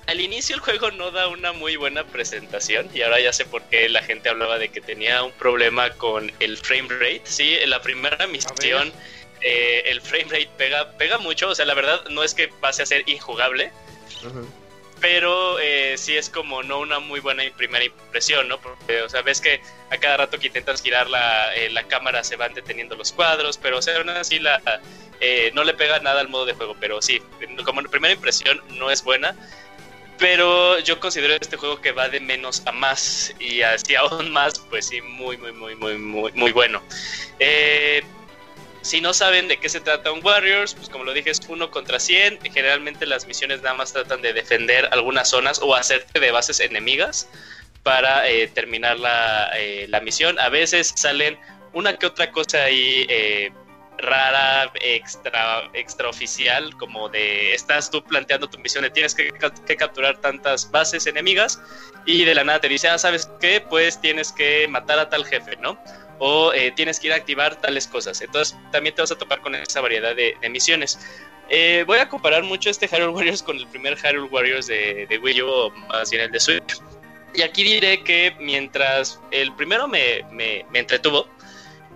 al inicio el juego no da una muy buena presentación y ahora ya sé por qué la gente hablaba de que tenía un problema con el frame rate. Sí, en la primera misión eh, el frame rate pega, pega mucho, o sea, la verdad no es que pase a ser injugable, pero eh, sí es como no una muy buena primera impresión, ¿no? Porque, o sea, ves que a cada rato que intentas girar la, eh, la cámara se van deteniendo los cuadros, pero o sea, aún así la, eh, no le pega nada al modo de juego, pero sí, como primera impresión no es buena. Pero yo considero este juego que va de menos a más y así aún más, pues sí, muy, muy, muy, muy, muy, muy bueno. Eh, si no saben de qué se trata un Warriors, pues como lo dije, es uno contra 100. Generalmente las misiones nada más tratan de defender algunas zonas o hacerte de bases enemigas para eh, terminar eh, la, misión. A veces salen una que otra cosa ahí eh, rara, extra, extraoficial, como de estás tú planteando tu misión de tienes que, que, capturar tantas bases enemigas y de la nada te dice, ah, ¿sabes qué? Pues tienes que matar a tal jefe, ¿no? O eh, tienes que ir a activar tales cosas. Entonces también te vas a topar con esa variedad de, misiones. Eh, voy a comparar mucho este Hyrule Warriors con el primer Hyrule Warriors de, de Wii U, más bien el de Switch. Y aquí diré que mientras el primero me, me, entretuvo,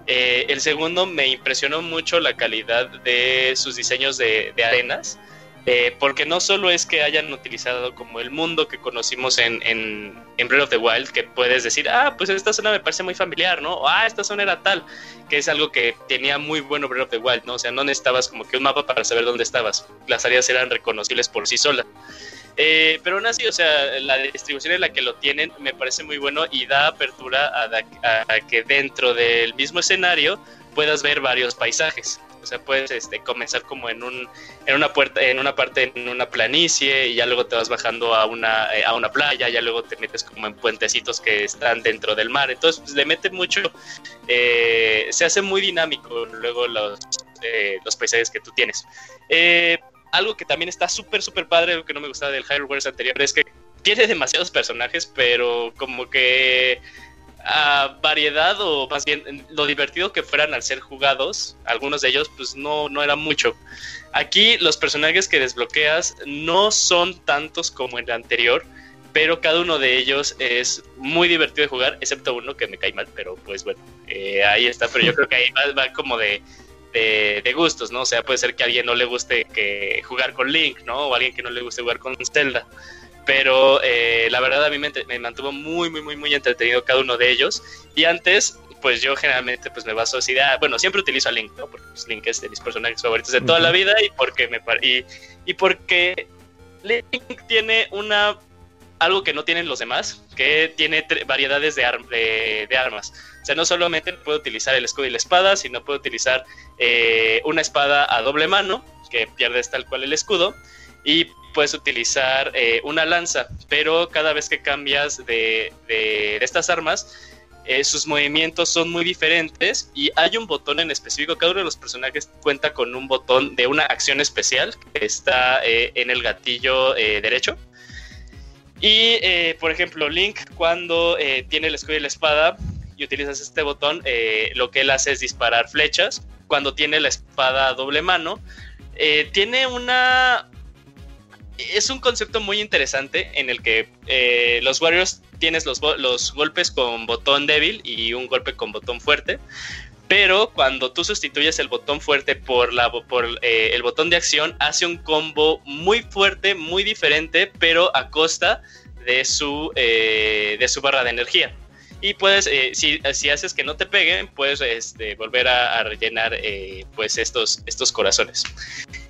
eh, el segundo me impresionó mucho la calidad de sus diseños de arenas. Eh, porque no solo es que hayan utilizado como el mundo que conocimos en, en, Breath of the Wild, que puedes decir, ah, pues esta zona me parece muy familiar, ¿no? O, ah, esta zona era tal, que es algo que tenía muy bueno Breath of the Wild, ¿no? O sea, no necesitabas como que un mapa para saber dónde estabas, las áreas eran reconocibles por sí solas. Eh, pero aún así, o sea, la distribución en la que lo tienen me parece muy bueno y da apertura a que dentro del mismo escenario puedas ver varios paisajes. O sea, puedes este, comenzar como en, un, en una puerta, en una parte en una planicie y ya luego te vas bajando a una, eh, a una playa, ya luego te metes como en puentecitos que están dentro del mar. Entonces, pues, le mete mucho, eh, se hace muy dinámico luego los, eh, los paisajes que tú tienes. algo que también está súper, súper padre, lo que no me gustaba del Hyrule Warriors anterior, es que tiene demasiados personajes, pero como que a variedad o más bien lo divertido que fueran al ser jugados, algunos de ellos pues no, no era mucho. Aquí los personajes que desbloqueas no son tantos como en el anterior, pero cada uno de ellos es muy divertido de jugar, excepto uno que me cae mal, pero pues bueno, eh, ahí está, pero yo creo que ahí va, como de, de, gustos, ¿no? O sea, puede ser que a alguien no le guste que jugar con Link, ¿no? O a alguien que no le guste jugar con Zelda pero eh, la verdad a mí me, mantuvo muy, muy, muy, muy entretenido cada uno de ellos. Y antes, pues yo generalmente pues me baso así, ah, bueno, siempre utilizo a Link, ¿no? Porque pues, Link es de mis personajes favoritos de toda la vida y porque me y, y porque Link tiene una algo que no tienen los demás, que tiene variedades de, de, armas. O sea, no solamente puede utilizar el escudo y la espada, sino puede utilizar eh, una espada a doble mano, que pierdes tal cual el escudo, y puedes utilizar eh, una lanza, pero cada vez que cambias de, estas armas, eh, sus movimientos son muy diferentes y hay un botón en específico. Cada uno de los personajes cuenta con un botón de una acción especial que está eh, en el gatillo derecho. Y por ejemplo, Link, cuando tiene el escudo y la espada y utilizas este botón, lo que él hace es disparar flechas. Cuando tiene la espada doble mano, tiene una, es un concepto muy interesante en el que eh, los Warriors tienes los, los, golpes con botón débil y un golpe con botón fuerte. Pero cuando tú sustituyes el botón fuerte por, la, por eh, el botón de acción, hace un combo muy fuerte, muy diferente, pero a costa de su, eh, de su barra de energía. Y puedes, si, si, haces que no te peguen, puedes este, volver a, rellenar pues estos, estos corazones.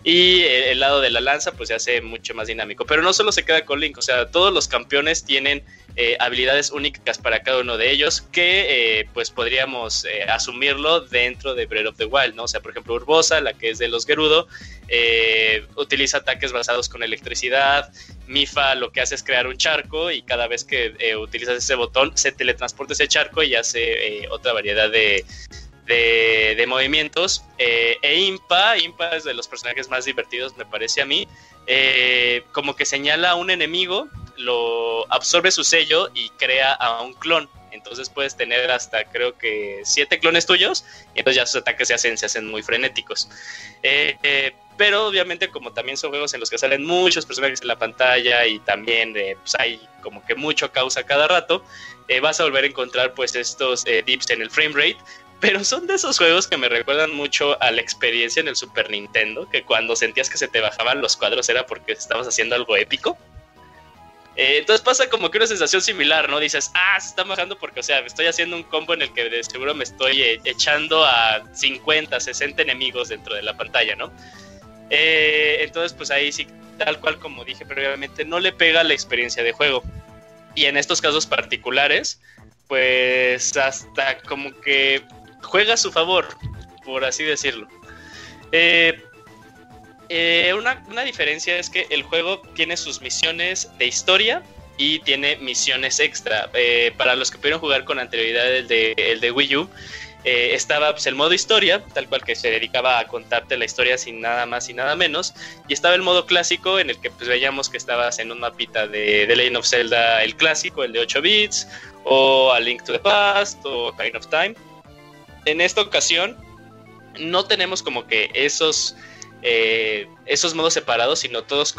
y el, lado de la lanza pues se hace mucho más dinámico. Pero no solo se queda con Link, o sea, todos los campeones tienen eh, habilidades únicas para cada uno de ellos que eh, pues podríamos eh, asumirlo dentro de Breath of the Wild, ¿no? O sea, por ejemplo, Urbosa, la que es de los Gerudo, utiliza ataques basados con electricidad, Mifa lo que hace es crear un charco y cada vez que utilizas ese botón se teletransporta ese charco y hace otra variedad de, de, movimientos. E Impa, Impa es de los personajes más divertidos, me parece a mí. Como que señala a un enemigo, lo absorbe su sello y crea a un clon. Entonces puedes tener hasta creo que siete clones tuyos y entonces ya sus ataques se hacen, se hacen muy frenéticos. Eh, pero obviamente como también son juegos en los que salen muchos personajes en la pantalla y también pues hay como que mucho causa cada rato, vas a volver a encontrar pues estos dips en el frame rate pero son de esos juegos que me recuerdan mucho a la experiencia en el Super Nintendo, que cuando sentías que se te bajaban los cuadros era porque estabas haciendo algo épico. Eh, entonces pasa como que una sensación similar, ¿no? Dices, ah, se está bajando porque, o sea, estoy haciendo un combo en el que de seguro me estoy eh, echando a 50, 60 enemigos dentro de la pantalla, ¿no? Eh, entonces, pues ahí sí, tal cual como dije previamente, no le pega la experiencia de juego. Y en estos casos particulares, pues hasta como que juega a su favor, por así decirlo. Eh, eh, una, diferencia es que el juego tiene sus misiones de historia y tiene misiones extra. Eh, para los que pudieron jugar con anterioridad el de, el de Wii U, estaba pues, el modo historia, tal cual que se dedicaba a contarte la historia sin nada más y nada menos. Y estaba el modo clásico, en el que pues, veíamos que estabas en un mapita de The Legend of Zelda, el clásico, el de 8 bits, o A Link to the Past, o Kind of Time en esta ocasión no tenemos como que esos, eh, esos modos separados, sino todos,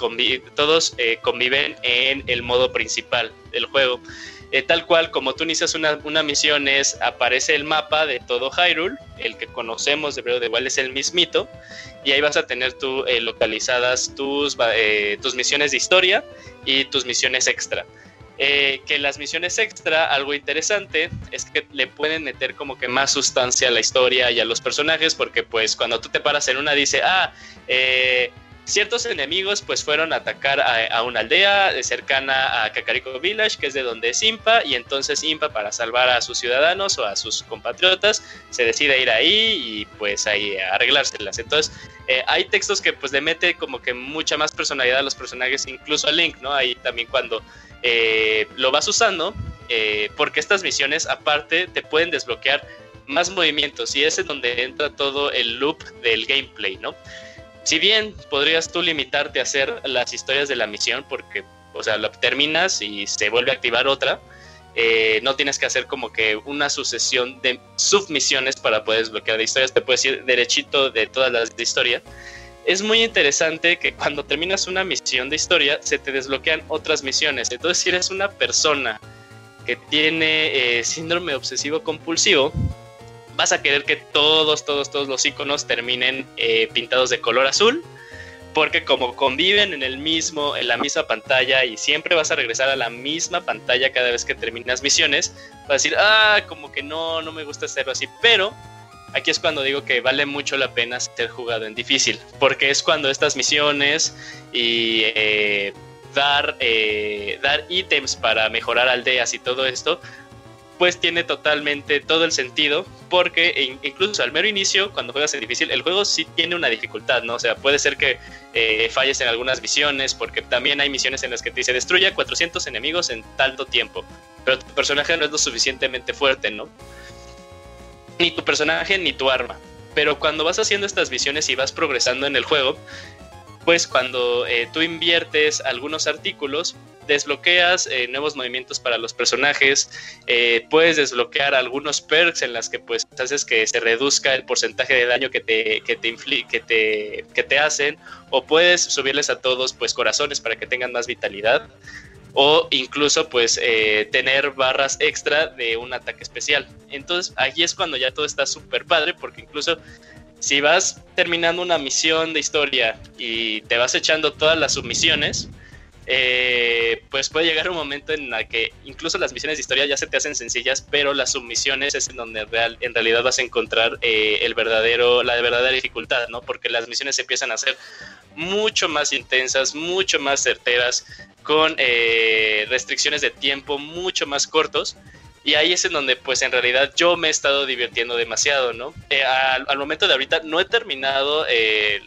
todos eh, conviven en el modo principal del juego. Eh, tal cual, como tú inicias una, misión, es, aparece el mapa de todo Hyrule, el que conocemos de Breath igual es el mismito, y ahí vas a tener tú localizadas tus, tus misiones de historia y tus misiones extra. Eh, que las misiones extra, algo interesante, es que le pueden meter como que más sustancia a la historia y a los personajes, porque pues cuando tú te paras en una dice, ah, eh, ciertos enemigos pues fueron a atacar a, una aldea cercana a Kakariko Village, que es de donde es Impa, y entonces Impa para salvar a sus ciudadanos o a sus compatriotas se decide ir ahí y pues ahí arreglárselas. Entonces eh, hay textos que pues le mete como que mucha más personalidad a los personajes, incluso a Link, ¿no? Ahí también cuando eh, lo vas usando eh, porque estas misiones aparte te pueden desbloquear más movimientos y ese es donde entra todo el loop del gameplay, ¿no? Si bien podrías tú limitarte a hacer las historias de la misión porque, o sea, lo terminas y se vuelve a activar otra, eh, no tienes que hacer como que una sucesión de submisiones para poder desbloquear de historias, te puedes ir derechito de todas las de historia es muy interesante que cuando terminas una misión de historia se te desbloquean otras misiones. Entonces, si eres una persona que tiene eh, síndrome obsesivo compulsivo, vas a querer que todos, todos, todos los iconos terminen eh, pintados de color azul. Porque como conviven en el mismo, en la misma pantalla y siempre vas a regresar a la misma pantalla cada vez que terminas misiones, vas a decir, ah, como que no, no me gusta hacerlo así. Pero aquí es cuando digo que vale mucho la pena ser jugado en difícil, porque es cuando estas misiones y eh, dar, eh, dar ítems para mejorar aldeas y todo esto, pues tiene totalmente todo el sentido, porque incluso al mero inicio, cuando juegas en difícil, el juego sí tiene una dificultad, ¿no? O sea, puede ser que eh, falles en algunas misiones, porque también hay misiones en las que te dice destruye 400 enemigos en tanto tiempo, pero tu personaje no es lo suficientemente fuerte, ¿no? Ni tu personaje ni tu arma. Pero cuando vas haciendo estas visiones y vas progresando en el juego, pues cuando eh, tú inviertes algunos artículos, desbloqueas eh, nuevos movimientos para los personajes, eh, puedes desbloquear algunos perks en las que pues haces que se reduzca el porcentaje de daño que te, que te, que te, que te hacen, o puedes subirles a todos pues corazones para que tengan más vitalidad o incluso pues eh, tener barras extra de un ataque especial. Entonces aquí es cuando ya todo está súper padre porque incluso si vas terminando una misión de historia y te vas echando todas las submisiones, eh, pues puede llegar un momento en la que incluso las misiones de historia ya se te hacen sencillas, pero las submisiones es en donde real, en realidad vas a encontrar eh, el verdadero, la verdadera dificultad, ¿no? Porque las misiones empiezan a ser mucho más intensas, mucho más certeras, con eh, restricciones de tiempo mucho más cortos. Y ahí es en donde, pues en realidad yo me he estado divirtiendo demasiado, ¿no? al, momento de ahorita no he terminado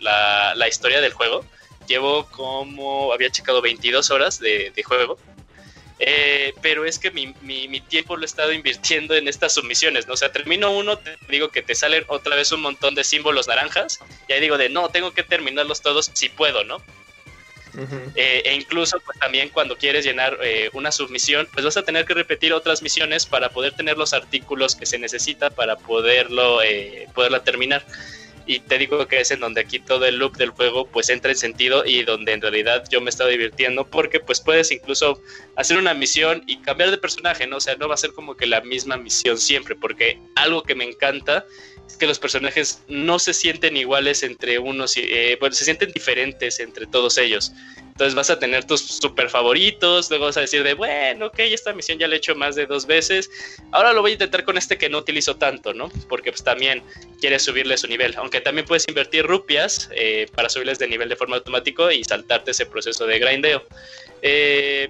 la, la historia del juego llevo como, había checado 22 horas de, juego. Eh, pero es que mi, mi, tiempo lo he estado invirtiendo en estas submisiones, ¿no? O sea, termino uno, te digo que te salen otra vez un montón de símbolos naranjas, y ahí digo de, no, tengo que terminarlos todos si puedo, ¿no? Eh, e incluso pues también cuando quieres llenar eh, una submisión, pues vas a tener que repetir otras misiones para poder tener los artículos que se necesita para poderlo, poderla terminar y te digo que es en donde aquí todo el loop del juego pues entra en sentido y donde en realidad yo me he estado divirtiendo porque pues puedes incluso hacer una misión y cambiar de personaje, ¿no? O sea, no va a ser como que la misma misión siempre porque algo que me encanta es que los personajes no se sienten iguales entre unos, y, eh, bueno, se sienten diferentes entre todos ellos. Entonces vas a tener tus super favoritos, luego vas a decir de, bueno, ok, esta misión ya la he hecho más de dos veces, ahora lo voy a intentar con este que no utilizo tanto, ¿no? Porque pues también quieres subirle su nivel, aunque también puedes invertir rupias eh, para subirles de nivel de forma automática y saltarte ese proceso de grindeo. Eh,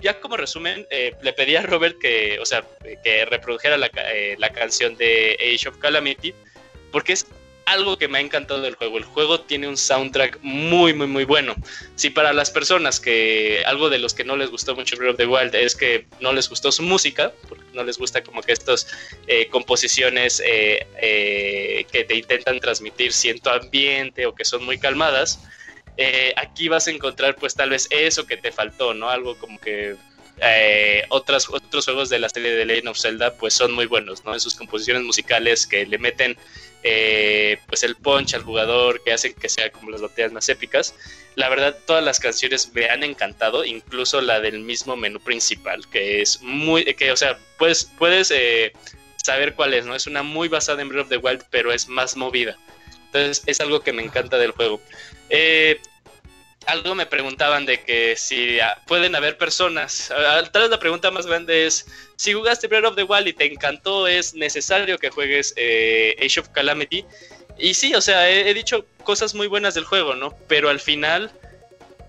ya como resumen, eh, le pedí a Robert que, o sea, que reprodujera la, la canción de Age of Calamity, porque es algo que me ha encantado del juego. El juego tiene un soundtrack muy, muy, muy bueno. Si para las personas que algo de los que no les gustó mucho Breath of the Wild es que no les gustó su música, porque no les gusta como que estas eh, composiciones eh, eh, que te intentan transmitir cierto ambiente o que son muy calmadas, aquí vas a encontrar pues tal vez eso que te faltó, ¿no? Algo como que otras, otros juegos de la serie de Legend of Zelda pues son muy buenos, ¿no? En sus composiciones musicales que le meten eh, pues el punch al jugador que hace que sea como las batallas más épicas. La verdad, todas las canciones me han encantado, incluso la del mismo menú principal, que es muy, que, o sea, puedes, puedes eh, saber cuál es, ¿no? Es una muy basada en Breath of the Wild, pero es más movida. Entonces, es algo que me encanta del juego. Eh, algo me preguntaban de que si ah, pueden haber personas. Tal vez la pregunta más grande es: si jugaste Breath of the Wild y te encantó, ¿es necesario que juegues eh, Age of Calamity? Y sí, o sea, he, dicho cosas muy buenas del juego, ¿no? Pero al final,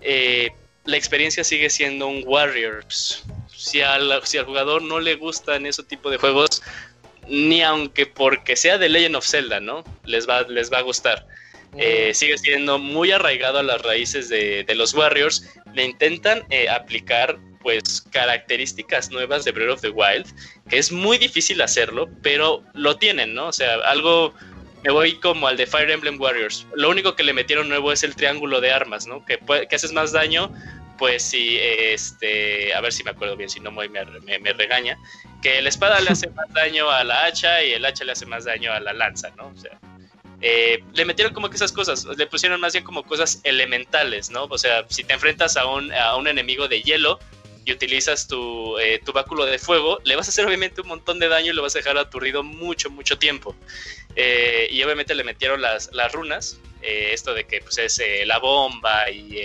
eh, la experiencia sigue siendo un Warriors. Si al, si al jugador no le gustan ese tipo de juegos, ni aunque porque sea de Legend of Zelda, ¿no? Les va, les va a gustar. Eh, sigue siendo muy arraigado a las raíces de, los Warriors. Le intentan eh, aplicar pues características nuevas de Breath of the Wild, que es muy difícil hacerlo, pero lo tienen, ¿no? O sea, algo me voy como al de Fire Emblem Warriors. Lo único que le metieron nuevo es el triángulo de armas, ¿no? Que, que haces más daño, pues si, este, a ver si me acuerdo bien, si no me, me, me, regaña, que la espada le hace más daño a la hacha y el hacha le hace más daño a la lanza, ¿no? O sea, eh, le metieron como que esas cosas, le pusieron más bien como cosas elementales, ¿no? O sea, si te enfrentas a un, a un enemigo de hielo y utilizas tu, eh, tu, báculo de fuego, le vas a hacer obviamente un montón de daño y lo vas a dejar aturdido mucho, mucho tiempo. Eh, y obviamente le metieron las, las runas, esto de que pues, es la bomba y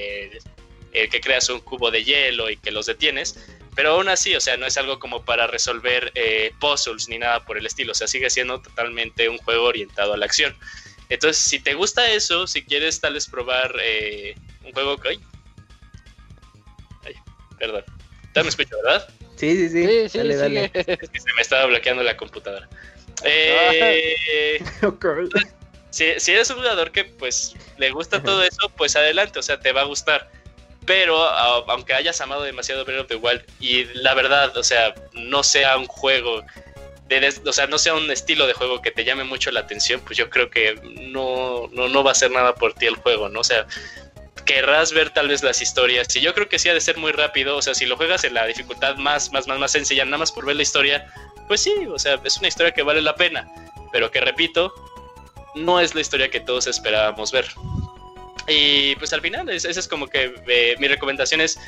el que creas un cubo de hielo y que los detienes. Pero aún así, o sea, no es algo como para resolver puzzles ni nada por el estilo. O sea, sigue siendo totalmente un juego orientado a la acción. Entonces, si te gusta eso, si quieres tal vez probar eh, un juego que... Ay, ay perdón. ¿Te me escucho, verdad? Sí, sí, sí. sí, dale, dale. Es que se me estaba bloqueando la computadora. [laughs] Eh, si, si, eres un jugador que pues le gusta todo eso, pues adelante, o sea, te va a gustar. Pero aunque hayas amado demasiado Breath of the Wild y la verdad, o sea, no sea un juego o sea, no sea un estilo de juego que te llame mucho la atención, pues yo creo que no, no, va a ser nada por ti el juego, ¿no? O sea, querrás ver tal vez las historias. Y yo creo que sí ha de ser muy rápido. O sea, si lo juegas en la dificultad más, más, más, más sencilla, nada más por ver la historia, pues sí, o sea, es una historia que vale la pena. Pero que repito, no es la historia que todos esperábamos ver. Y pues al final, esa es como que eh, mi recomendación es.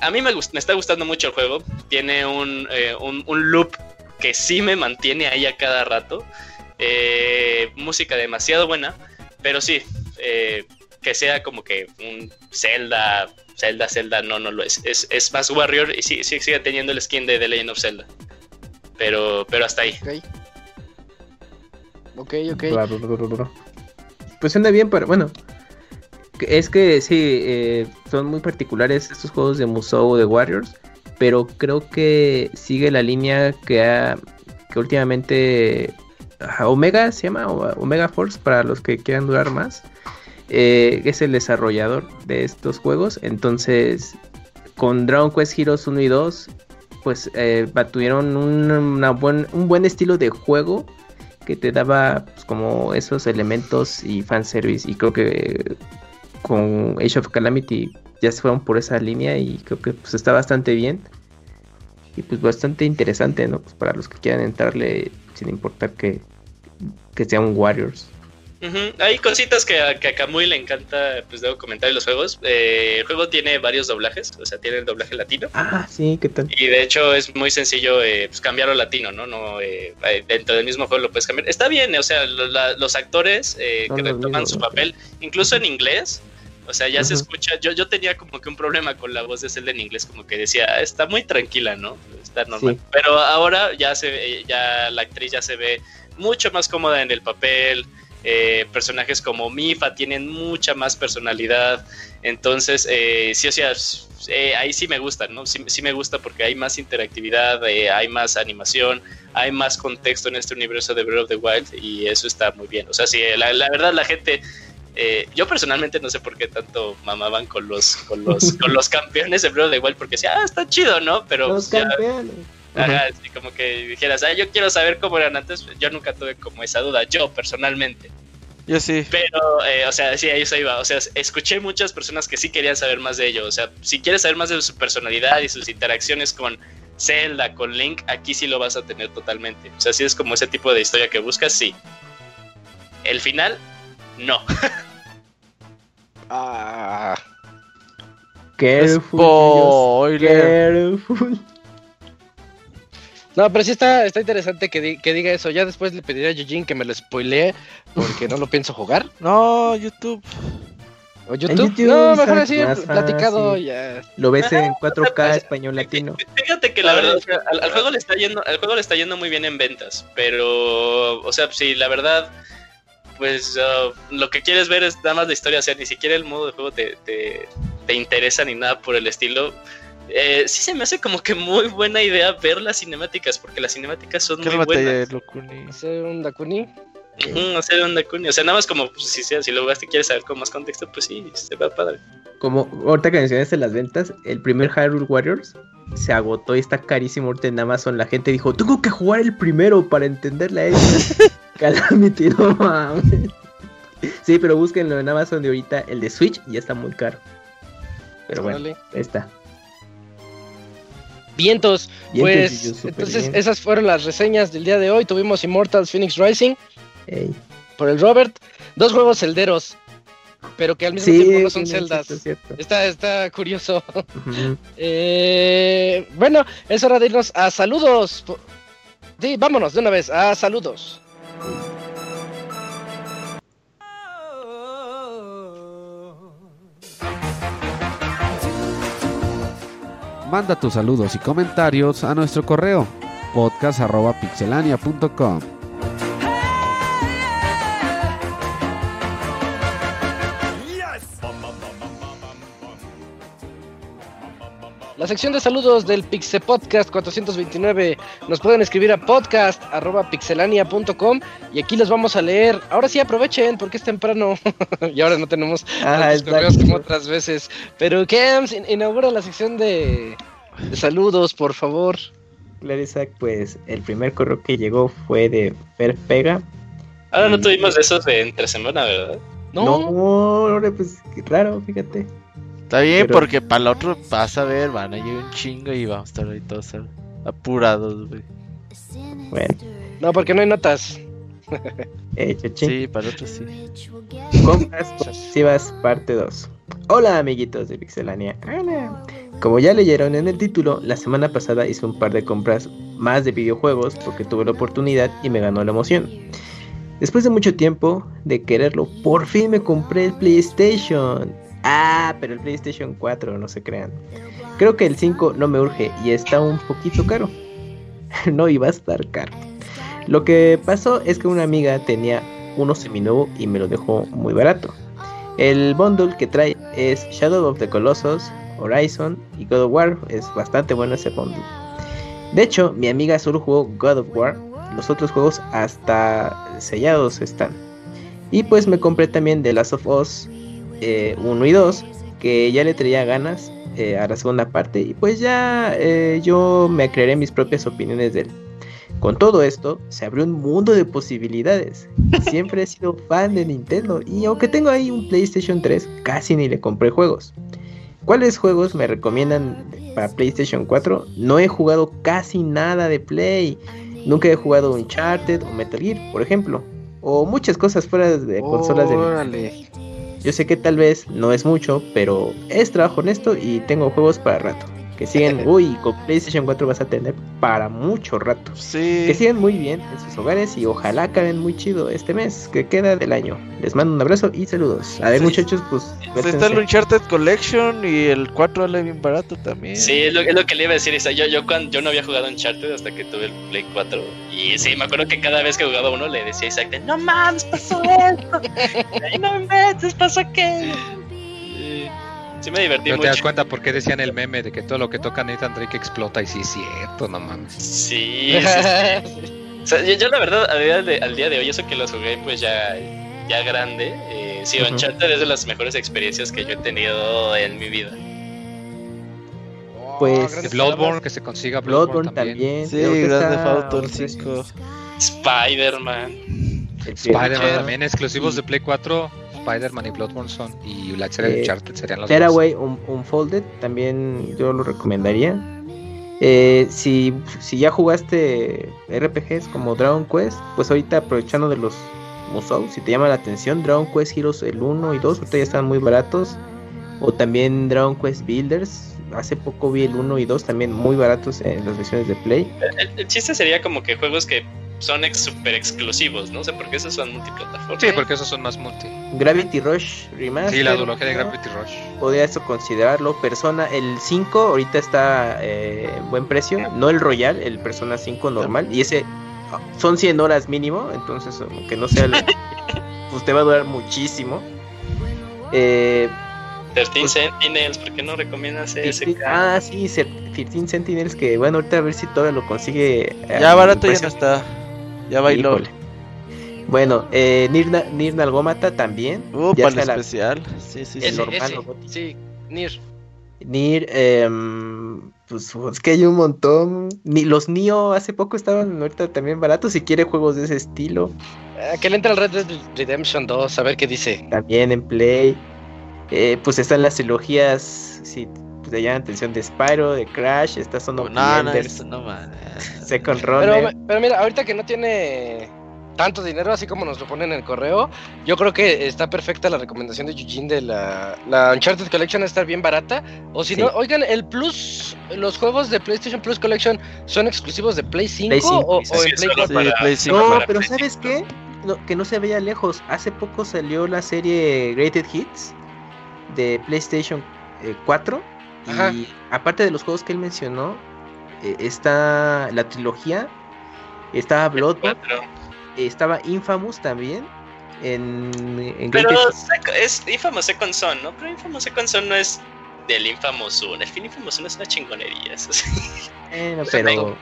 A mí me, me, está gustando mucho el juego. Tiene un, eh, un, un loop que sí me mantiene ahí a cada rato. Eh, música demasiado buena, pero sí, eh, que sea como que un Zelda, Zelda, Zelda, no, no lo es. Es, es más Warrior y sí, sí, sigue teniendo el skin de The Legend of Zelda. Pero, pero hasta ahí. Ok, ok. okay. Pues suena bien, pero bueno. Es que sí, eh, son muy particulares estos juegos de Musou de Warriors. Pero creo que sigue la línea que, ha, que últimamente Omega se llama Omega Force para los que quieran durar más. Eh, es el desarrollador de estos juegos. Entonces, con Dragon Quest Heroes 1 y 2, pues eh, tuvieron un, buen, un buen estilo de juego que te daba pues, como esos elementos y fanservice. Y creo que con Age of Calamity ya se fueron por esa línea y creo que pues está bastante bien. Y pues bastante interesante, ¿no? Pues para los que quieran entrarle sin importar que, que sean Warriors. Hay cositas que a, que a Kamui le encanta, pues debo comentar en los juegos. Eh, el juego tiene varios doblajes, o sea, tiene el doblaje latino. Ah, sí, ¿qué tal? Y de hecho es muy sencillo eh, pues, cambiarlo a latino, ¿no? no eh, dentro del mismo juego lo puedes cambiar. Está bien, o sea, los actores que retoman su papel, incluso en inglés, o sea, ya se escucha. Yo, yo tenía como que un problema con la voz de Zelda en inglés, como que decía, está muy tranquila, ¿no? Está normal. Pero ahora ya se ya la actriz ya se ve mucho más cómoda en el papel. Eh, personajes como Mifa tienen mucha más personalidad. Entonces, eh, sí, o sea, eh, ahí sí me gusta, ¿no? Sí, sí, me gusta porque hay más interactividad, hay más animación, hay más contexto en este universo de Breath of the Wild y eso está muy bien. O sea, sí, la, la verdad la gente eh, yo personalmente no sé por qué tanto mamaban con los, con los, [laughs] con los campeones de Breath of the Wild, porque decía, ah, está chido, ¿no? Pero. Los campeones. así como que dijeras, ah, yo quiero saber cómo eran antes. Yo nunca tuve como esa duda, yo personalmente. Yo sí. Pero, eh, o sea, sí, ahí eso iba. O sea, escuché muchas personas que sí querían saber más de ello. O sea, si quieres saber más de su personalidad y sus interacciones con Zelda, con Link, aquí sí lo vas a tener totalmente. O sea, si es como ese tipo de historia que buscas, sí. El final, no. [laughs] ah. Careful. Careful. No, pero sí está, está interesante que, que, diga eso. Ya después le pediré a Eugene que me lo spoilee porque no lo pienso jugar. [laughs] No, YouTube. ¿O YouTube? YouTube no, mejor así, platicado ya. Lo ves en 4K español latino. Fíjate que la verdad, al, juego le está yendo, al juego le está yendo muy bien en ventas, pero, o sea, sí, la verdad, pues uh, lo que quieres ver es nada más la historia, o sea, ni siquiera el modo de juego te, te, interesa ni nada por el estilo. Eh, sí se me hace como que muy buena idea ver las cinemáticas, porque las cinemáticas son muy buenas. ¿Hacer un Dakuni? hacer un Dakuni. O sea, nada más como pues, si, si lo jugaste y quieres saber con más contexto, pues sí, se va padre. Como ahorita que mencionaste las ventas, el primer Hyrule Warriors se agotó y está carísimo ahorita en Amazon. La gente dijo, tengo que jugar el primero para entenderla a [laughs] Calamity, no mames. Sí, pero búsquenlo en Amazon de ahorita. El de Switch ya está muy caro. Pero bueno, ahí está. Vientos, pues entonces esas fueron las reseñas del día de hoy. Tuvimos Immortals Phoenix Rising por el Robert, dos juegos celderos, pero que al mismo tiempo no son celdas. está, está curioso. Eh, bueno, es hora de irnos a saludos. Sí, vámonos de una vez a saludos. Manda tus saludos y comentarios a nuestro correo podcast.pixelania.com. La sección de saludos del Pixel Podcast 429 nos pueden escribir a podcast.pixelania.com y aquí los vamos a leer. Ahora sí aprovechen porque es temprano [laughs] y ahora no tenemos ah, correos como otras veces. Pero Kems, inaugura la sección de, saludos, por favor. Clarisa, pues el primer correo que llegó fue de Pega. Ahora no tuvimos esos de entre semana, ¿verdad? No, no, pues raro, fíjate. Está bien, porque para el otro vas a ver, van a llegar un chingo y vamos a estar ahí todos apurados, güey. Bueno. No, porque no hay notas. [laughs] eh, sí, para el otro sí. si vas parte 2. Hola, amiguitos de Pixelania. Como ya leyeron en el título, la semana pasada hice un par de compras más de videojuegos porque tuve la oportunidad y me ganó la emoción. Después de mucho tiempo de quererlo, por fin me compré el PlayStation. Ah, pero el PlayStation 4, no se crean. Creo que el 5 no me urge y está un poquito caro. [laughs] no iba a estar caro. Lo que pasó es que una amiga tenía uno seminuevo y me lo dejó muy barato. El bundle que trae es Shadow of the Colossus, Horizon y God of War. Es bastante bueno ese bundle. De hecho, mi amiga solo jugó God of War. Los otros juegos hasta sellados están. Y pues me compré también The Last of Us 1 eh, y 2. Que ya le traía ganas eh, a la segunda parte. Y pues ya eh, yo me crearé mis propias opiniones de él. Con todo esto, se abrió un mundo de posibilidades. Siempre he sido fan de Nintendo y aunque tengo ahí un PlayStation 3, casi ni le compré juegos. ¿Cuáles juegos me recomiendan para PlayStation 4? No he jugado casi nada de Play. Nunca he jugado Uncharted o Metal Gear, por ejemplo. O muchas cosas fuera de consolas de Yo sé que tal vez no es mucho, pero es trabajo honesto y tengo juegos para rato que siguen, [laughs] uy, con PlayStation 4 vas a tener para mucho rato. Sí. Que siguen muy bien en sus hogares y ojalá acaben muy chido este mes que queda del año. Les mando un abrazo y saludos. A ver, muchachos, pues. Está el Uncharted Collection y el 4 vale bien barato también. Sí, es lo, que le iba a decir. Yo, yo, cuando, yo no había jugado Uncharted hasta que tuve el Play 4. Y sí, me acuerdo que cada vez que jugaba uno le decía exactamente: No mames, pasó esto. [laughs] no mames, pasó aquello sí me divertí ¿No te das cuenta por qué decían el meme de que todo lo que toca Nathan Drake explota? Y sí es cierto, no mames. Sí, [laughs] sí, yo, la verdad, al día, de, hoy, eso que lo jugué pues ya, ya grande, eh, sí, Uncharted es de las mejores experiencias que yo he tenido en mi vida. Pues Bloodborne, que se consiga Bloodborne, también. Sí, Grande Auto 5. Spider-Man. Spider-Man también, exclusivos de Play 4. Spider-Man y Bloodborne son. Y la serie de eh, Uncharted serían los Tearaway un, Unfolded también yo lo recomendaría. Eh, si, si ya jugaste RPGs como Dragon Quest, pues ahorita aprovechando de los Musou, si te llama la atención, Dragon Quest Heroes el 1 y 2, ahorita ya están muy baratos. O también Dragon Quest Builders, hace poco vi el 1 y 2 también muy baratos en las versiones de Play. el, chiste sería como que juegos que son ex super exclusivos, ¿no? sé por qué esos son multiplataformas. Sí, porque esos son más multi. Gravity Rush Remastered. Sí, la duología de Gravity Rush. Podría eso considerarlo. Persona, el 5 ahorita está eh, en buen precio. No el Royal, el Persona 5 normal. Y ese son 100 horas mínimo. Entonces, aunque no sea el, [laughs] pues te va a durar muchísimo. Eh, 13 pues, Sentinels, ¿por qué no recomiendas ese? Ah, sí, 13 Sentinels, que bueno, ahorita a ver si todavía lo consigue. Ya barato ya no está. Ya bailó. Bueno, eh, Nir, Nir Nalgómata también. Uh, para el especial. Sí, sí, sí. normal, sí, Nir. Nir, eh, pues es que hay un montón. Ni, los Nio hace poco estaban ahorita también baratos. Si quiere juegos de ese estilo. ¿A que le entra el Red Dead Redemption 2, a ver qué dice. También en Play. Eh, pues están las trilogías. Si te llaman atención de Spyro, de Crash. Estas son no, no, no, no, Second Runner. pero mira, ahorita que no tiene tanto dinero, así como nos lo ponen en el correo, yo creo que está perfecta la recomendación de Eugene de la, la Uncharted Collection a estar bien barata. O si no, oigan, el Plus, los juegos de PlayStation Plus Collection son exclusivos de Play 5, o, en Play 4. no, pero ¿sabes qué? que no se veía lejos. Hace poco salió la serie Greated Hits de PlayStation 4. Y aparte de los juegos que él mencionó, eh, está la trilogía, estaba Bloodborne estaba Infamous también. En, en Pero es Infamous Second Son, ¿no? Pero Infamous Second Son no es del Infamous 1. El fin Infamous 1 es una chingonería. Eso Bueno, [laughs] pero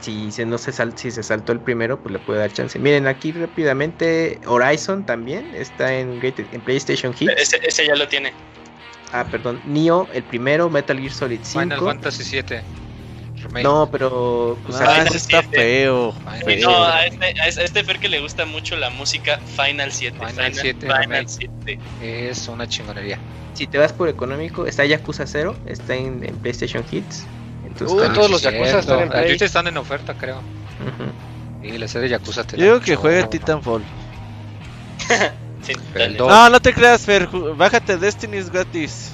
si se, no se, si se saltó el primero, pues le puede dar chance. Miren, aquí rápidamente Horizon también está en, en PlayStation Hits. Ese, ese, ya lo tiene. Ah, perdón. Nioh, el primero, Metal Gear Solid 5. Final Fantasy 7. No, pero. Pues, ah, está feo. No, a este, a este Fer que le gusta mucho la música Final 7. Final, 7, Final 7. Es una chingonería. Si te vas por económico, está Yakuza 0, está en, PlayStation Hits. Entonces, todos los Yakuza están en Play. están en oferta, creo. Y la serie Yakuza te Yo digo que juegue Titanfall. [laughs] no, no te creas, Fer. Bájate Destiny's gratis.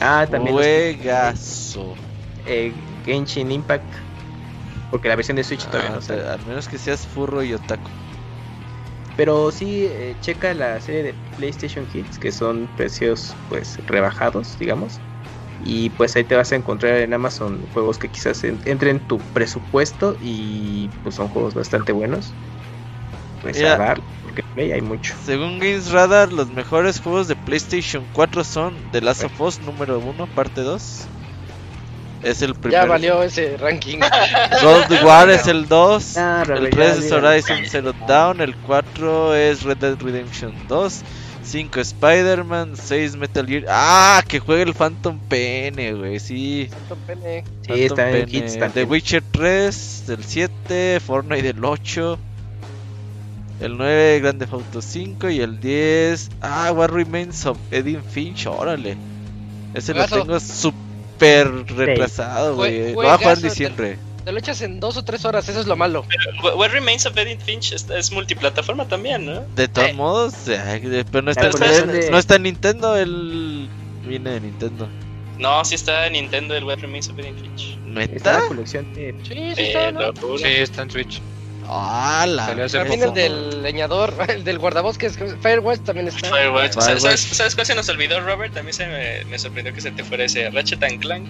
Ah, también. Juegazo. Eh, Genshin Impact. Porque la versión de Switch todavía ah, no Al menos que seas furro y otaku. Pero sí, eh, checa la serie de PlayStation Hits, que son precios pues rebajados, digamos. Y pues ahí te vas a encontrar en Amazon juegos que quizás entren en tu presupuesto y pues son juegos bastante buenos. Pues a dar, porque hay mucho. Según Games Radar, los mejores juegos de PlayStation 4 son The Last of Us número 1, parte 2. Es el primero. Ya valió ese ranking. [laughs] Gold War es el 2. Ah, el 3 es Horizon Zero Dawn. El 4 es Red Dead Redemption 2. 5 Spider-Man, 6 Metal Gear. Ah, que juegue el Phantom Pene, güey, sí. Phantom Pene. Sí, está en Hits The Witcher 3, del 7, Fortnite del 8. El 9, Grande Auto 5 y el 10. Ah, What Remains of Edith Finch, órale. Ese lo tengo super retrasado, güey. Lo va a jugar en diciembre. Te, lo echas en dos o tres horas, eso es lo malo. Pero What Remains of Edith Finch es, multiplataforma también, ¿no? De todos eh. modos, pero no está, no está en Nintendo, el viene de Nintendo. No, sí está en Nintendo el What Remains of Edith Finch. ¿Meta? Está la colección de... Sí, sí está, ¿no? Sí, está en Switch. Ah, la. También el del leñador, [laughs] el del guardabosques, Firewatch también está. Firewatch. ¿Sabes, ¿Sabes, cuál se nos olvidó, Robert? También se me, me, sorprendió que se te fuera ese Ratchet and Clank.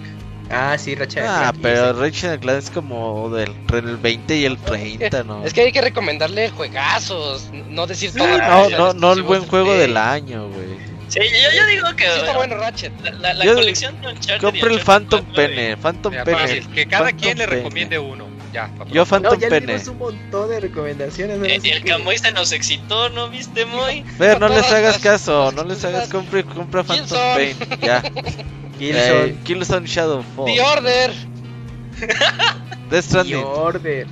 Ah, sí, Ratchet ah, Clank. Ah, pero Ratchet and Clank es como del el 20 y el 30, ¿no? Es que hay que recomendarle juegazos, no decir todo. No, no, no el buen juego del año, güey. Sí, yo, yo, digo que. Sí está bueno Ratchet. La, la, colección de Uncharted. Compre el Phantom Pene. Phantom Pene. Que cada quien le recomiende uno. Ya, Yo Phantom no, ya Pene. un montón de recomendaciones. Eh, el Camoy se nos excitó, ¿no viste, Moy? Ver, no les hagas caso, no les hagas, compra, compra Phantom Pain. Ya. [laughs] Killzone. Eh, Killzone Shadowfall. The Order. [laughs] Death Stranding. The Order.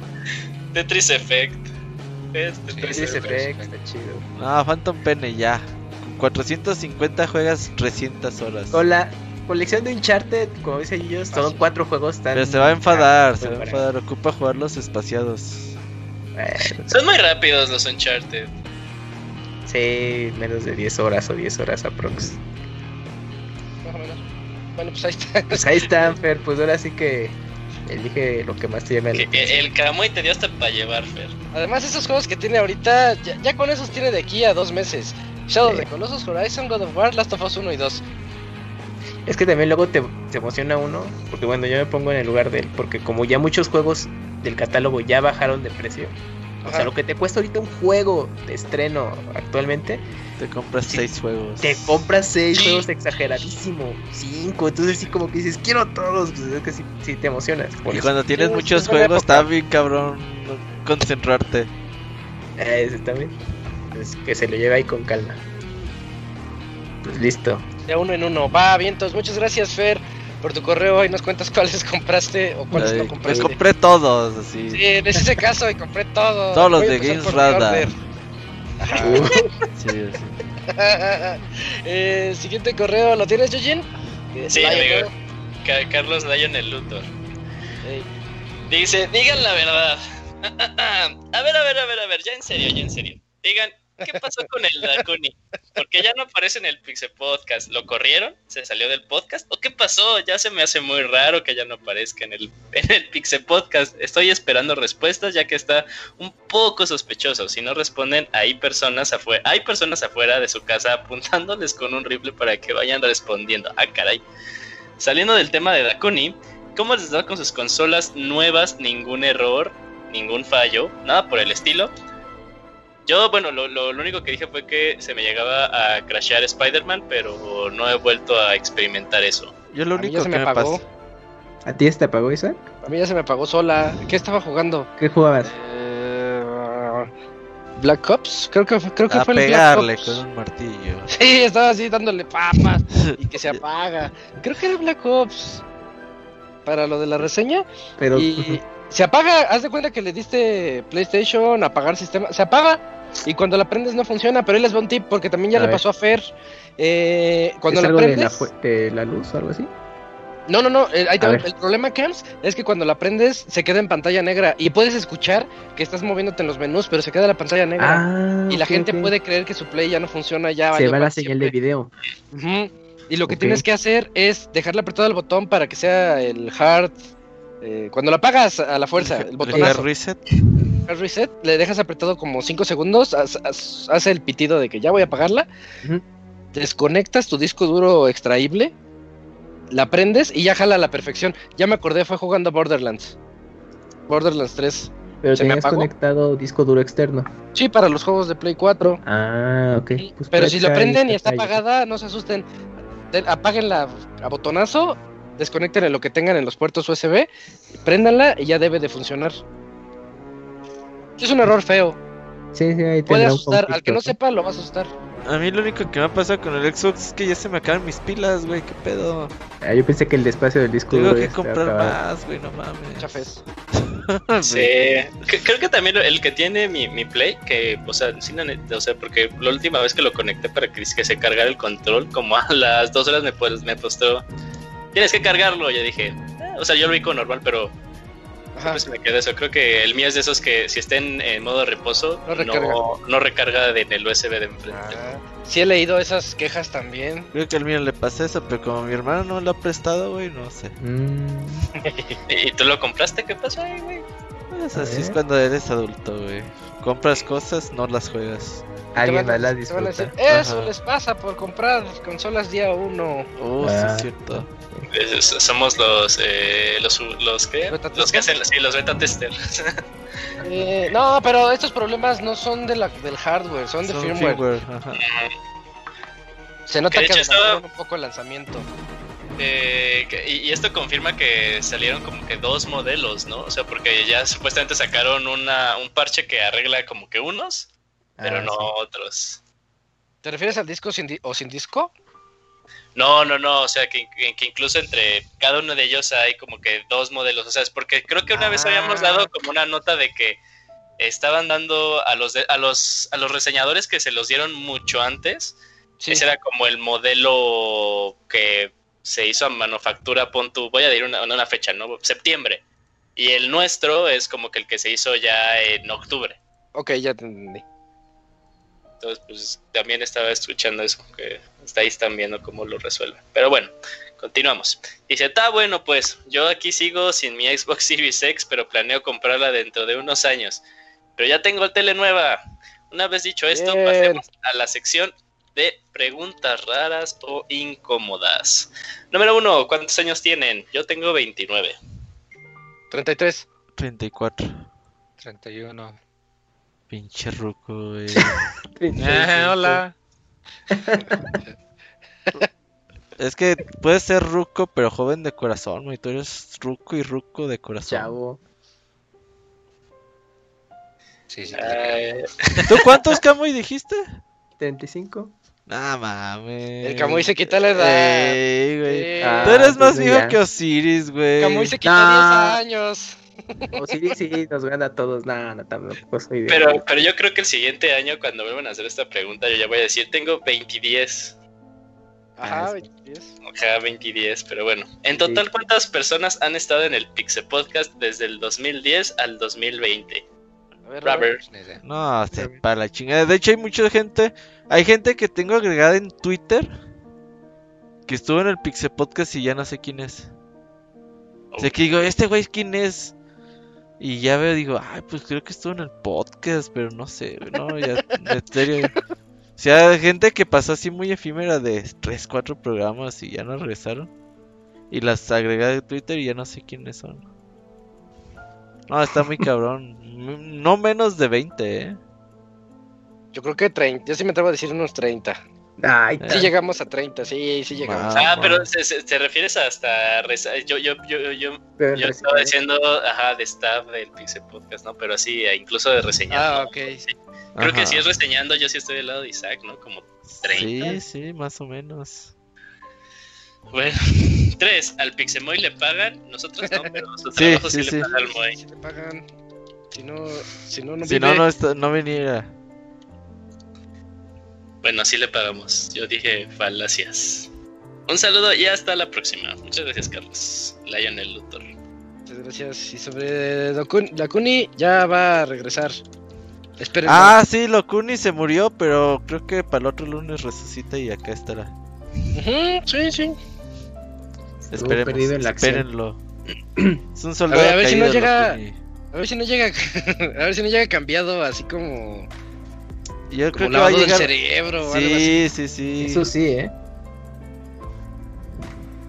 Tetris Effect. Tetris Effect, está chido. Ah, Phantom Pene, ya. 450 juegas 300 horas. Con la colección de Uncharted, como dice ellos, son cuatro juegos tan. Pero se va a enfadar, se va a enfadar. Ocupa jugar los espaciados. Son muy rápidos los Uncharted. Sí, menos de 10 horas o 10 horas aprox. Bueno, pues ahí está. Pues ahí está, Fer. Pues ahora sí que elige lo que más te llame el El Camuy te dio hasta para llevar, Fer. Además, esos juegos que tiene ahorita, ya, con esos tiene de aquí a dos meses. Shadow of the Colossus, Horizon, God of War, Last of Us 1 y 2. Es que también luego te, emociona uno, porque bueno, yo me pongo en el lugar de él, porque como ya muchos juegos del catálogo ya bajaron de precio, o sea, lo que te cuesta ahorita un juego de estreno actualmente, te compras seis juegos. Te compras seis juegos exageradísimo, cinco, entonces sí como que dices, quiero todos, pues es que sí, te emocionas. Y cuando tienes muchos juegos, está bien cabrón concentrarte. Eh, ese también que se lo lleve ahí con calma. Pues listo. De uno en uno. Va, vientos. Muchas gracias, Fer, por tu correo. Y nos cuentas [laughs] cuáles compraste o cuáles no compraste. Pues compré todos, así. Sí, en ese caso, y compré todos. Todos los de Games Radar. [laughs] sí, sí. [laughs] eh, siguiente correo, ¿lo tienes, Yojin? Sí, amigo. Carlos Lionel Luthor. Dice, digan la verdad. a ver, a ver, a ver, a ver, ya en serio, ya en serio. Digan, ¿Qué pasó con el Dakuni? Porque ya no aparece en el Pixel Podcast. ¿Lo corrieron? ¿Se salió del podcast? ¿O qué pasó? Ya se me hace muy raro que ya no aparezca en el, en el Pixel Podcast. Estoy esperando respuestas ya que está un poco sospechoso. Si no responden, hay personas afuera, hay personas afuera de su casa apuntándoles con un rifle para que vayan respondiendo. Ah, caray. Saliendo del tema de Dakuni, ¿cómo les da con sus consolas nuevas? Ningún error, ningún fallo, nada por el estilo. Yo, bueno, lo, lo, único que dije fue que se me llegaba a crashear Spider-Man, pero no he vuelto a experimentar eso. Yo lo único que me, apagó. ¿A ti se te apagó Isaac? A mí ya se me apagó sola. ¿Qué estaba jugando? ¿Qué jugabas? Eh, Black Ops, creo que, creo que fue el pegarle con un martillo. [laughs] Sí, estaba así dándole papas [laughs] y que se apaga. Creo que era Black Ops. Para lo de la reseña. Pero y, [laughs] se apaga, haz de cuenta que le diste PlayStation, apagar sistema, se apaga y cuando la prendes no funciona, pero él les va un tip porque también ya le pasó a Fer. Eh, cuando la prendes. De la, luz o algo así? No, no, no. El, el problema, Camps, es que cuando la prendes se queda en pantalla negra y puedes escuchar que estás moviéndote en los menús, pero se queda la pantalla negra. Ah, y la gente puede creer que su play ya no funciona, ya Se va la señal de video. Y lo que tienes que hacer es dejarle apretado el botón para que sea el hard eh, cuando la apagas a la fuerza, el, botón reset. reset, le dejas apretado como 5 segundos, hace el pitido de que ya voy a apagarla, desconectas tu disco duro extraíble, la prendes y ya jala a la perfección. Ya me acordé, fue jugando Borderlands. Borderlands 3. Pero se tenías conectado disco duro externo. Sí, para los juegos de Play 4. Ah, ok. Pues pero si lo prenden y está apagada, no se asusten. Apáguenla a botonazo, desconecten lo que tengan en los puertos USB, préndanla y ya debe de funcionar. Es un error feo. Sí, sí, ahí Puede asustar, al que no sepa lo va a asustar. A mí lo único que me ha pasado con el Xbox es que ya se me acaban mis pilas, güey, qué pedo. Ah, yo pensé que el espacio del disco Tengo que comprar más, güey, no mames. Chafes. [laughs] sí, creo que también el que tiene mi, mi Play, que, o sea, sin, o sea, porque la última vez que lo conecté para que, que se cargara el control, como a las dos horas me, pues, me postó, tienes que cargarlo. Yo dije, eh", o sea, yo lo vi con normal, pero pues me quedé eso. Creo que el mío es de esos que si estén en modo reposo, no recarga, no, recarga en el USB de enfrente. Ah, sí he leído esas quejas también. Creo que al mío le pasa eso, pero como mi hermano no lo ha prestado, güey, no sé. [laughs] Mm. ¿Y tú lo compraste? ¿Qué pasó ahí, güey? Pues así es cuando eres adulto, güey. Compras cosas, no las juegas. Alguien va a disfrutar. Eso les pasa por comprar consolas día uno. Oh, sí es cierto somos los, eh, los, los, que, los que hacen sí, los beta testers. Eh, no, pero estos problemas no son de la, del hardware, son de firmware. Se nota que, un poco el lanzamiento. Eh, y, esto confirma que salieron como que dos modelos, ¿no? O sea, porque ya supuestamente sacaron una, un parche que arregla como que unos, pero ah, no otros. ¿Te refieres al disco sin o sin disco? No, no, no, o sea, que, incluso entre cada uno de ellos hay como que dos modelos, o sea, es porque creo que una vez habíamos dado ah. como una nota de que estaban dando a los a los a los reseñadores que se los dieron mucho antes. Ese era como el modelo que se hizo a manufactura, pon voy a decir una, una fecha, ¿no? Septiembre. Y el nuestro es como que el que se hizo ya en octubre. Ok, ya entendí. Entonces, pues también estaba escuchando eso, que ahí están viendo cómo lo resuelven. Pero bueno, continuamos. Dice, está bueno, pues yo aquí sigo sin mi Xbox [laughs] Series X, pero planeo comprarla dentro de unos años. Pero ya tengo tele nueva. Una vez dicho esto, pasemos a la sección de preguntas raras o incómodas. Número uno, ¿cuántos años tienen? Yo tengo 29. 33. 34. 31. Pinche ruco, güey. [laughs] eh, hola. [laughs] es que puede ser ruco, pero joven de corazón, güey. Tú eres ruco y ruco de corazón. Chavo. Sí, sí. ¿Tú cuántos Camuy dijiste? 35. Nah, mames. El Camuy se quita la edad. güey. Tú eres más viejo que Osiris, güey. Camuy se quita 10 años. [laughs] O sí, nos gana a todos. Nada, no, tampoco soy Pero, pero yo creo que el siguiente año, cuando vuelvan a hacer esta pregunta, yo ya voy a decir: Tengo 20 Ajá, 20 Ajá, 20 pero bueno. En total, ¿cuántas personas han estado en el Pixel Podcast desde el 2010 al 2020? No, para la chingada. De hecho, hay mucha gente. Hay gente que tengo agregada en Twitter que estuvo en el Pixel Podcast y ya no sé quién es. O sea, que digo, ¿este güey quién es? Y ya veo, digo, ay, pues creo que estuvo en el podcast, pero no sé, no, ya, en serio. O sea, gente que pasó así muy efímera de 3, 4 programas y ya no regresaron. Y las agregué de Twitter y ya no sé quiénes son. No, está muy cabrón. No menos de 20, ¿eh? Yo creo que 30. Yo sí me atrevo a decir unos 30. Ay, sí llegamos a 30, sí, sí llegamos. Ah, pero se, refieres hasta yo yo yo yo, yo estaba diciendo, ajá, de staff del Pixel Podcast, ¿no? Pero así, e incluso de reseñando. Ah, ok. Creo que si es reseñando, yo sí estoy del lado de Isaac, ¿no? Como 30. Sí, sí, más o menos. Bueno, [laughs] tres, al Pixemoy le pagan, nosotros no, pero nosotros sí, sí, sí, le pagan al Moy. Le pagan, si no, si no, no Si no, no, no viniera. Bueno, así le pagamos. Yo dije falacias. Un saludo y hasta la próxima. Muchas gracias, Carlos. Lionel Luthor. Muchas gracias. Y sobre Lacuni, ya va a regresar. Esperen. Ah, sí, Locuni se murió, pero creo que para el otro lunes resucita y acá estará. sí, sí. Esperemos, espérenlo. [clears throat] es un soldado. A ver, a ver si no llega. A ver si no llega, [laughs] a ver si no llega cambiado así como. Yo creo que va a llegar. cerebro. Sí, sí, sí. Eso sí, eh.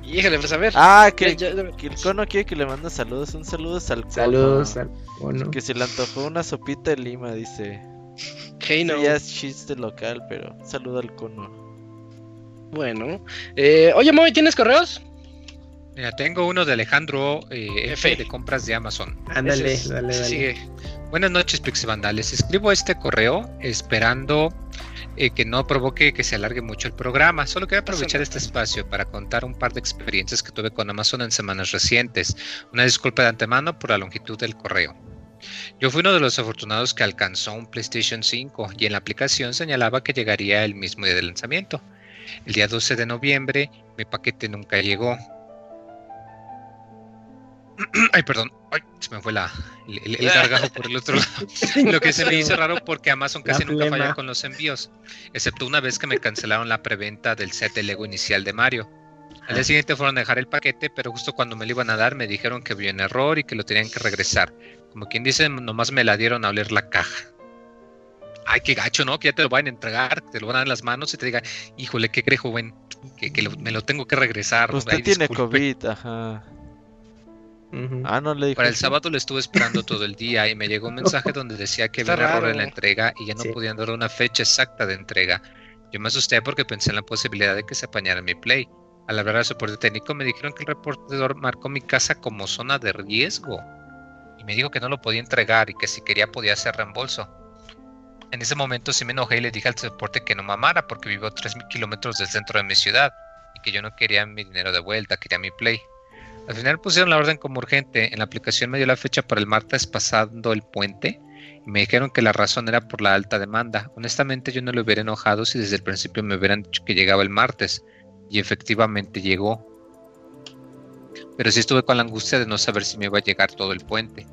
Híjole, pues a ver. Ah, que, el cono quiere que le mande saludos. Un saludo al cono. Saludos al cono. Que se le antojó una sopita de lima, dice. Hey, no. Ya es chiste local, pero un saludo al cono. Bueno. Eh, oye, Moy, ¿tienes correos? Mira, tengo uno de Alejandro eh, F de compras de Amazon. Ándale, dale, dale. Buenas noches, Pixebandales. Escribo este correo esperando eh, que no provoque que se alargue mucho el programa. Solo quiero aprovechar este espacio para contar un par de experiencias que tuve con Amazon en semanas recientes. Una disculpa de antemano por la longitud del correo. Yo fui uno de los afortunados que alcanzó un PlayStation 5 y en la aplicación señalaba que llegaría el mismo día del lanzamiento. El día 12 de noviembre mi paquete nunca llegó Ay, perdón. Ay, se me fue la, el, [laughs] gargajo por el otro lado. Lo que se me hizo raro porque Amazon casi nunca falla con los envíos, excepto una vez que me cancelaron la preventa del set de Lego inicial de Mario. Al día ah. siguiente fueron a dejar el paquete, pero justo cuando me lo iban a dar me dijeron que había un error y que lo tenían que regresar. Como quien dice, nomás me la dieron a oler la caja. Ay, qué gacho, ¿no? Que ya te lo van a entregar, te lo van a dar en las manos y te digan, híjole, ¿qué cree, joven? Que, me lo tengo que regresar. Usted tiene COVID, ajá. Ah, no le Para el sábado le estuve esperando todo el día y me llegó un mensaje [laughs] donde decía que había un error en la entrega y ya no podían dar una fecha exacta de entrega. Yo me asusté porque pensé en la posibilidad de que se apañara mi play. Al hablar al soporte técnico me dijeron que el reportador marcó mi casa como zona de riesgo y me dijo que no lo podía entregar y que si quería podía hacer reembolso. En ese momento sí me enojé y le dije al soporte que no mamara porque vivo 3 kilómetros del centro de mi ciudad y que yo no quería mi dinero de vuelta, quería mi play. Al final pusieron la orden como urgente. En la aplicación me dio la fecha para el martes pasando el puente y me dijeron que la razón era por la alta demanda. Honestamente yo no le hubiera enojado si desde el principio me hubieran dicho que llegaba el martes y efectivamente llegó. Pero sí estuve con la angustia de no saber si me iba a llegar todo el puente.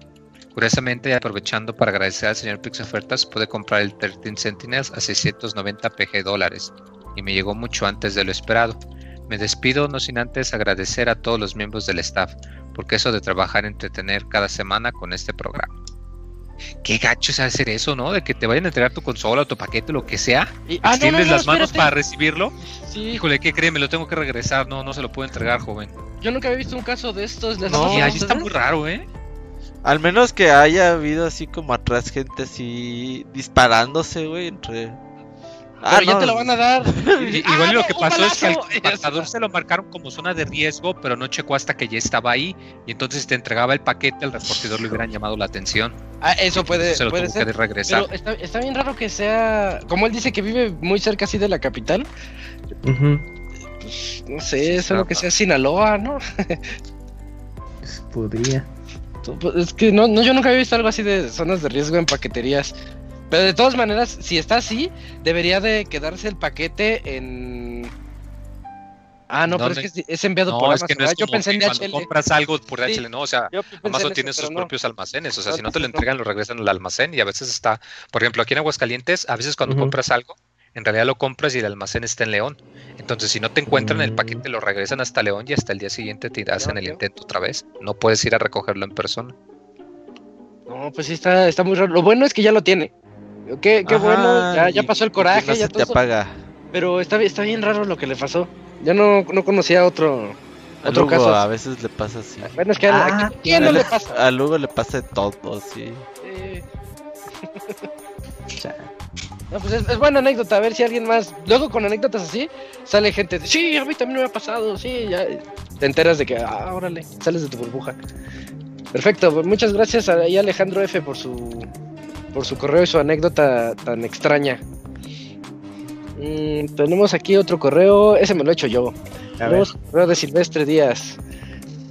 Curiosamente, aprovechando para agradecer al señor Pix Ofertas, pude comprar el 13 Sentinels a 690 PG dólares y me llegó mucho antes de lo esperado. Me despido no sin antes agradecer a todos los miembros del staff, porque eso de trabajar entretener cada semana con este programa. Qué gacho es hacer eso, ¿no? De que te vayan a entregar tu consola tu paquete, lo que sea. Y ah, tienes las manos para recibirlo. Sí. Híjole, ¿qué cree? Me lo tengo que regresar. No, no se lo puedo entregar, joven. Yo nunca había visto un caso de estos. no, y ahí está muy raro, ¿eh? Al menos que haya habido así como atrás gente así disparándose, güey, entre Ah, pero ya te lo van a dar. [laughs] Igual ah, lo que pasó es que al pasador se lo marcaron como zona de riesgo, pero no checó hasta que ya estaba ahí. Y entonces si te entregaba el paquete, el reportador le hubieran llamado la atención. Ah, eso puede, se lo puede ser. Que regresar. Pero está, bien raro que sea. Como él dice que vive muy cerca así de la capital. Pues, no sé, es algo que sea Sinaloa, ¿no? Podría. Pues, es que no, no, yo nunca había visto algo así de zonas de riesgo en paqueterías. Pero de todas maneras, si está así, debería de quedarse el paquete en... Ah, no, pero es que es enviado por Amazon. Es que no es yo pensé en cuando compras algo por DHL, no, o sea, Amazon tiene sus propios almacenes, o sea, si no te lo entregan, lo regresan al almacén y a veces está, por ejemplo, aquí en Aguascalientes, a veces cuando compras algo, en realidad lo compras y el almacén está en León. Entonces, si no te encuentran el paquete, lo regresan hasta León y hasta el día siguiente te hacen el intento otra vez. No puedes ir a recogerlo en persona. No, pues sí, está, está muy raro. Lo bueno es que ya lo tiene. Qué, qué bueno, ya, ya, pasó el coraje, ya todo te apaga. Pero está, está bien raro lo que le pasó. Yo no, no conocía otro, otro caso. A veces le pasa así. Bueno, es que a, ah, ¿quién no le pasa? A Lugo le pasa todo, sí. [laughs] no, pues es, buena anécdota, a ver si alguien más. Luego con anécdotas así, sale gente. De, sí, a mí también me ha pasado, sí, ya. Te enteras de que, ah, órale, sales de tu burbuja. Perfecto, pues muchas gracias a, a Alejandro F por su por su correo y su anécdota tan extraña. Mm, tenemos aquí otro correo, ese me lo he hecho yo. tenemos correo de Silvestre Díaz.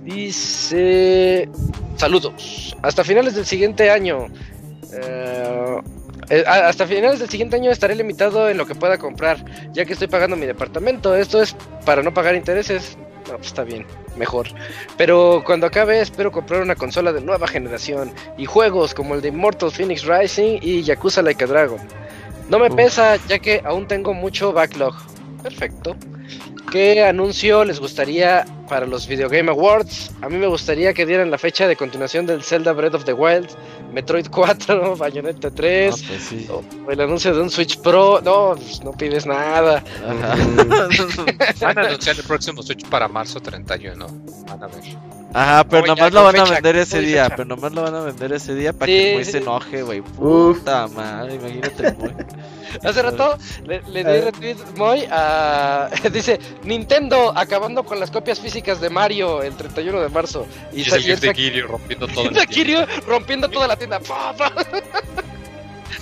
Dice: Saludos. Hasta finales del siguiente año. Eh, eh, hasta finales del siguiente año estaré limitado en lo que pueda comprar, ya que estoy pagando mi departamento. Esto es para no pagar intereses. No, pues está bien, mejor. Pero cuando acabe espero comprar una consola de nueva generación y juegos como el de Immortal Phoenix Rising y Yakuza Like a Dragon. No me pesa ya que aún tengo mucho backlog. Perfecto. ¿Qué anuncio les gustaría para los Video Game Awards. A mí me gustaría que dieran la fecha de continuación del Zelda Breath of the Wild, Metroid 4, [laughs] Bayonetta 3, No, pues sí. o el anuncio de un Switch Pro. No, pues, no pides nada. [laughs] Van a anunciar el próximo Switch para marzo 31. Van a ver. Ajá, pero No, nomás lo van a vender ese día, fecha. pero nomás lo van a vender ese día para Sí, que el Moy se enoje, güey. Uf. Puta madre, imagínate [laughs] el Moy. Hace rato le, le di retweet muy a. Dice Nintendo acabando con las copias físicas de Mario el 31 de marzo. Y, Y, es el GIF de Kiryu rompiendo [laughs] todo el Kiryu rompiendo toda la tienda. [laughs]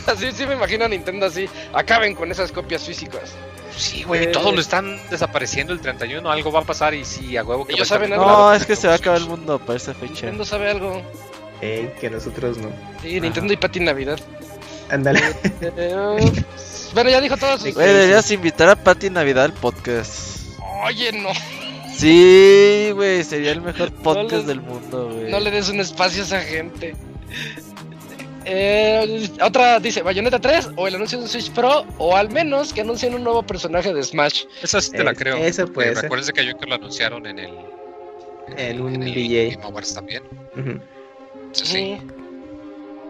Así sí me imagino a Nintendo así. Acaben con esas copias físicas. Sí, güey, Eh, todos lo están desapareciendo el 31. Algo va a pasar y sí, a huevo que Ellos saben algo. No, claro. es que se va a acabar el mundo para esa fecha. Nintendo sabe algo. Ey, que nosotros no. Sí, Nintendo y Pati Navidad. Ándale. Eh, bueno, ya dijo todos sus. Güey, deberías invitar a Patty Navidad al podcast. Oye, no. Sí, güey, sería el mejor podcast le- del mundo, güey. No le des un espacio a esa gente. Eh, otra dice Bayonetta 3 o el anuncio de un Switch Pro o al menos que anuncien un nuevo personaje de Smash. Esa sí te la Eh, creo. eso puede Eh, ser. Recuérdense que yo que lo anunciaron en el. En un el VJ. Game Awards también. Sí, sí.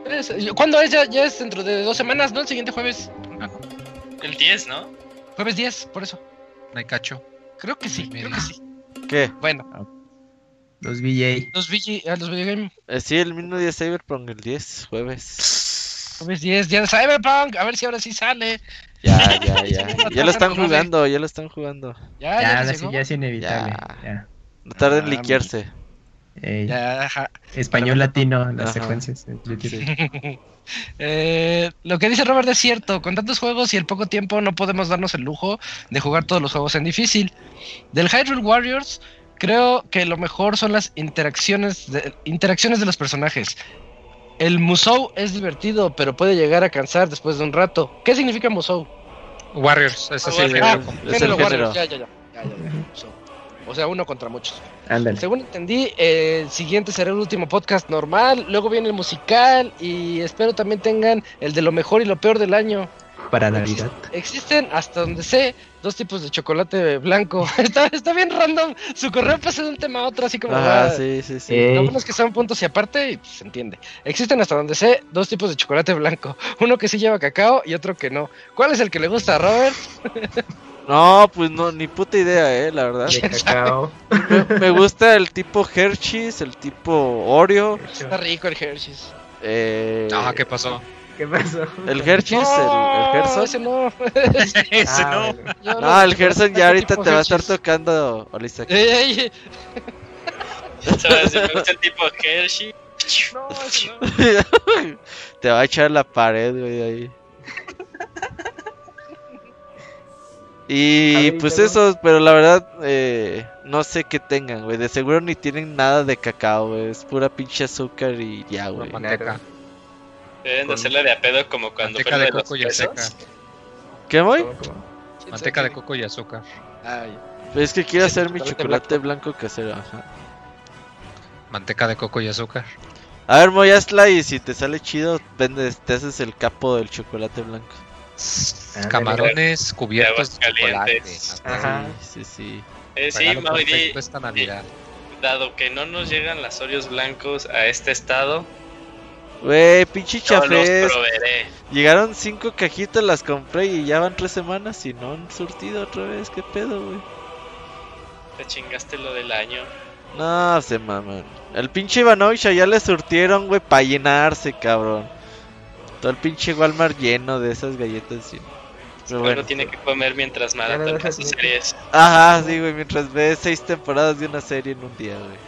Es- ¿Cuándo es? Ya, ya es dentro de dos semanas, ¿no? El siguiente jueves. El 10, ¿no? Jueves 10, por eso. No hay cacho. Creo que sí, creo que sí. ¿Qué? Bueno, Los VJ. los, VG, a los videogame. Eh, sí, el mismo día Cyberpunk, el 10, jueves. Jueves 10, día de Cyberpunk. A ver si ahora sí sale. Ya, ya, ya. [laughs] Ya lo están jugando, ya lo están jugando. Ya, Ya, ya, ahora sí, ya es inevitable. Ya. Ya. No tarden en Ah, liquearse. Ya, ajá. Español latino, las Ajá. secuencias. [laughs] Eh, lo que dice Robert es cierto, con tantos juegos y el poco tiempo no podemos darnos el lujo de jugar todos los juegos en difícil. Del Hyrule Warriors, creo que lo mejor son las interacciones de, interacciones de los personajes. El Musou es divertido, pero puede llegar a cansar después de un rato. ¿Qué significa Musou? Warriors, ese sí, Ah, el es género el- completo. es Género el Warriors, ya, ya, ya, ya, ya, ya, Musou. O sea, uno contra muchos. Ándale. Según entendí, el siguiente será el último podcast normal, luego viene el musical y espero también tengan el de lo mejor y lo peor del año. Para Navidad. Existen, hasta donde sé, dos tipos de chocolate blanco. [laughs] está, está bien random. Su correo pasa de un tema a otro, así como... Va- sí, sí, sí. Lo bueno es que son puntos y aparte, y pues, se entiende. Existen hasta donde sé dos tipos de chocolate blanco. [laughs] Uno que sí lleva cacao y otro que no. ¿Cuál es el que le gusta a Robert? [laughs] No, pues no, ni puta idea, eh, la verdad. De cacao. Me, me gusta el tipo Hershey's, el tipo Oreo. Está rico el Hershey's. Eh, Ah, ¿qué pasó? ¿Qué pasó? el Hershey's, el, el Gerson. ese no. [laughs] Ese Ah, no. Yo No, el los Gerson ya ahorita te va a estar tocando. Ey, ey, ¿Sabes? Me gusta el tipo Hershey. no, ese no. [laughs] te va a echar la pared, güey, ahí. [laughs] Y ver, pues eso, pero la verdad, eh, no sé qué tengan, güey. De seguro ni tienen nada de cacao, güey. Es pura pinche azúcar y ya, güey. Manteca. Deben de hacerle de a pedo como cuando Manteca de coco y azúcar. ¿Qué, cómo? Manteca de coco y azúcar. Ay, Pues es que quiero Sí, hacer mi chocolate blanco casero, ajá. Manteca de coco y azúcar. A ver, Moy, hazla y si te sale chido, vendes, te haces el capo del chocolate blanco. Camarones cubiertos de chocolate. Ajá. Sí, sí, sí. Eh, sí, Mauri, esta Navidad. dado que no nos llegan las Oreos blancos a este estado, Güey, pinche chafés. Llegaron cinco cajitas, las compré y ya van tres semanas y no han surtido otra vez. ¿Qué pedo, güey? Te chingaste lo del año. No, se maman. El pinche Ivanovich ya le surtieron, güey, para llenarse, cabrón. Todo el pinche Walmart lleno de esas galletas. sí. Pero Bueno, bueno. tiene que comer mientras maratona sus mucho. series. Ajá, sí, güey, mientras ves seis temporadas de una serie en un día, güey.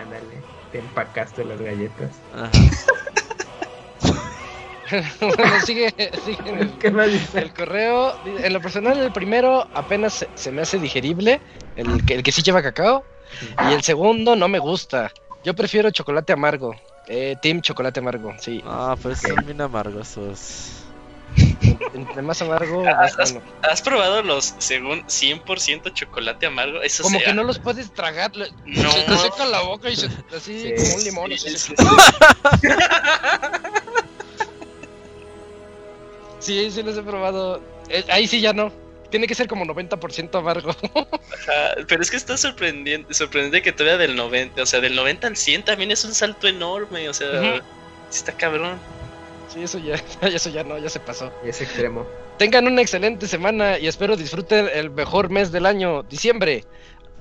Ándale. Te empacaste las galletas. Ajá. [laughs] bueno, sigue, sigue en el, ¿Qué más dice? el correo. En lo personal, el primero apenas se, se me hace digerible. El que, el que sí lleva cacao. Y el segundo no me gusta. Yo prefiero chocolate amargo. Eh, team chocolate amargo, sí. No, pues son bien amargosos. Entre más amargo, Ah, más ah, bueno. ¿Has probado los según 100% chocolate amargo? Eso Como que no los puedes tragar. No. Se te seca la boca y se, así Sí, como un limón. Sí, así. sí, [laughs] Sí, sí los he probado. Eh, ahí sí ya no. Tiene que ser como 90% amargo. [laughs] pero es que está sorprendiente, sorprendente que todavía del 90, o sea, del 90 al 100 también es un salto enorme, o sea, está cabrón. Sí, eso ya, [laughs] eso ya no, ya se pasó. Es extremo. Tengan una excelente semana y espero disfruten el mejor mes del año, diciembre.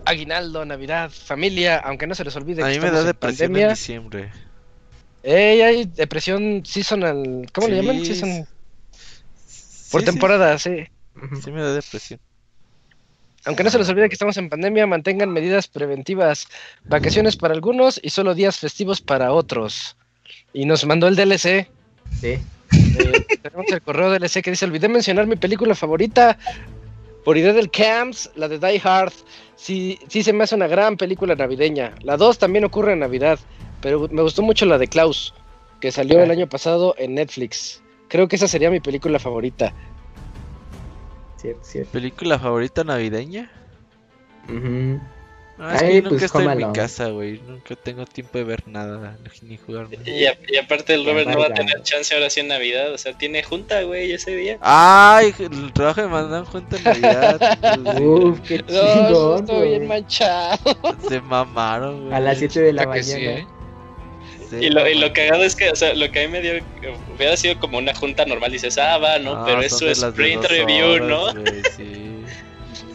Aguinaldo, Navidad, familia, aunque no se les olvide. A mí me da depresión en diciembre. Ey, hay depresión seasonal. ¿Cómo le llaman? Season... Por temporada, sí. Sí me da depresión. Aunque no se les olvide que estamos en pandemia, mantengan medidas preventivas. Vacaciones para algunos y solo días festivos para otros. Y nos mandó el DLC. Sí. Eh, tenemos el correo DLC que dice: Olvidé mencionar mi película favorita. Por idea del Camps, la de Die Hard. Sí, sí se me hace una gran película navideña. La 2 también ocurre en Navidad. Pero me gustó mucho la de Klaus, que salió el ah. año pasado en Netflix. Creo que esa sería mi película favorita. Cierto, cierto. ¿Película favorita navideña? Ah, es que nunca pues, estoy en mi casa, güey. Nunca tengo tiempo de ver nada, ni jugar. Y, y, aparte el Robert no va a tener chance ahora sí en Navidad. O sea, tiene junta, güey, ese día. Ay, el trabajo me mandan junta en Navidad. [laughs] Uf, qué chingón, no, estoy bien manchado. Se mamaron, güey. A las 7 de la mañana. ¿eh? Y, lo, y lo cagado es que, o sea, lo que a mí me dio, hubiera sido como una junta normal, dices, ah, va, ¿no? Ah, Pero eso es sprint review, ¿no? sí.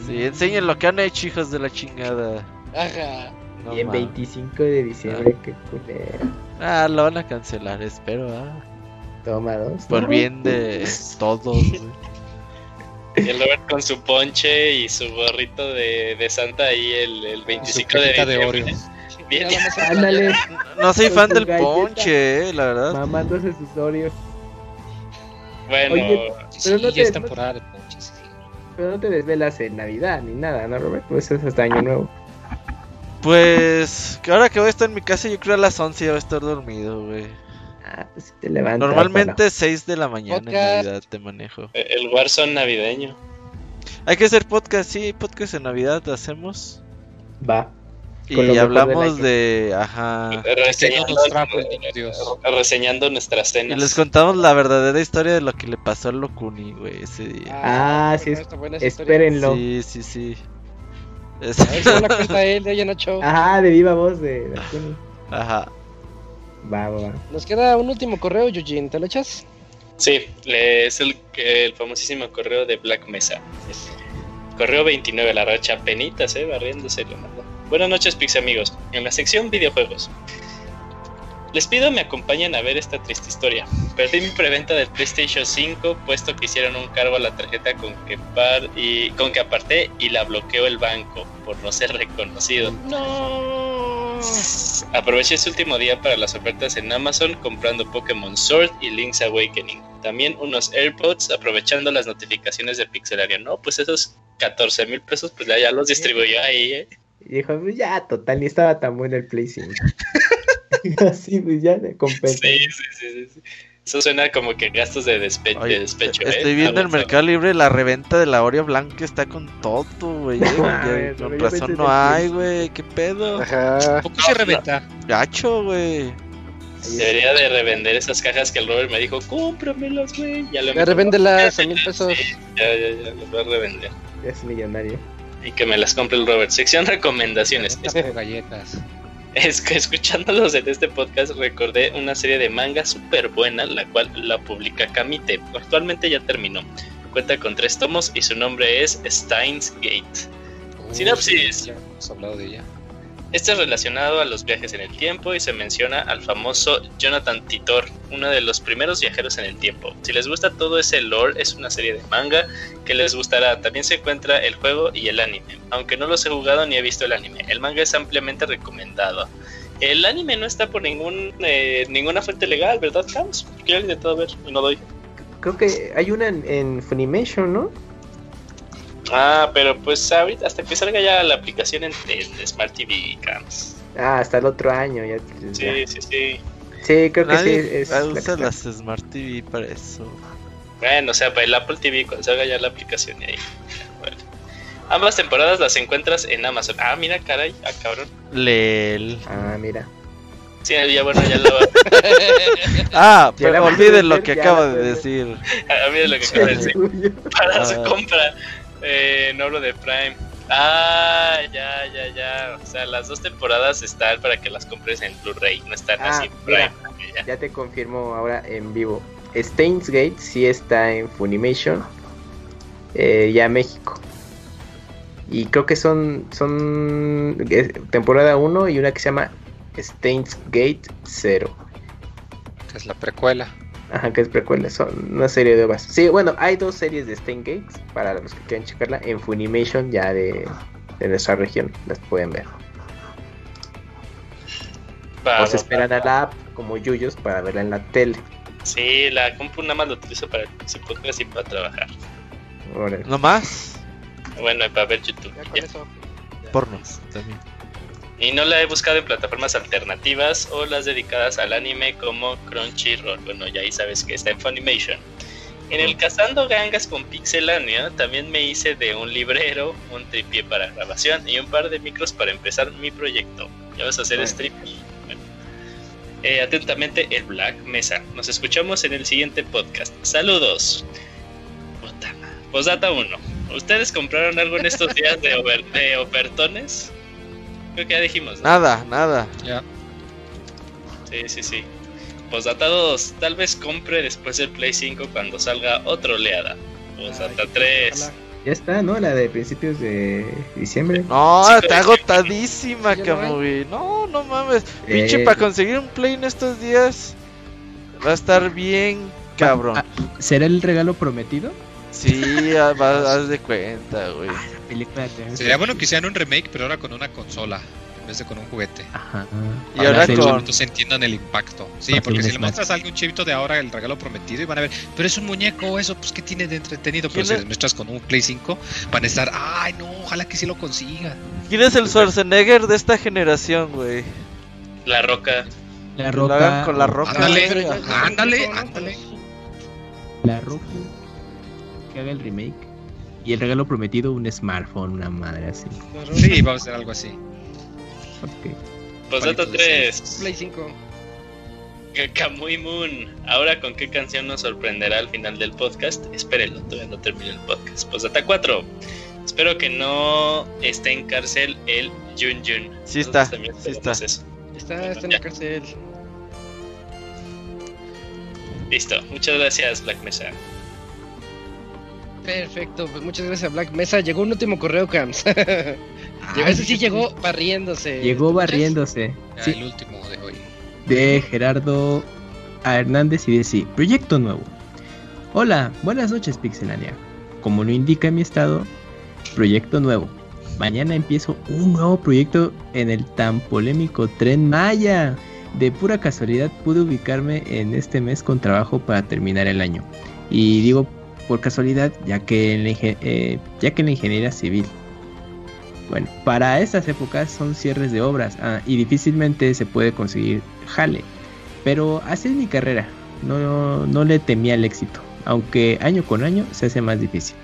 sí, enseñen lo que han hecho, hijos de la chingada. Ajá. y en 25 de diciembre, ah. qué culero. Ah, lo van a cancelar, espero, ah. Toma dos. Por [laughs] bien de todos, Y el Robert con su ponche y su gorrito de, de Santa ahí el, el 25 de diciembre. Bien. [laughs] Ándale. No soy fan del ponche, eh, la verdad. Mamándose sus Oreos. Bueno, pero no te, es temporada de ponches. Pero no te desvelas en Navidad ni nada, ¿no, Robert? Pues es hasta Año Nuevo. Pues que ahora que voy a estar en mi casa, yo creo a las 11 ya voy a estar dormido, güey. Ah, pues te levantas. Normalmente 6 de la mañana en Navidad te manejo. El Warzone navideño. Hay que hacer podcast, sí, podcast en Navidad hacemos. Va. Y hablamos de, ajá. Reseñando, nuestras cenas. Y les contamos la verdadera historia de lo que le pasó a Locuni, güey, ese día. Ah, ah sí, espérenlo. Sí, sí, sí. Es... A ver si la cuenta él de no Show. Ajá, de viva voz de Locuni. Ajá. Va, va, va. Nos queda un último correo, Eugene, ¿te lo echas? Sí, es el, el famosísimo correo de Black Mesa. Correo 29, la racha penitas, eh, barriéndose lo Buenas noches, Pix amigos. En la sección videojuegos. Les pido me acompañen a ver esta triste historia. Perdí mi preventa del PlayStation 5 puesto que hicieron un cargo a la tarjeta con que, par y, con que aparté y la bloqueó el banco por no ser reconocido. No. Aproveché este último día para las ofertas en Amazon comprando Pokémon Sword y Link's Awakening. También unos AirPods aprovechando las notificaciones de Pixelaria. No, pues esos 14 mil pesos pues ya, ya los distribuyó ahí. ¿eh? Y dijo, pues ya, total, ni estaba tan bueno el Play 5. [laughs] Así, pues ya de compensa. Sí, sí, sí, sí, Eso suena como que gastos de, despecho. Estoy ¿eh? viendo el Mercado Libre la reventa de la Oreo Blanca está con todo, güey. [laughs] Eh, con razón no hay, güey. ¿Qué pedo? Ajá. ¿Por qué se reventa? Gacho, güey. Debería de revender esas cajas que el Robert me dijo, cómpramelas, güey. Ya le revéndelas a mil pesos. ya, ya, ya, las voy a revender. Ya es millonario y que me las compre el Robert. Sección recomendaciones. galletas. Es que escuchándolos en este podcast recordé una serie de manga súper buena, la cual la publica Kamite. Actualmente ya terminó. Cuenta con tres tomos y su nombre es Steins Gate. Sinopsis. Ya hemos hablado de ella. Este es relacionado a los viajes en el tiempo y se menciona al famoso Jonathan Titor, uno de los primeros viajeros en el tiempo. Si les gusta todo ese lore, es una serie de manga que les gustará. También se encuentra el juego y el anime, aunque no los he jugado ni he visto el anime. El manga es ampliamente recomendado. El anime no está por ningún eh, ninguna fuente legal, ¿verdad, Carlos? Porque intentado ver no doy. Creo que hay una en Funimation, ¿no? Ah, pero pues ahorita hasta que salga ya la aplicación en, Smart TV Cams. Ah, hasta el otro año ya. Sí, sí, sí. Sí, creo que sí. Es usa las Smart TV para eso. Bueno, o sea, para el Apple TV cuando salga ya la aplicación y ahí. Bueno. Ambas temporadas las encuentras en Amazon. Ah, mira, caray, ah, cabrón. Lel. Ah, mira. Sí, ya bueno, ya lo [laughs] Ah, pero olviden lo que acabo de decir. Ah, miren lo que acabo de decir. Para su ah. compra Eh, no hablo de Prime. Ah, ya, ya, ya. O sea, las dos temporadas están para que las compres en Blu-ray, no están Ah, así en mira. Prime. Ya. Ya te confirmo ahora en vivo. Steins Gate sí está en Funimation. eh, ya México. Y creo que son, son eh, temporada 1 y una que se llama Steins Gate 0. Que es la precuela. Ajá, que es precuela, son una serie de ovas. Sí, bueno, hay dos series de Steins Gates para los que quieran checarla en Funimation ya de, de nuestra región. Las pueden ver. Va, o se esperan a la app como Yuyos para verla en la tele. Sí, la compu nada más lo utilizo para ese podcast y para trabajar. Órale. ¿No más? Bueno, para ver YouTube. Ya con ya. eso. Porno. También. Y no la he buscado en plataformas alternativas o las dedicadas al anime como Crunchyroll. Bueno, ya ahí sabes que está en Funimation. En el Cazando Gangas con Pixelania también me hice de un librero, un tripié para grabación y un par de micros para empezar mi proyecto. ¿Ya vas a hacer stream? Bueno. Eh, atentamente, el Black Mesa. Nos escuchamos en el siguiente podcast. Saludos. Posdata 1. ¿Ustedes compraron algo en estos días de, [laughs] over- de ofertones? Creo que ya dijimos, ¿no? Nada, nada. Ya. Sí, sí, sí. Postdata 2. Tal vez compre después del Play 5 cuando salga otra oleada. Postdata Ay, 3. ojalá. Ya está, ¿no? La de principios de diciembre. No, Sí, está agotadísima, Ya no. No, no mames. Eh, Pinche, para conseguir un play en estos días va a estar bien cabrón. Ah, ¿Será el regalo prometido? Sí, [laughs] ah, va- haz de cuenta, güey. La película de- Sería bueno que hicieran un remake, pero ahora con una consola, en vez de con un juguete. Ajá. Y ahora que con- los chavitos entiendan el impacto. Sí, Para porque que si le muestras a algún chivito de ahora el regalo prometido y van a ver, pero es un muñeco, eso, pues, ¿qué tiene de entretenido? Pero ¿Quién si les muestras con un Play 5, van a estar, ay, no, ojalá que sí lo consiga. ¿Quién es el Schwarzenegger de esta generación, güey? La Roca. La hagan con la roca. Ándale, ándale, ándale. La Roku que haga el remake. Y el regalo prometido, un smartphone, una madre así. Sí, vamos a hacer algo así. Ok. Postdata Palitos de 3. Play 5. Kamui Moon. Ahora con qué canción nos sorprenderá al final del podcast. Espérenlo, todavía no termina el podcast. Postdata 4. Espero que no esté en cárcel el Jun Jun. Sí está, sí está. eso. Está, está en la cárcel. Listo. Muchas gracias, Black Mesa. Perfecto, pues muchas gracias a Black Mesa. Llegó un último correo, Cams. [laughs] Ah, Ese sí llegó barriéndose. Llegó barriéndose. Ya, Sí, El último de hoy. de Gerardo a Hernández y dice, proyecto nuevo. Hola, buenas noches Pixelania. Como lo indica mi estado, proyecto nuevo. Mañana empiezo un nuevo proyecto en el tan polémico tren Maya. De pura casualidad pude ubicarme en este mes con trabajo para terminar el año. Y digo por casualidad, ya que en la, eh, ya que en la ingeniería civil. Bueno, para estas épocas son cierres de obras ah, y difícilmente se puede conseguir jale. Pero así es mi carrera, no, no le temía el éxito, aunque año con año se hace más difícil.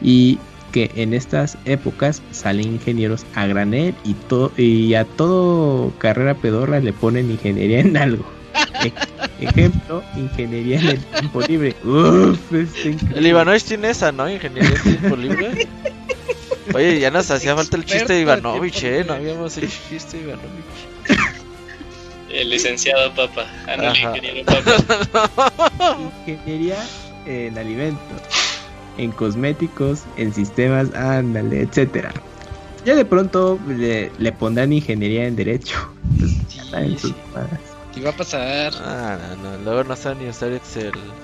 Y que en estas épocas salen ingenieros a granel y, y a todo carrera pedorra le ponen ingeniería en algo. E- ejemplo, ingeniería en el tiempo libre. Uf. El Ivanovich tiene esa, ¿no? Ingeniería en tiempo libre. Oye, ya nos hacía falta el chiste de Ivanovich, eh. No habíamos hecho chiste de Ivanovich. El licenciado Papa. Ingeniero Papa. Ingeniería en alimentos, en cosméticos, en sistemas, ándale, etcétera. Ya de pronto le, le pondrán ingeniería en derecho. Pues, Sí, está en sus sí. ¿Qué va a pasar? Ah, no, no. Luego no saben ni usar Excel.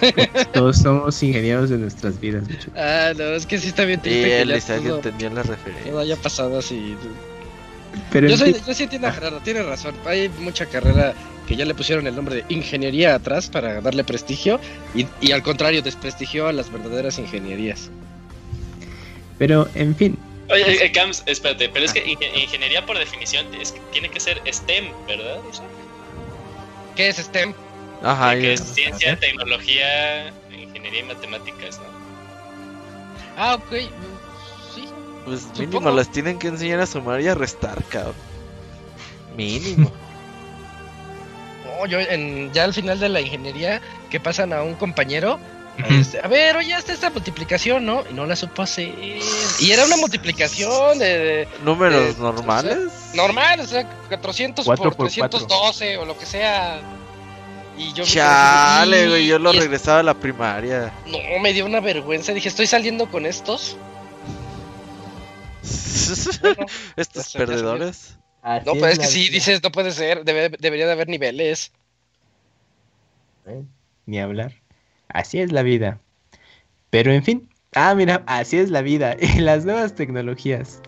[laughs] Todos somos ingenieros de nuestras vidas, muchachos. Ah, no, es que sí está bien Y triste que él que todo, entendió la referencia. todo haya pasado así. Pero Yo, soy, yo sí entiendo a Gerardo, tiene razón. Hay mucha carrera que ya le pusieron el nombre de ingeniería atrás para darle prestigio y, y al contrario desprestigió a las verdaderas ingenierías. pero en fin, Oye, eh, Cams, espérate, pero es que inge- ingeniería por definición es que tiene que ser STEM, ¿verdad? ¿Qué es STEM? Ajá, que es ciencia, tecnología, ingeniería y matemáticas, ¿no? Ah, ok. Sí. Pues Supongo. mínimo las tienen que enseñar a sumar y a restar, cabrón. Mínimo. [laughs] No, yo en, ya al final de la ingeniería que pasan a un compañero, Este, a ver, oye, está esta multiplicación, ¿no? Y no la supo hacer. Y era una multiplicación de. ¿Números normales? normal, o sea, 400 por, 312 o lo que sea. Y yo Chale, güey, yo lo regresaba a la primaria. No, me dio una vergüenza. Dije, estoy saliendo con estos. [laughs] Estos perdedores. no, pero es que sí, dices, no puede ser. debería de haber niveles. Ni hablar. Así es la vida. Pero en fin. Ah, mira, así es la vida. [laughs] Y las nuevas tecnologías.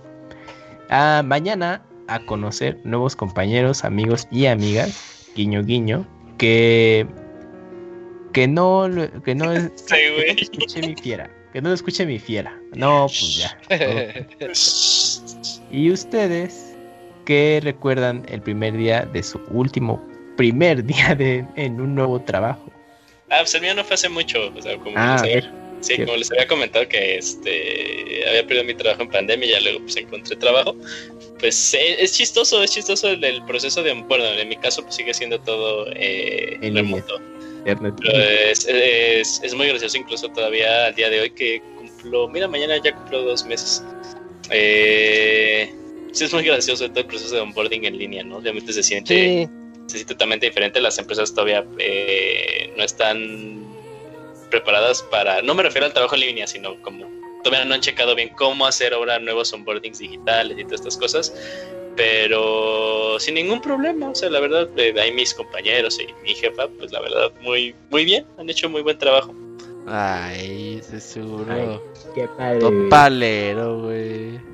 Ah, mañana a conocer nuevos compañeros, amigos y amigas. Guiño, guiño. Que. Que no, [laughs] que no, escuche mi fiera. Que no lo escuche mi fiera. No, pues ya. [laughs] y ustedes, ¿qué recuerdan el primer día de su último primer día de, en un nuevo trabajo? Ah, pues el mío no fue hace mucho, o sea, como, ah, les, había, sí, como les había comentado que este había perdido mi trabajo en pandemia y ya luego pues encontré trabajo. Pues eh, es chistoso, es chistoso el, proceso de, bueno, en mi caso pues sigue siendo todo eh, en remoto. Pero es, es, es, muy gracioso incluso todavía al día de hoy que cumplo, mira, mañana ya cumplo dos meses. Eh, sí, es muy gracioso todo el proceso de onboarding en línea, ¿no? Obviamente se siente... Sí es totalmente diferente. Las empresas todavía eh, no están preparadas para, no me refiero al trabajo en línea, sino como todavía no han checado bien cómo hacer ahora nuevos onboardings digitales y todas estas cosas. Pero sin ningún problema, o sea, la verdad, de ahí mis compañeros y mi jefa, pues la verdad, muy, muy bien, han hecho muy buen trabajo. Ay, seguro. qué padre. palero, güey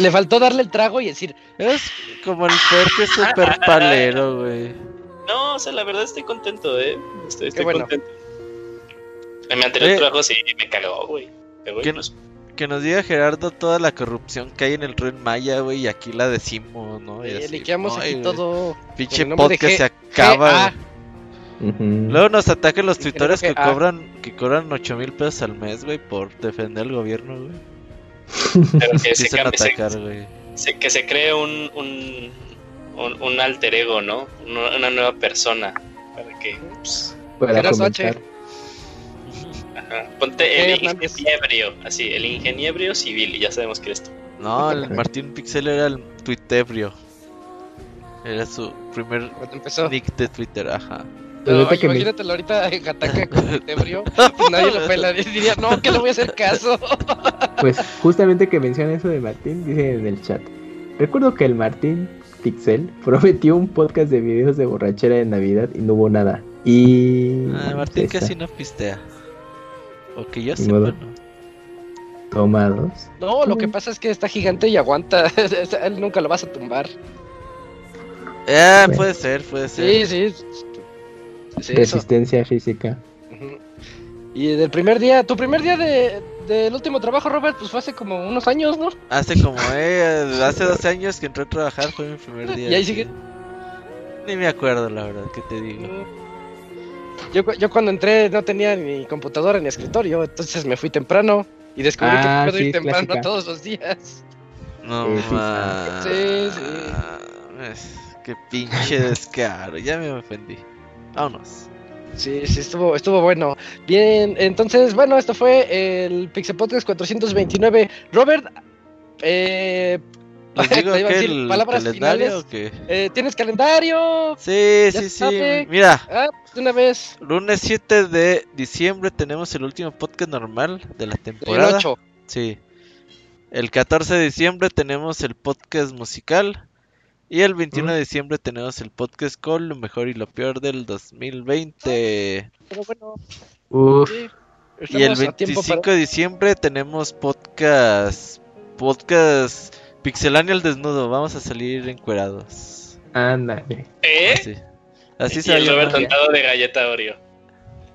le faltó darle el trago y decir, es como el Fer que es súper [laughs] palero, güey. No, o sea, la verdad estoy contento, eh. Estoy, contento. En mi anterior trabajo sí me cagó, güey. Que, nos diga Gerardo toda la corrupción que hay en el Ruen Maya, güey, y aquí la decimos, ¿no? Y así, liqueamos aquí todo. Pinche podcast se acaba. Luego nos atacan los tuitores que, cobran que cobran 8 mil pesos al mes, güey, por defender al gobierno, güey. Pero que [laughs] se, que se cree un, un, un, alter ego, ¿no? Una, nueva persona. Para que. Pues, Ponte el ingeniebrio, así, el ingeniebrio civil, y ya sabemos que eres tú. No, el Martín Pixel era el tuitebrio. Era su primer nick de Twitter, ajá. Imagínatelo ahorita en ataque con el tebrio, pues nadie lo pela, diría, no, que le voy a hacer caso. [laughs] Pues justamente que menciona eso de Martín, dice en el chat. Recuerdo que el Martín Pixel [laughs] prometió un podcast de videos de borrachera de Navidad y no hubo nada. Y... Ah, Martín casi no pistea. O que yo sepa, no. Tomados. No, lo que pasa es que está gigante y aguanta. [laughs] Él nunca lo vas a tumbar. Eh, puede ser, puede ser. Sí, sí. Resistencia física. Y del primer día, tu primer día de, del último trabajo, Robert, pues fue hace como unos años, ¿no? Hace como, eh, hace 12 años que entré a trabajar, fue mi primer día. ¿Y ahí sigue? Ni me acuerdo, la verdad, ¿qué te digo? Yo, yo cuando entré no tenía ni computadora ni escritorio, entonces me fui temprano y descubrí que ah, puedo ir temprano todos los días. No, sí, sí. Qué pinche descaro, ya me ofendí. Vámonos. Sí, sí, estuvo, estuvo bueno. Bien, entonces, bueno, esto fue el Pixel Podcast 429. Robert, eh, [laughs] digo que el palabras finales. Eh, ¿Tienes calendario? Sí, sí, sí. Mira, ah, una vez. Lunes 7 de diciembre tenemos el último podcast normal de la temporada. El 8. Sí. El 14 de diciembre tenemos el podcast musical. Y el 21 de diciembre tenemos el podcast con lo mejor y lo peor del 2020. Pero bueno. y el 25 de diciembre tenemos podcast. Podcast Pixelania al desnudo. Vamos a salir encuerados. Ándale. ¿Eh? Así, Así se el Robert de galleta Oreo.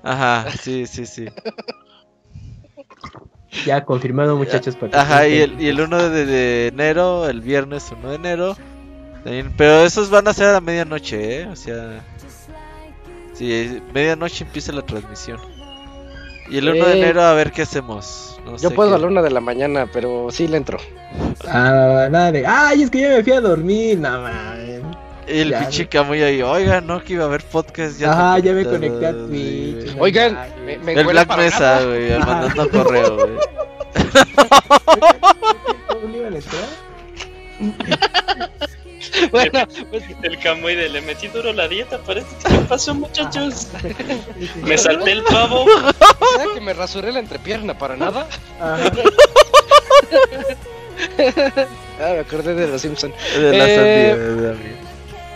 Ajá, sí, sí, sí. Ya confirmado, muchachos. Ajá, y el, y el 1 de enero, el viernes 1 de enero pero esos van a ser a medianoche, ¿eh? O sea... Sí, medianoche empieza la transmisión. Y el 1 de enero a ver qué hacemos. yo puedo a la 1 de la mañana, pero sí le entro. Ah, nada de... ¡Ay, es que yo me fui a dormir! No mames. El pinche Camuy ahí, oigan, no, que iba a haber podcast ya. Ajá, ya me conecté a Twitch. Oigan, me, me El Black Mesa, güey, mandando correo, güey. ¿Cómo iban a entrar? [laughs] bueno, pues, El Camuy de le metí duro la dieta, parece que pasó muchachos. Me salté el pavo. ¿sabes que me rasuré la entrepierna para nada? Ah, me acordé de los Simpson. De la Eh, sandía.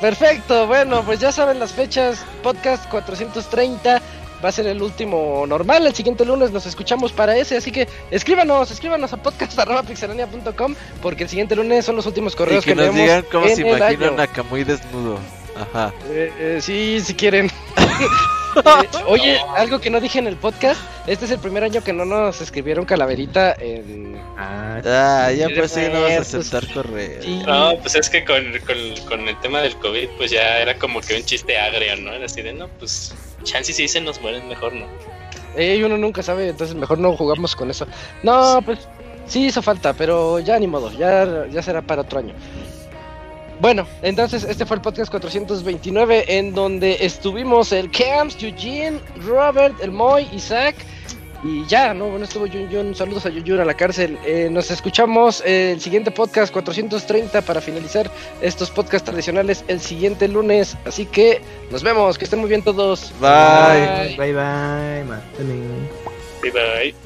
Perfecto, bueno, pues ya saben las fechas. Podcast 430 va a ser el último normal. El siguiente lunes nos escuchamos para ese. Así que escríbanos, escríbanos a podcast.pixelania.com porque el siguiente lunes son los últimos Y correos que que, nos digan cómo se imaginan a Camuy desnudo. Ajá. Eh, eh, sí, si quieren. [laughs] Eh, oye, algo que no dije en el podcast. Este es el primer año que no nos escribieron calaverita en. Ah, Ah, ya pues sí, no vas a muertos. aceptar correo. Sí. No, pues es que con, con, con el tema del COVID, pues ya era como que un chiste agrio, ¿no? Era así de, no, pues, chance si se nos mueren, mejor no. Eh, uno nunca sabe, entonces mejor no jugamos con eso. No, pues sí hizo falta, pero ya ni modo, ya, ya será para otro año. Bueno, entonces este fue el podcast 429 en donde estuvimos el Camps, Eugene, Robert, el Moy, Isaac y ya, ¿no? No estuvo Jun Jun, saludos a Jun Jun a la cárcel. Eh, nos escuchamos eh, el siguiente podcast 430 para finalizar estos podcasts tradicionales el siguiente lunes. Así que nos vemos, que estén muy bien todos. Bye. bye bye. Bye bye.